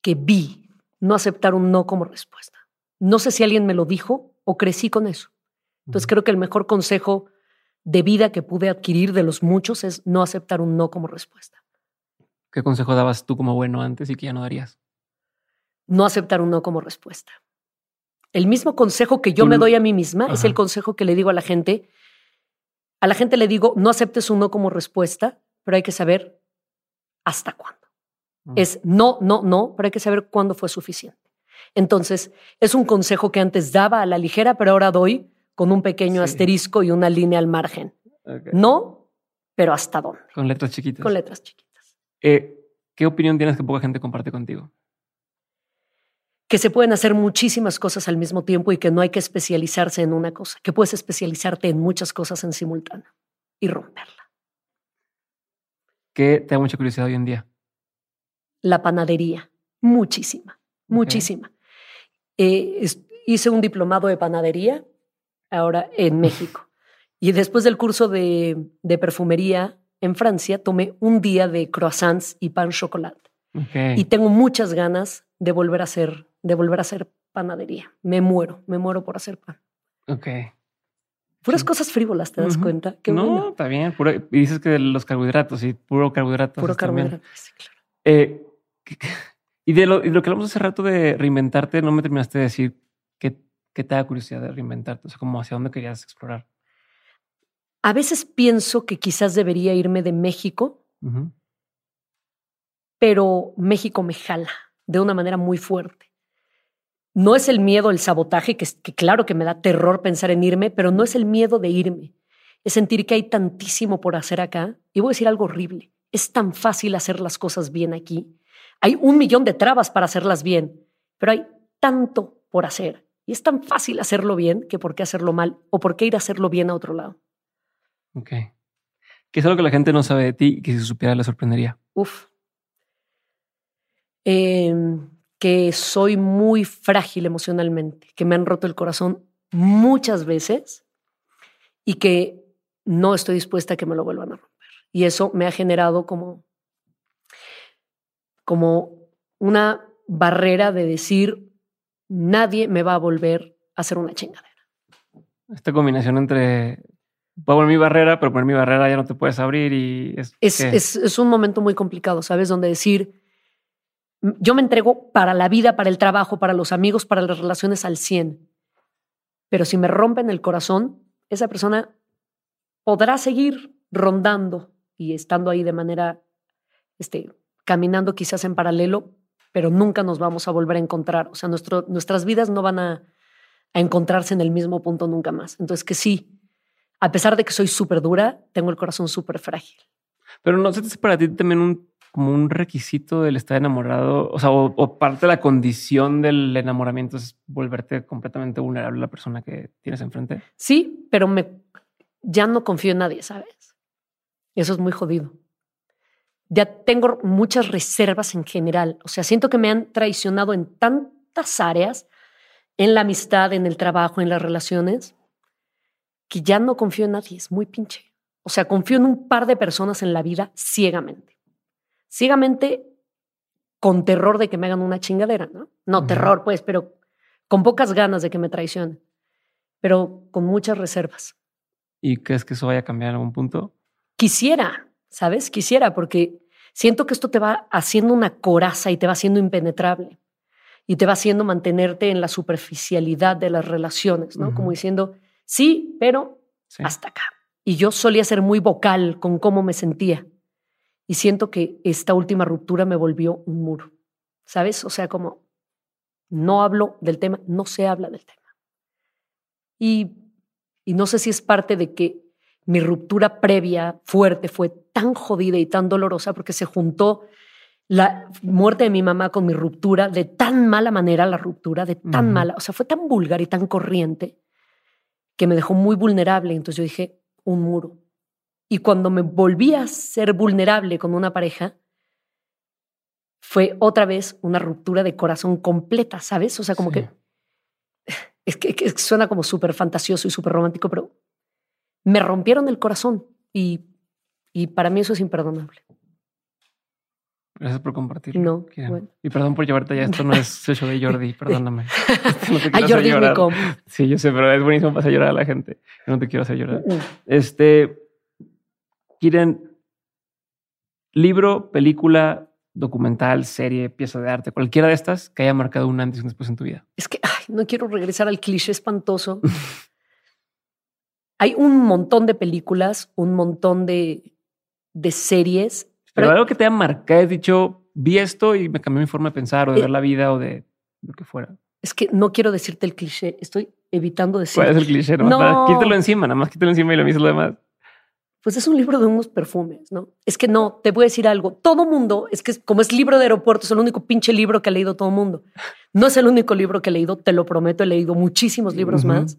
Speaker 2: que vi, no aceptar un no como respuesta. No sé si alguien me lo dijo o crecí con eso. Entonces creo que el mejor consejo de vida que pude adquirir de los muchos es no aceptar un no como respuesta.
Speaker 1: ¿Qué consejo dabas tú como bueno antes y que ya no darías?
Speaker 2: No aceptar un no como respuesta. El mismo consejo que yo me doy a mí misma es el consejo que le digo a la gente. A la gente le digo, no aceptes un no como respuesta, pero hay que saber hasta cuándo. Mm. Es no, no, no, pero hay que saber cuándo fue suficiente. Entonces, es un consejo que antes daba a la ligera, pero ahora doy con un pequeño asterisco y una línea al margen. No, pero ¿hasta dónde?
Speaker 1: Con letras chiquitas.
Speaker 2: Con letras chiquitas.
Speaker 1: Eh, ¿Qué opinión tienes que poca gente comparte contigo?
Speaker 2: Que se pueden hacer muchísimas cosas al mismo tiempo y que no hay que especializarse en una cosa, que puedes especializarte en muchas cosas en simultáneo y romperla.
Speaker 1: ¿Qué te da mucha curiosidad hoy en día?
Speaker 2: La panadería, muchísima, muchísima. Eh, hice un diplomado de panadería ahora en México. Y después del curso de, perfumería en Francia, tomé un día de croissants y pan chocolate. Y tengo muchas ganas de volver a hacer, de volver a hacer panadería. Me muero, me muero por hacer pan.
Speaker 1: Ok.
Speaker 2: Puras cosas frívolas, ¿te das cuenta?
Speaker 1: no, está bien. y dices que los carbohidratos y puro carbohidratos.
Speaker 2: Puro carbohidratos, sí, claro.
Speaker 1: Eh, y, de lo, y lo que hablamos hace rato de reinventarte, no me terminaste de decir qué, qué te da curiosidad de reinventarte, o sea, como hacia dónde querías explorar.
Speaker 2: A veces pienso que quizás debería irme de México, pero México me jala de una manera muy fuerte. No es el miedo, el sabotaje, que, que claro que me da terror pensar en irme, pero no es el miedo de irme. Es sentir que hay tantísimo por hacer acá. Y voy a decir algo horrible. Es tan fácil hacer las cosas bien aquí hay un millón de trabas para hacerlas bien, pero hay tanto por hacer. Y es tan fácil hacerlo bien que por qué hacerlo mal o por qué ir a hacerlo bien a otro lado.
Speaker 1: Ok. ¿Qué es algo que la gente no sabe de ti y que si supiera le sorprendería?
Speaker 2: Uf. Em, que soy muy frágil emocionalmente, que me han roto el corazón muchas veces y que no estoy dispuesta a que me lo vuelvan a romper. Y eso me ha generado como como una barrera de decir, nadie me va a volver a hacer una chingadera.
Speaker 1: Esta combinación entre puedo poner mi barrera, pero poner mi barrera ya no te puedes abrir y
Speaker 2: es, es, es, un momento muy complicado, ¿sabes? Donde decir, yo me entrego para la vida, para el trabajo, para los amigos, para las relaciones al 100. Pero si me rompen el corazón, esa persona podrá seguir rondando y estando ahí de manera este, caminando quizás en paralelo, pero nunca nos vamos a volver a encontrar. O sea, nuestro, nuestras vidas no van a, a encontrarse en el mismo punto nunca más. Entonces, que sí, a pesar de que soy súper dura, tengo el corazón súper frágil.
Speaker 1: Pero no sé si para ti también un, como un requisito del estar enamorado, o sea, o, parte de la condición del enamoramiento es volverte completamente vulnerable a la persona que tienes enfrente.
Speaker 2: Sí, pero me, ya no confío en nadie, ¿sabes? Eso es muy jodido ya tengo muchas reservas en general. O sea, siento que me han traicionado en tantas áreas, en la amistad, en el trabajo, en las relaciones, que ya no confío en nadie. Es muy pinche. O sea, confío en un par de personas en la vida ciegamente. Ciegamente con terror de que me hagan una chingadera, ¿no? No terror, pues, pero con pocas ganas de que me traicionen, pero con muchas reservas.
Speaker 1: ¿Y crees que eso vaya a cambiar en algún punto?
Speaker 2: Quisiera, ¿sabes? Quisiera, porque siento que esto te va haciendo una coraza y te va haciendo impenetrable y te va haciendo mantenerte en la superficialidad de las relaciones, ¿no? Como diciendo, sí, pero hasta acá. Y yo solía ser muy vocal con cómo me sentía. Y siento que esta última ruptura me volvió un muro, ¿sabes? O sea, como no hablo del tema, no se habla del tema. Y, y no sé si es parte de que mi ruptura previa fuerte fue tan jodida y tan dolorosa porque se juntó la muerte de mi mamá con mi ruptura de tan mala manera, la ruptura de tan mala, o sea, fue tan vulgar y tan corriente que me dejó muy vulnerable. Entonces yo dije, un muro. Y cuando me volví a ser vulnerable con una pareja, fue otra vez una ruptura de corazón completa, ¿sabes? O sea, como que, es que, que suena como súper fantasioso y súper romántico, pero me rompieron el corazón y, y para mí eso es imperdonable.
Speaker 1: Gracias por compartir.
Speaker 2: No.
Speaker 1: Y perdón por llevarte ya. Esto no es show de Jordi, perdóname.
Speaker 2: No a Jordi es mi
Speaker 1: Sí, yo sé, pero es buenísimo para hacer llorar a la gente. no te quiero hacer llorar. Mm. Este. Quieren libro, película, documental, serie, pieza de arte, cualquiera de estas que haya marcado un antes y un después en tu vida.
Speaker 2: Es que ay, no quiero regresar al cliché espantoso. Hay un montón de películas, un montón de, de series
Speaker 1: pero, algo que te ha marcado, has dicho, vi esto y me cambió mi forma de pensar o de eh, ver la vida o de lo que fuera.
Speaker 2: Es que no quiero decirte el cliché, estoy evitando decir.
Speaker 1: ¿Cuál es el cliché? No. Quítelo encima, nada más quítelo encima y lo mismo lo demás.
Speaker 2: Pues es un libro de unos perfumes, ¿no? Es que no, te voy a decir algo. Todo mundo, es que como es libro de aeropuerto, es el único pinche libro que ha leído todo mundo. No es el único libro que he leído, te lo prometo, he leído muchísimos libros más.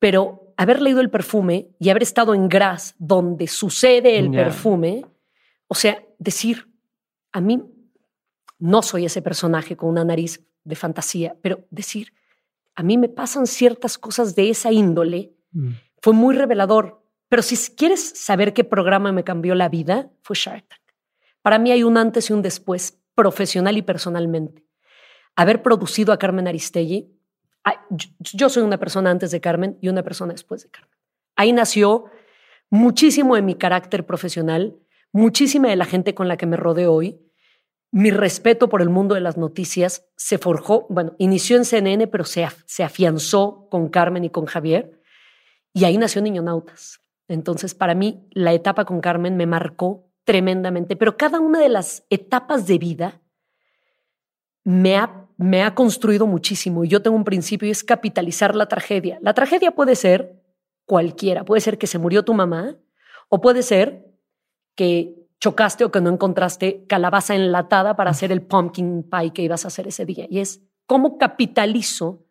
Speaker 2: Pero haber leído el perfume y haber estado en Gras, donde sucede el perfume, o sea, decir, a mí no soy ese personaje con una nariz de fantasía, pero decir, a mí me pasan ciertas cosas de esa índole, mm. fue muy revelador. Pero si quieres saber qué programa me cambió la vida, fue Shark Tank. Para mí hay un antes y un después, profesional y personalmente. Haber producido a Carmen Aristegui, yo soy una persona antes de Carmen y una persona después de Carmen. Ahí nació muchísimo de mi carácter profesional, muchísima de la gente con la que me rodeo hoy, mi respeto por el mundo de las noticias se forjó, bueno, inició en CNN, pero se, se afianzó con Carmen y con Javier, y ahí nació Niño Nautas. Entonces, para mí, la etapa con Carmen me marcó tremendamente, pero cada una de las etapas de vida me ha, me ha construido muchísimo. Y yo tengo un principio y es capitalizar la tragedia. La tragedia puede ser cualquiera, puede ser que se murió tu mamá, o puede ser que chocaste o que no encontraste calabaza enlatada para hacer el pumpkin pie que ibas a hacer ese día. Y es cómo capitalizo.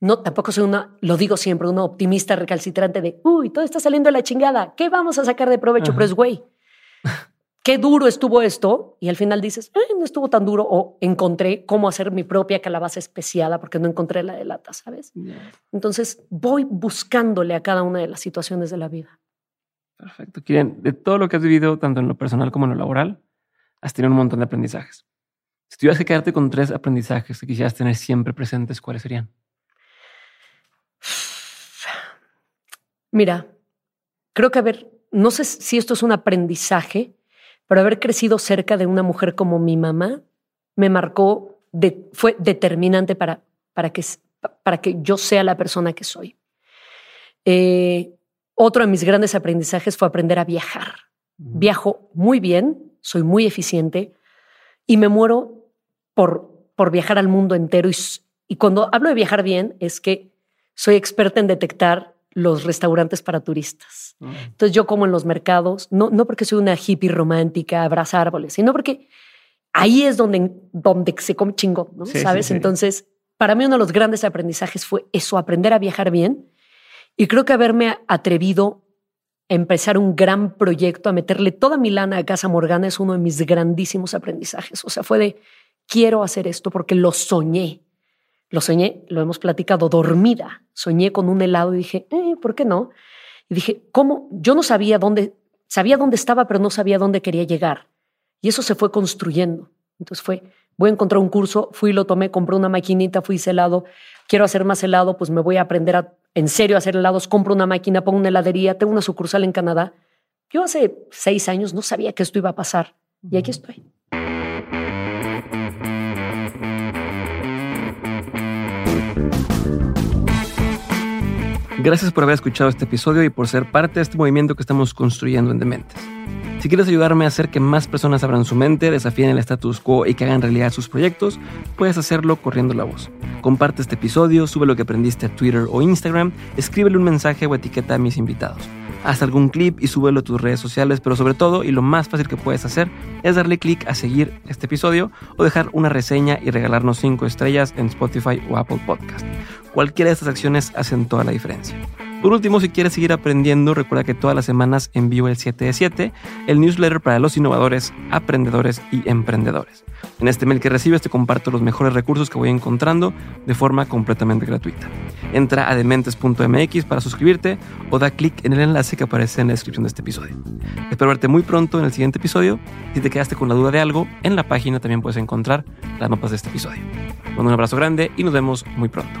Speaker 2: No, tampoco soy una, lo digo siempre, una optimista recalcitrante de, uy, todo está saliendo de la chingada, ¿qué vamos a sacar de provecho? Pero es, güey, qué duro estuvo esto. Y al final dices, no estuvo tan duro. O encontré cómo hacer mi propia calabaza especiada porque no encontré la de lata, ¿sabes? Entonces voy buscándole a cada una de las situaciones de la vida.
Speaker 1: Perfecto. Quieren, de todo lo que has vivido, tanto en lo personal como en lo laboral, has tenido un montón de aprendizajes. Si tuvieras que quedarte con tres aprendizajes que quisieras tener siempre presentes, ¿cuáles serían?
Speaker 2: Mira, creo que haber, no sé si esto es un aprendizaje, pero haber crecido cerca de una mujer como mi mamá me marcó, de, fue determinante para, para, que, para que yo sea la persona que soy. Eh, otro de mis grandes aprendizajes fue aprender a viajar. Viajo muy bien, soy muy eficiente y me muero por, por viajar al mundo entero. Y, y cuando hablo de viajar bien es que soy experta en detectar los restaurantes para turistas. Entonces yo como en los mercados, no, no porque soy una hippie romántica, abraza árboles, sino porque ahí es donde, donde se come chingo, ¿no? ¿Sabes? Entonces, para mí uno de los grandes aprendizajes fue eso, aprender a viajar bien y creo que haberme atrevido a empezar un gran proyecto, a meterle toda mi lana a Casa Morgana es uno de mis grandísimos aprendizajes. O sea, fue de, quiero hacer esto porque lo soñé. Lo soñé, lo hemos platicado, dormida. Soñé con un helado y dije, eh, ¿por qué no? Y dije, ¿cómo? Yo no sabía dónde, sabía dónde estaba, pero no sabía dónde quería llegar. Y eso se fue construyendo. Entonces fue, voy a encontrar un curso, fui, lo tomé, compré una maquinita, fui helado, quiero hacer más helado, pues me voy a aprender a en serio hacer helados, compro una máquina, pongo una heladería, tengo una sucursal en Canadá. Yo hace seis años no sabía que esto iba a pasar y aquí estoy.
Speaker 1: Gracias por haber escuchado este episodio y por ser parte de este movimiento que estamos construyendo en Dementes. Si quieres ayudarme a hacer que más personas abran su mente, desafíen el status quo y que hagan realidad sus proyectos, puedes hacerlo corriendo la voz. Comparte este episodio, sube lo que aprendiste a Twitter o Instagram, escríbele un mensaje o etiqueta a mis invitados. Haz algún clip y súbelo a tus redes sociales, pero sobre todo, y lo más fácil que puedes hacer, es darle clic a seguir este episodio o dejar una reseña y regalarnos 5 estrellas en Spotify o Apple Podcast. Cualquiera de estas acciones hacen toda la diferencia. Por último, si quieres seguir aprendiendo, recuerda que todas las semanas envío el 7 de 7, el newsletter para los innovadores, aprendedores y emprendedores. En este mail que recibes te comparto los mejores recursos que voy encontrando de forma completamente gratuita. Entra a dementes.mx para suscribirte o da clic en el enlace que aparece en la descripción de este episodio. Espero verte muy pronto en el siguiente episodio. Si te quedaste con la duda de algo, en la página también puedes encontrar las mapas de este episodio. un abrazo grande y nos vemos muy pronto.